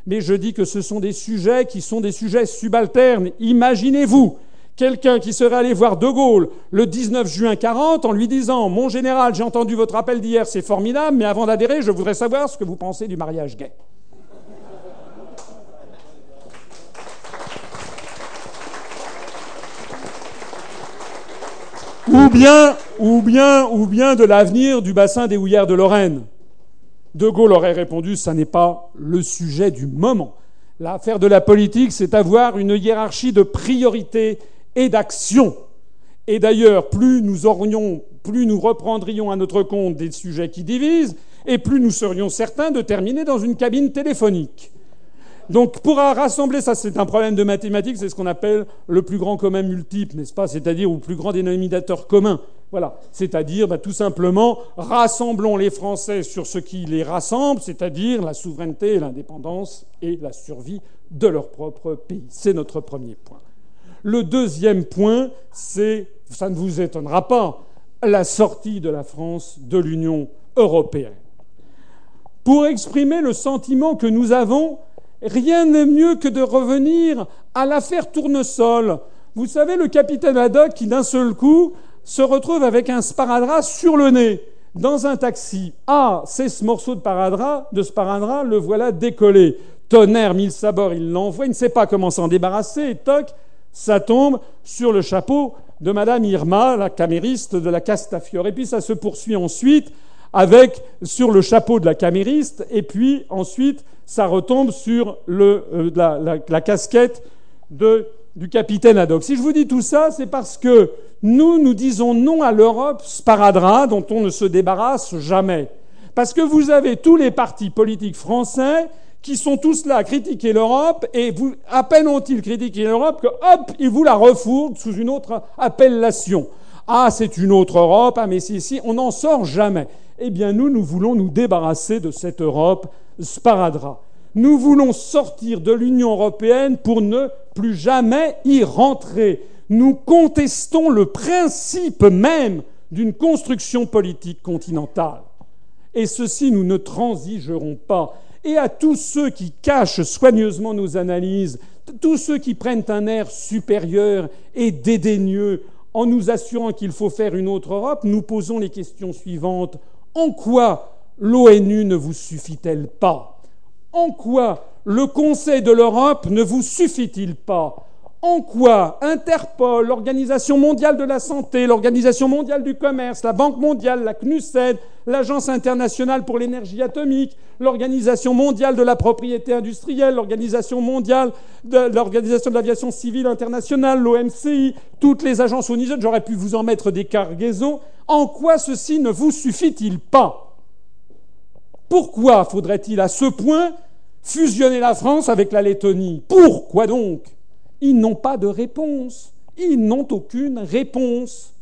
mais je dis que ce sont des sujets qui sont des sujets subalternes. Imaginez-vous quelqu'un qui serait allé voir De Gaulle le 19 juin 40 en lui disant Mon général, j'ai entendu votre appel d'hier, c'est formidable, mais avant d'adhérer, je voudrais savoir ce que vous pensez du mariage gay. ou bien, ou bien, ou bien de l'avenir du bassin des houillères de Lorraine. De Gaulle aurait répondu ça n'est pas le sujet du moment. L'affaire de la politique, c'est avoir une hiérarchie de priorités et d'action. Et d'ailleurs, plus nous aurions, plus nous reprendrions à notre compte des sujets qui divisent, et plus nous serions certains de terminer dans une cabine téléphonique. Donc pour rassembler, ça c'est un problème de mathématiques, c'est ce qu'on appelle le plus grand commun multiple, n'est-ce pas C'est-à-dire le plus grand dénominateur commun. Voilà. C'est-à-dire bah, tout simplement rassemblons les Français sur ce qui les rassemble, c'est-à-dire la souveraineté, l'indépendance et la survie de leur propre pays. C'est notre premier point. Le deuxième point, c'est, ça ne vous étonnera pas, la sortie de la France de l'Union européenne. Pour exprimer le sentiment que nous avons, rien n'est mieux que de revenir à l'affaire Tournesol. Vous savez, le capitaine Haddock qui, d'un seul coup, se retrouve avec un sparadrap sur le nez dans un taxi. Ah, c'est ce morceau de sparadrap, de sparadrap, le voilà décollé. Tonnerre, mille sabords, il l'envoie, il ne sait pas comment s'en débarrasser, et toc, ça tombe sur le chapeau de Madame Irma, la camériste de la Castafiore. Et puis ça se poursuit ensuite sur le chapeau de la camériste, et puis ensuite ça retombe sur euh, la, casquette de, du capitaine Haddock. Si je vous dis tout ça, c'est parce que nous, nous disons non à l'Europe sparadrap dont on ne se débarrasse jamais. Parce que vous avez tous les partis politiques français qui sont tous là à critiquer l'Europe, et vous, à peine ont-ils critiqué l'Europe que, hop, ils vous la refourguent sous une autre appellation. Ah, c'est une autre Europe, ah, mais si, si, on n'en sort jamais. Eh bien, nous, nous voulons nous débarrasser de cette Europe sparadrap. Nous voulons sortir de l'Union européenne pour ne plus jamais y rentrer. Nous contestons le principe même d'une construction politique continentale. Et ceci, nous ne transigerons pas et à tous ceux qui cachent soigneusement nos analyses, tous ceux qui prennent un air supérieur et dédaigneux en nous assurant qu'il faut faire une autre Europe, nous posons les questions suivantes. En quoi l'ONU ne vous suffit-elle pas? En quoi le Conseil de l'Europe ne vous suffit-il pas? En quoi Interpol, l'Organisation mondiale de la santé, l'Organisation mondiale du commerce, la Banque mondiale, la CNUSED, l'Agence internationale pour l'énergie atomique, l'Organisation mondiale de la propriété industrielle, l'Organisation mondiale de l'aviation civile internationale, l'OMCI, toutes les agences ONU, j'aurais pu vous en mettre des cargaisons. En quoi ceci ne vous suffit-il pas? Pourquoi faudrait-il à ce point fusionner la France avec la Lettonie? Pourquoi donc? Ils n'ont pas de réponse. Ils n'ont aucune réponse.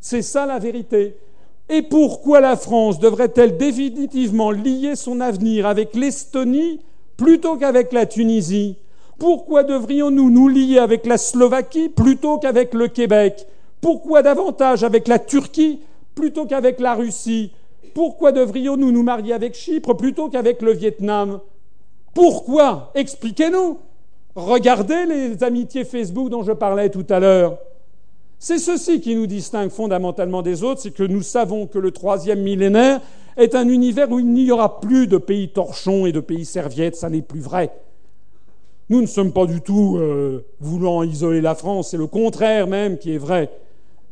C'est ça la vérité. Et pourquoi la France devrait-elle définitivement lier son avenir avec l'Estonie plutôt qu'avec la Tunisie? Pourquoi devrions-nous nous lier avec la Slovaquie plutôt qu'avec le Québec? Pourquoi davantage avec la Turquie plutôt qu'avec la Russie? Pourquoi devrions-nous nous marier avec Chypre plutôt qu'avec le Vietnam? Pourquoi? Expliquez-nous. Regardez les amitiés Facebook dont je parlais tout à l'heure. C'est ceci qui nous distingue fondamentalement des autres, c'est que nous savons que le troisième millénaire est un univers où il n'y aura plus de pays torchons et de pays serviettes, ça n'est plus vrai. Nous ne sommes pas du tout euh, voulant isoler la France, c'est le contraire même qui est vrai.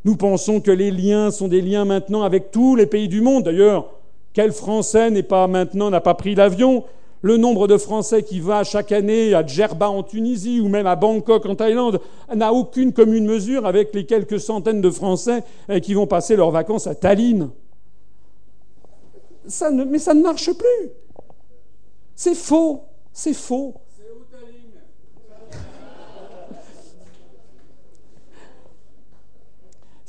Nous pensons que les liens sont des liens maintenant avec tous les pays du monde. D'ailleurs, quel Français n'est pas maintenant n'a pas pris l'avion? Le nombre de Français qui va chaque année à Djerba en Tunisie ou même à Bangkok en Thaïlande n'a aucune commune mesure avec les quelques centaines de Français eh, qui vont passer leurs vacances à Tallinn. mais ça ne marche plus. C'est faux. C'est faux.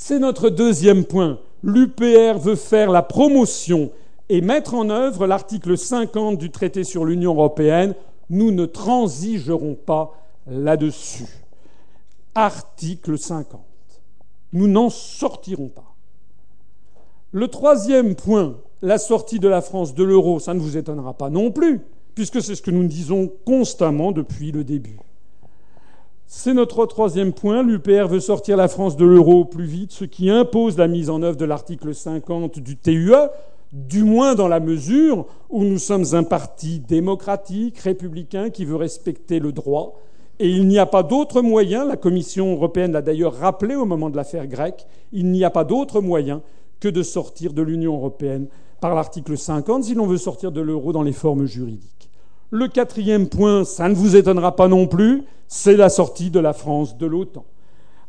C'est notre deuxième point. L'UPR veut faire la promotion et mettre en œuvre l'article 50 du traité sur l'Union européenne. Nous ne transigerons pas là-dessus. Article 50. Nous n'en sortirons pas. Le troisième point, la sortie de la France de l'euro, ça ne vous étonnera pas non plus, puisque c'est ce que nous disons constamment depuis le début. C'est notre troisième point. L'UPR veut sortir la France de l'euro plus vite, ce qui impose la mise en œuvre de l'article 50 du TUE, du moins dans la mesure où nous sommes un parti démocratique, républicain, qui veut respecter le droit. Et il n'y a pas d'autre moyen, la Commission européenne l'a d'ailleurs rappelé au moment de l'affaire grecque, il n'y a pas d'autre moyen que de sortir de l'Union européenne par l'article 50 si l'on veut sortir de l'euro dans les formes juridiques. Le quatrième point, ça ne vous étonnera pas non plus, c'est la sortie de la France de l'OTAN.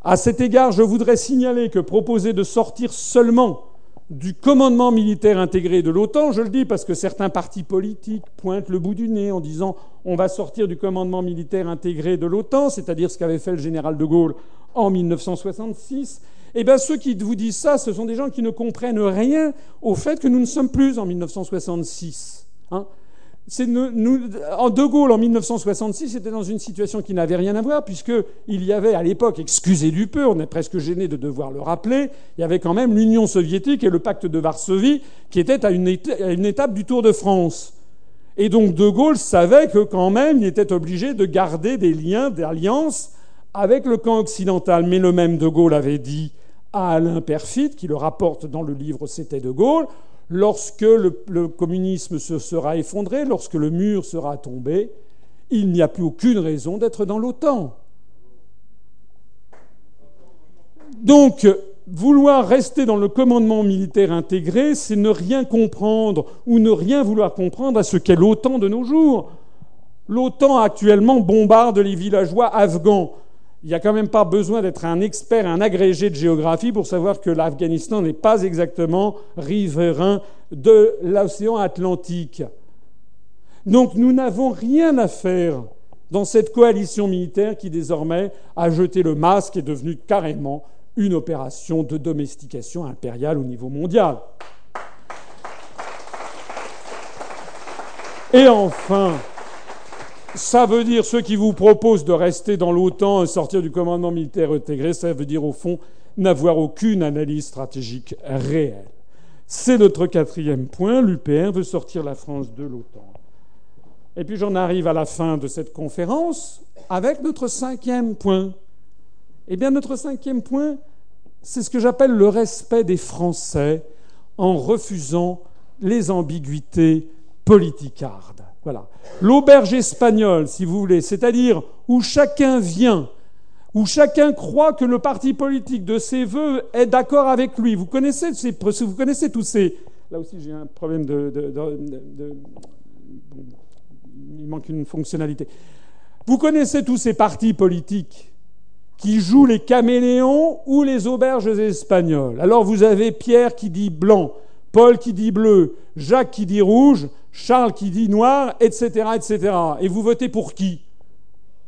À cet égard, je voudrais signaler que proposer de sortir seulement du commandement militaire intégré de l'OTAN, je le dis parce que certains partis politiques pointent le bout du nez en disant on va sortir du commandement militaire intégré de l'OTAN, c'est-à-dire ce qu'avait fait le général de Gaulle en 1966. Eh bien, ceux qui vous disent ça, ce sont des gens qui ne comprennent rien au fait que nous ne sommes plus en 1966. Hein en De Gaulle, en 1966, était dans une situation qui n'avait rien à voir, puisqu'il y avait à l'époque, excusez du peu, on est presque gêné de devoir le rappeler, il y avait quand même l'Union soviétique et le pacte de Varsovie qui étaient à une, étape du Tour de France. Et donc De Gaulle savait que quand même, il était obligé de garder des liens d'alliance avec le camp occidental. Mais le même De Gaulle avait dit à Alain Perfit, qui le rapporte dans le livre C'était De Gaulle, lorsque le, communisme se sera effondré, lorsque le mur sera tombé, il n'y a plus aucune raison d'être dans l'OTAN. Donc, vouloir rester dans le commandement militaire intégré, c'est ne rien comprendre ou ne rien vouloir comprendre à ce qu'est l'OTAN de nos jours. L'OTAN actuellement bombarde les villageois afghans il n'y a quand même pas besoin d'être un expert, un agrégé de géographie pour savoir que l'Afghanistan n'est pas exactement riverain de l'océan Atlantique. Donc nous n'avons rien à faire dans cette coalition militaire qui désormais a jeté le masque et est devenue carrément une opération de domestication impériale au niveau mondial. Et enfin, ça veut dire ceux qui vous proposent de rester dans l'OTAN et sortir du commandement militaire intégré, ça veut dire au fond n'avoir aucune analyse stratégique réelle. C'est notre quatrième point. L'UPR veut sortir la France de l'OTAN. Et puis j'en arrive à la fin de cette conférence avec notre cinquième point. Eh bien, notre cinquième point, c'est ce que j'appelle le respect des Français en refusant les ambiguïtés politicardes. Voilà. L'auberge espagnole, si vous voulez, c'est-à-dire où chacun vient, où chacun croit que le parti politique de ses voeux est d'accord avec lui. Vous connaissez, ces, vous connaissez tous ces. Là aussi, j'ai un problème de, Il manque une fonctionnalité. Vous connaissez tous ces partis politiques qui jouent les caméléons ou les auberges espagnoles. Alors vous avez Pierre qui dit blanc, Paul qui dit bleu, Jacques qui dit rouge, Charles qui dit noir, etc., etc. Et vous votez pour qui?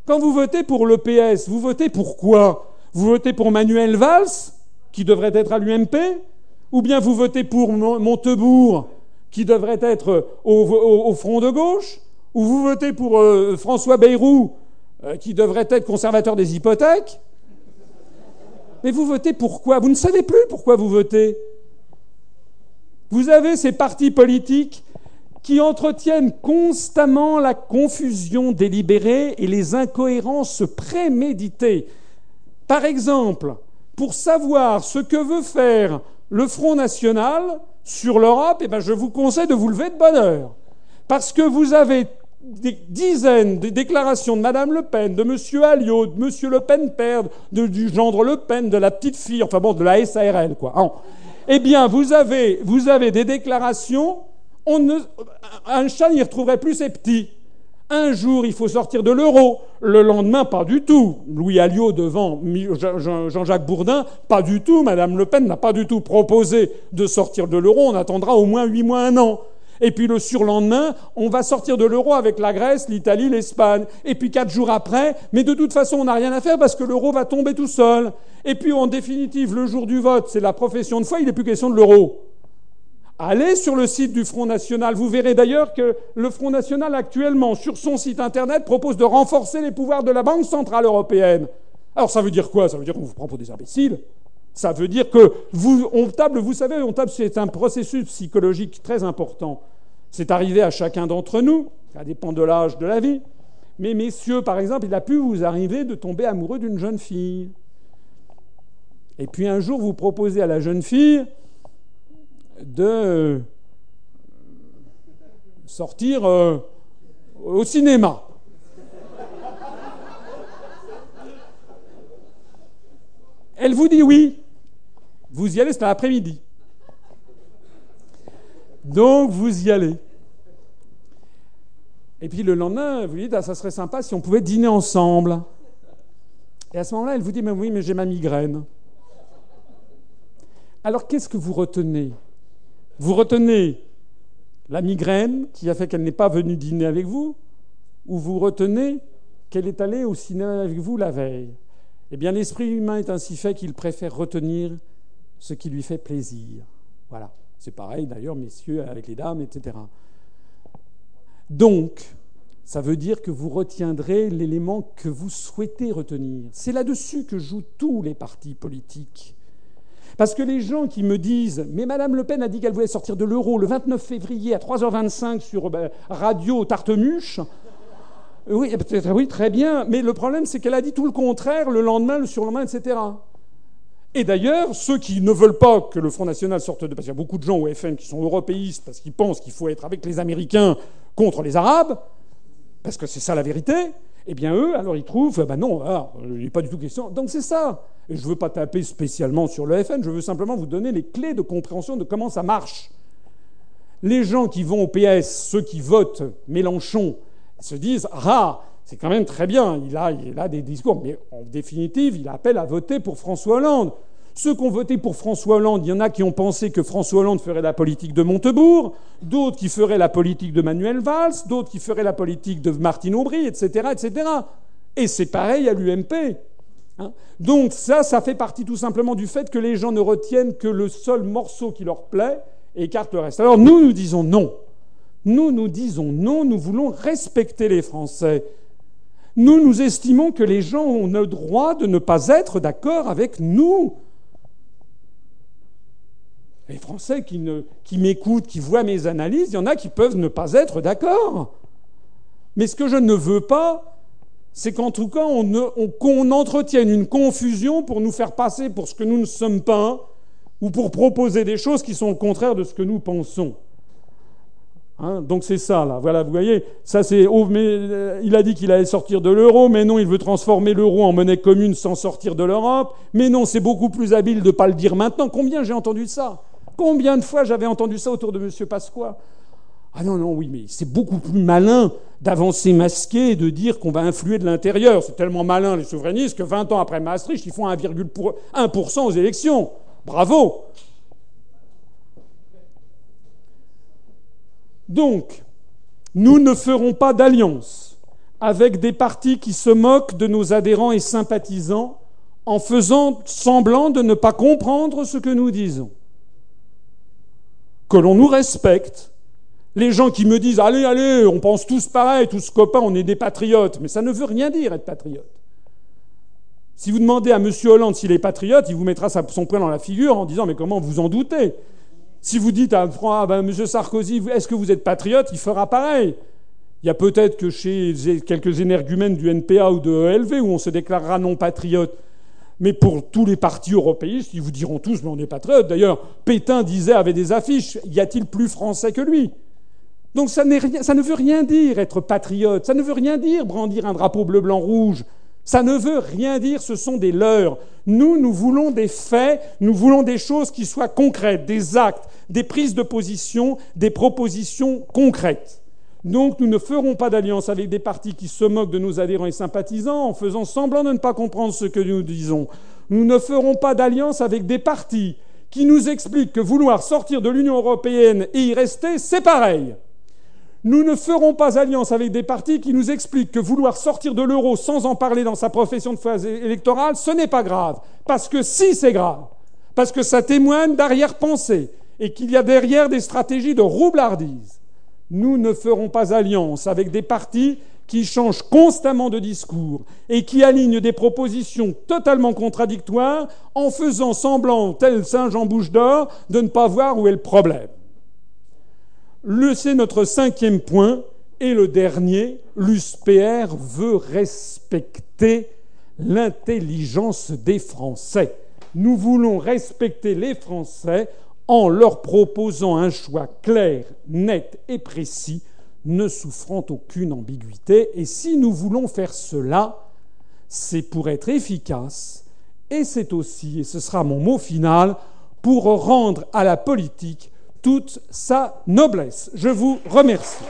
Quand vous votez pour le PS, vous votez pour quoi? Vous votez pour Manuel Valls, qui devrait être à l'UMP Ou bien vous votez pour Montebourg, qui devrait être au, front de gauche? Ou vous votez pour euh, François Bayrou, euh, qui devrait être conservateur des hypothèques? Mais vous votez pour quoi? Vous ne savez plus pourquoi vous votez? Vous avez ces partis politiques qui entretiennent constamment la confusion délibérée et les incohérences préméditées. Par exemple, pour savoir ce que veut faire le Front National sur l'Europe, eh ben je vous conseille de vous lever de bonne heure. Parce que vous avez des dizaines de déclarations de Madame Le Pen, de Monsieur Alliot, de Monsieur Le Pen père, du gendre Le Pen, de la petite fille, enfin bon, de la SARL, quoi. Hein. Eh bien, vous avez, vous avez des déclarations. On ne, un chat n'y retrouverait plus ses petits. Un jour, il faut sortir de l'euro. Le lendemain, pas du tout. Louis Alliot devant Jean-Jacques Bourdin, pas du tout. Madame Le Pen n'a pas du tout proposé de sortir de l'euro. On attendra au moins huit mois, un an. Et puis le surlendemain, on va sortir de l'euro avec la Grèce, l'Italie, l'Espagne. Et puis quatre jours après, mais de toute façon, on n'a rien à faire parce que l'euro va tomber tout seul. Et puis en définitive, le jour du vote, c'est la profession de foi, il n'est plus question de l'euro. Allez sur le site du Front National. Vous verrez d'ailleurs que le Front National actuellement, sur son site Internet, propose de renforcer les pouvoirs de la Banque Centrale Européenne. Alors ça veut dire quoi? Ça veut dire qu'on vous prend pour des imbéciles. Ça veut dire que vous, on table, vous savez, on table, c'est un processus psychologique très important. C'est arrivé à chacun d'entre nous, ça dépend de l'âge de la vie. Mais messieurs, par exemple, il a pu vous arriver de tomber amoureux d'une jeune fille. Et puis un jour, vous proposez à la jeune fille de sortir euh, au cinéma. Elle vous dit oui. Vous y allez, c'est l'après-midi. Donc vous y allez. Et puis le lendemain, vous dites, ah, ça serait sympa si on pouvait dîner ensemble. Et à ce moment-là, elle vous dit, mais oui, mais j'ai ma migraine. Alors qu'est-ce que vous retenez? Vous retenez la migraine qui a fait qu'elle n'est pas venue dîner avec vous Ou vous retenez qu'elle est allée au cinéma avec vous la veille Eh bien, l'esprit humain est ainsi fait qu'il préfère retenir ce qui lui fait plaisir. Voilà. C'est pareil d'ailleurs, messieurs, avec les dames, etc. Donc, ça veut dire que vous retiendrez l'élément que vous souhaitez retenir. C'est là-dessus que jouent tous les partis politiques. Parce que les gens qui me disent Mais Madame Le Pen a dit qu'elle voulait sortir de l'euro le 29 février à 3h25 sur ben, Radio Tartemuche. Oui, oui, très bien. Mais le problème, c'est qu'elle a dit tout le contraire le lendemain, le surlendemain, etc. Et d'ailleurs, ceux qui ne veulent pas que le Front National sorte de... Parce qu'il y a beaucoup de gens au FN qui sont européistes parce qu'ils pensent qu'il faut être avec les Américains contre les Arabes, parce que c'est ça la vérité, eh bien eux, alors ils trouvent, ben non, ah, il n'est pas du tout question. Donc c'est ça. Je ne veux pas taper spécialement sur le FN, je veux simplement vous donner les clés de compréhension de comment ça marche. Les gens qui vont au PS, ceux qui votent Mélenchon, se disent Ah, c'est quand même très bien, il a, il a des discours, mais en définitive, il appelle à voter pour François Hollande. Ceux qui ont voté pour François Hollande, il y en a qui ont pensé que François Hollande ferait la politique de Montebourg, d'autres qui feraient la politique de Manuel Valls, d'autres qui feraient la politique de Martine Aubry, etc., etc. Et c'est pareil à l'UMP. Hein. Donc ça, ça fait partie tout simplement du fait que les gens ne retiennent que le seul morceau qui leur plaît et écartent le reste. Alors nous, nous disons non. Nous, nous disons non, nous voulons respecter les Français. Nous, nous estimons que les gens ont le droit de ne pas être d'accord avec nous. Les Français qui, qui m'écoutent, qui voient mes analyses, il y en a qui peuvent ne pas être d'accord. Mais ce que je ne veux pas, c'est qu'en tout cas, on, entretienne une confusion pour nous faire passer pour ce que nous ne sommes pas, ou pour proposer des choses qui sont au contraire de ce que nous pensons. Hein, donc c'est ça, là. Voilà, vous voyez, ça c'est. Oh, euh, il a dit qu'il allait sortir de l'euro, mais non, il veut transformer l'euro en monnaie commune sans sortir de l'Europe. Mais non, c'est beaucoup plus habile de ne pas le dire maintenant. Combien j'ai entendu ça? Combien de fois j'avais entendu ça autour de M. Pasqua Ah non, non, oui, mais c'est beaucoup plus malin d'avancer masqué et de dire qu'on va influer de l'intérieur. C'est tellement malin, les souverainistes, que 20 ans après Maastricht, ils font 1,1% aux élections. Bravo Donc, nous ne ferons pas d'alliance avec des partis qui se moquent de nos adhérents et sympathisants en faisant semblant de ne pas comprendre ce que nous disons. Que l'on nous respecte. Les gens qui me disent Allez, allez, on pense tous pareil, tous copains, on est des patriotes. Mais ça ne veut rien dire être patriote. Si vous demandez à M. Hollande s'il est patriote, il vous mettra son poing dans la figure en disant Mais comment vous en doutez? Si vous dites à ah ben, M. Sarkozy, est-ce que vous êtes patriote? Il fera pareil. Il y a peut-être que chez quelques énergumènes du NPA ou de ELV où on se déclarera non patriote. Mais pour tous les partis européistes, ils vous diront tous, mais on est patriote. D'ailleurs, Pétain disait, avait des affiches, y a-t-il plus français que lui? Donc ça, ça ne veut rien dire être patriote, ça ne veut rien dire brandir un drapeau bleu, blanc, rouge. Ça ne veut rien dire, ce sont des leurs. Nous, nous voulons des faits, nous voulons des choses qui soient concrètes, des actes, des prises de position, des propositions concrètes. Donc nous ne ferons pas d'alliance avec des partis qui se moquent de nos adhérents et sympathisants en faisant semblant de ne pas comprendre ce que nous disons. Nous ne ferons pas d'alliance avec des partis qui nous expliquent que vouloir sortir de l'Union européenne et y rester, c'est pareil. Nous ne ferons pas alliance avec des partis qui nous expliquent que vouloir sortir de l'euro sans en parler dans sa profession de phase électorale, ce n'est pas grave. Parce que si c'est grave, parce que ça témoigne d'arrière-pensée et qu'il y a derrière des stratégies de roublardise. Nous ne ferons pas alliance avec des partis qui changent constamment de discours et qui alignent des propositions totalement contradictoires en faisant semblant, tel Saint-Jean Bouche d'Or, de ne pas voir où est le problème c'est notre cinquième point Et le dernier, l'USPR veut respecter l'intelligence des Français. Nous voulons respecter les Français en leur proposant un choix clair, net et précis, ne souffrant aucune ambiguïté. Et si nous voulons faire cela, c'est pour être efficace, et c'est aussi, et ce sera mon mot final, pour rendre à la politique toute sa noblesse. Je vous remercie.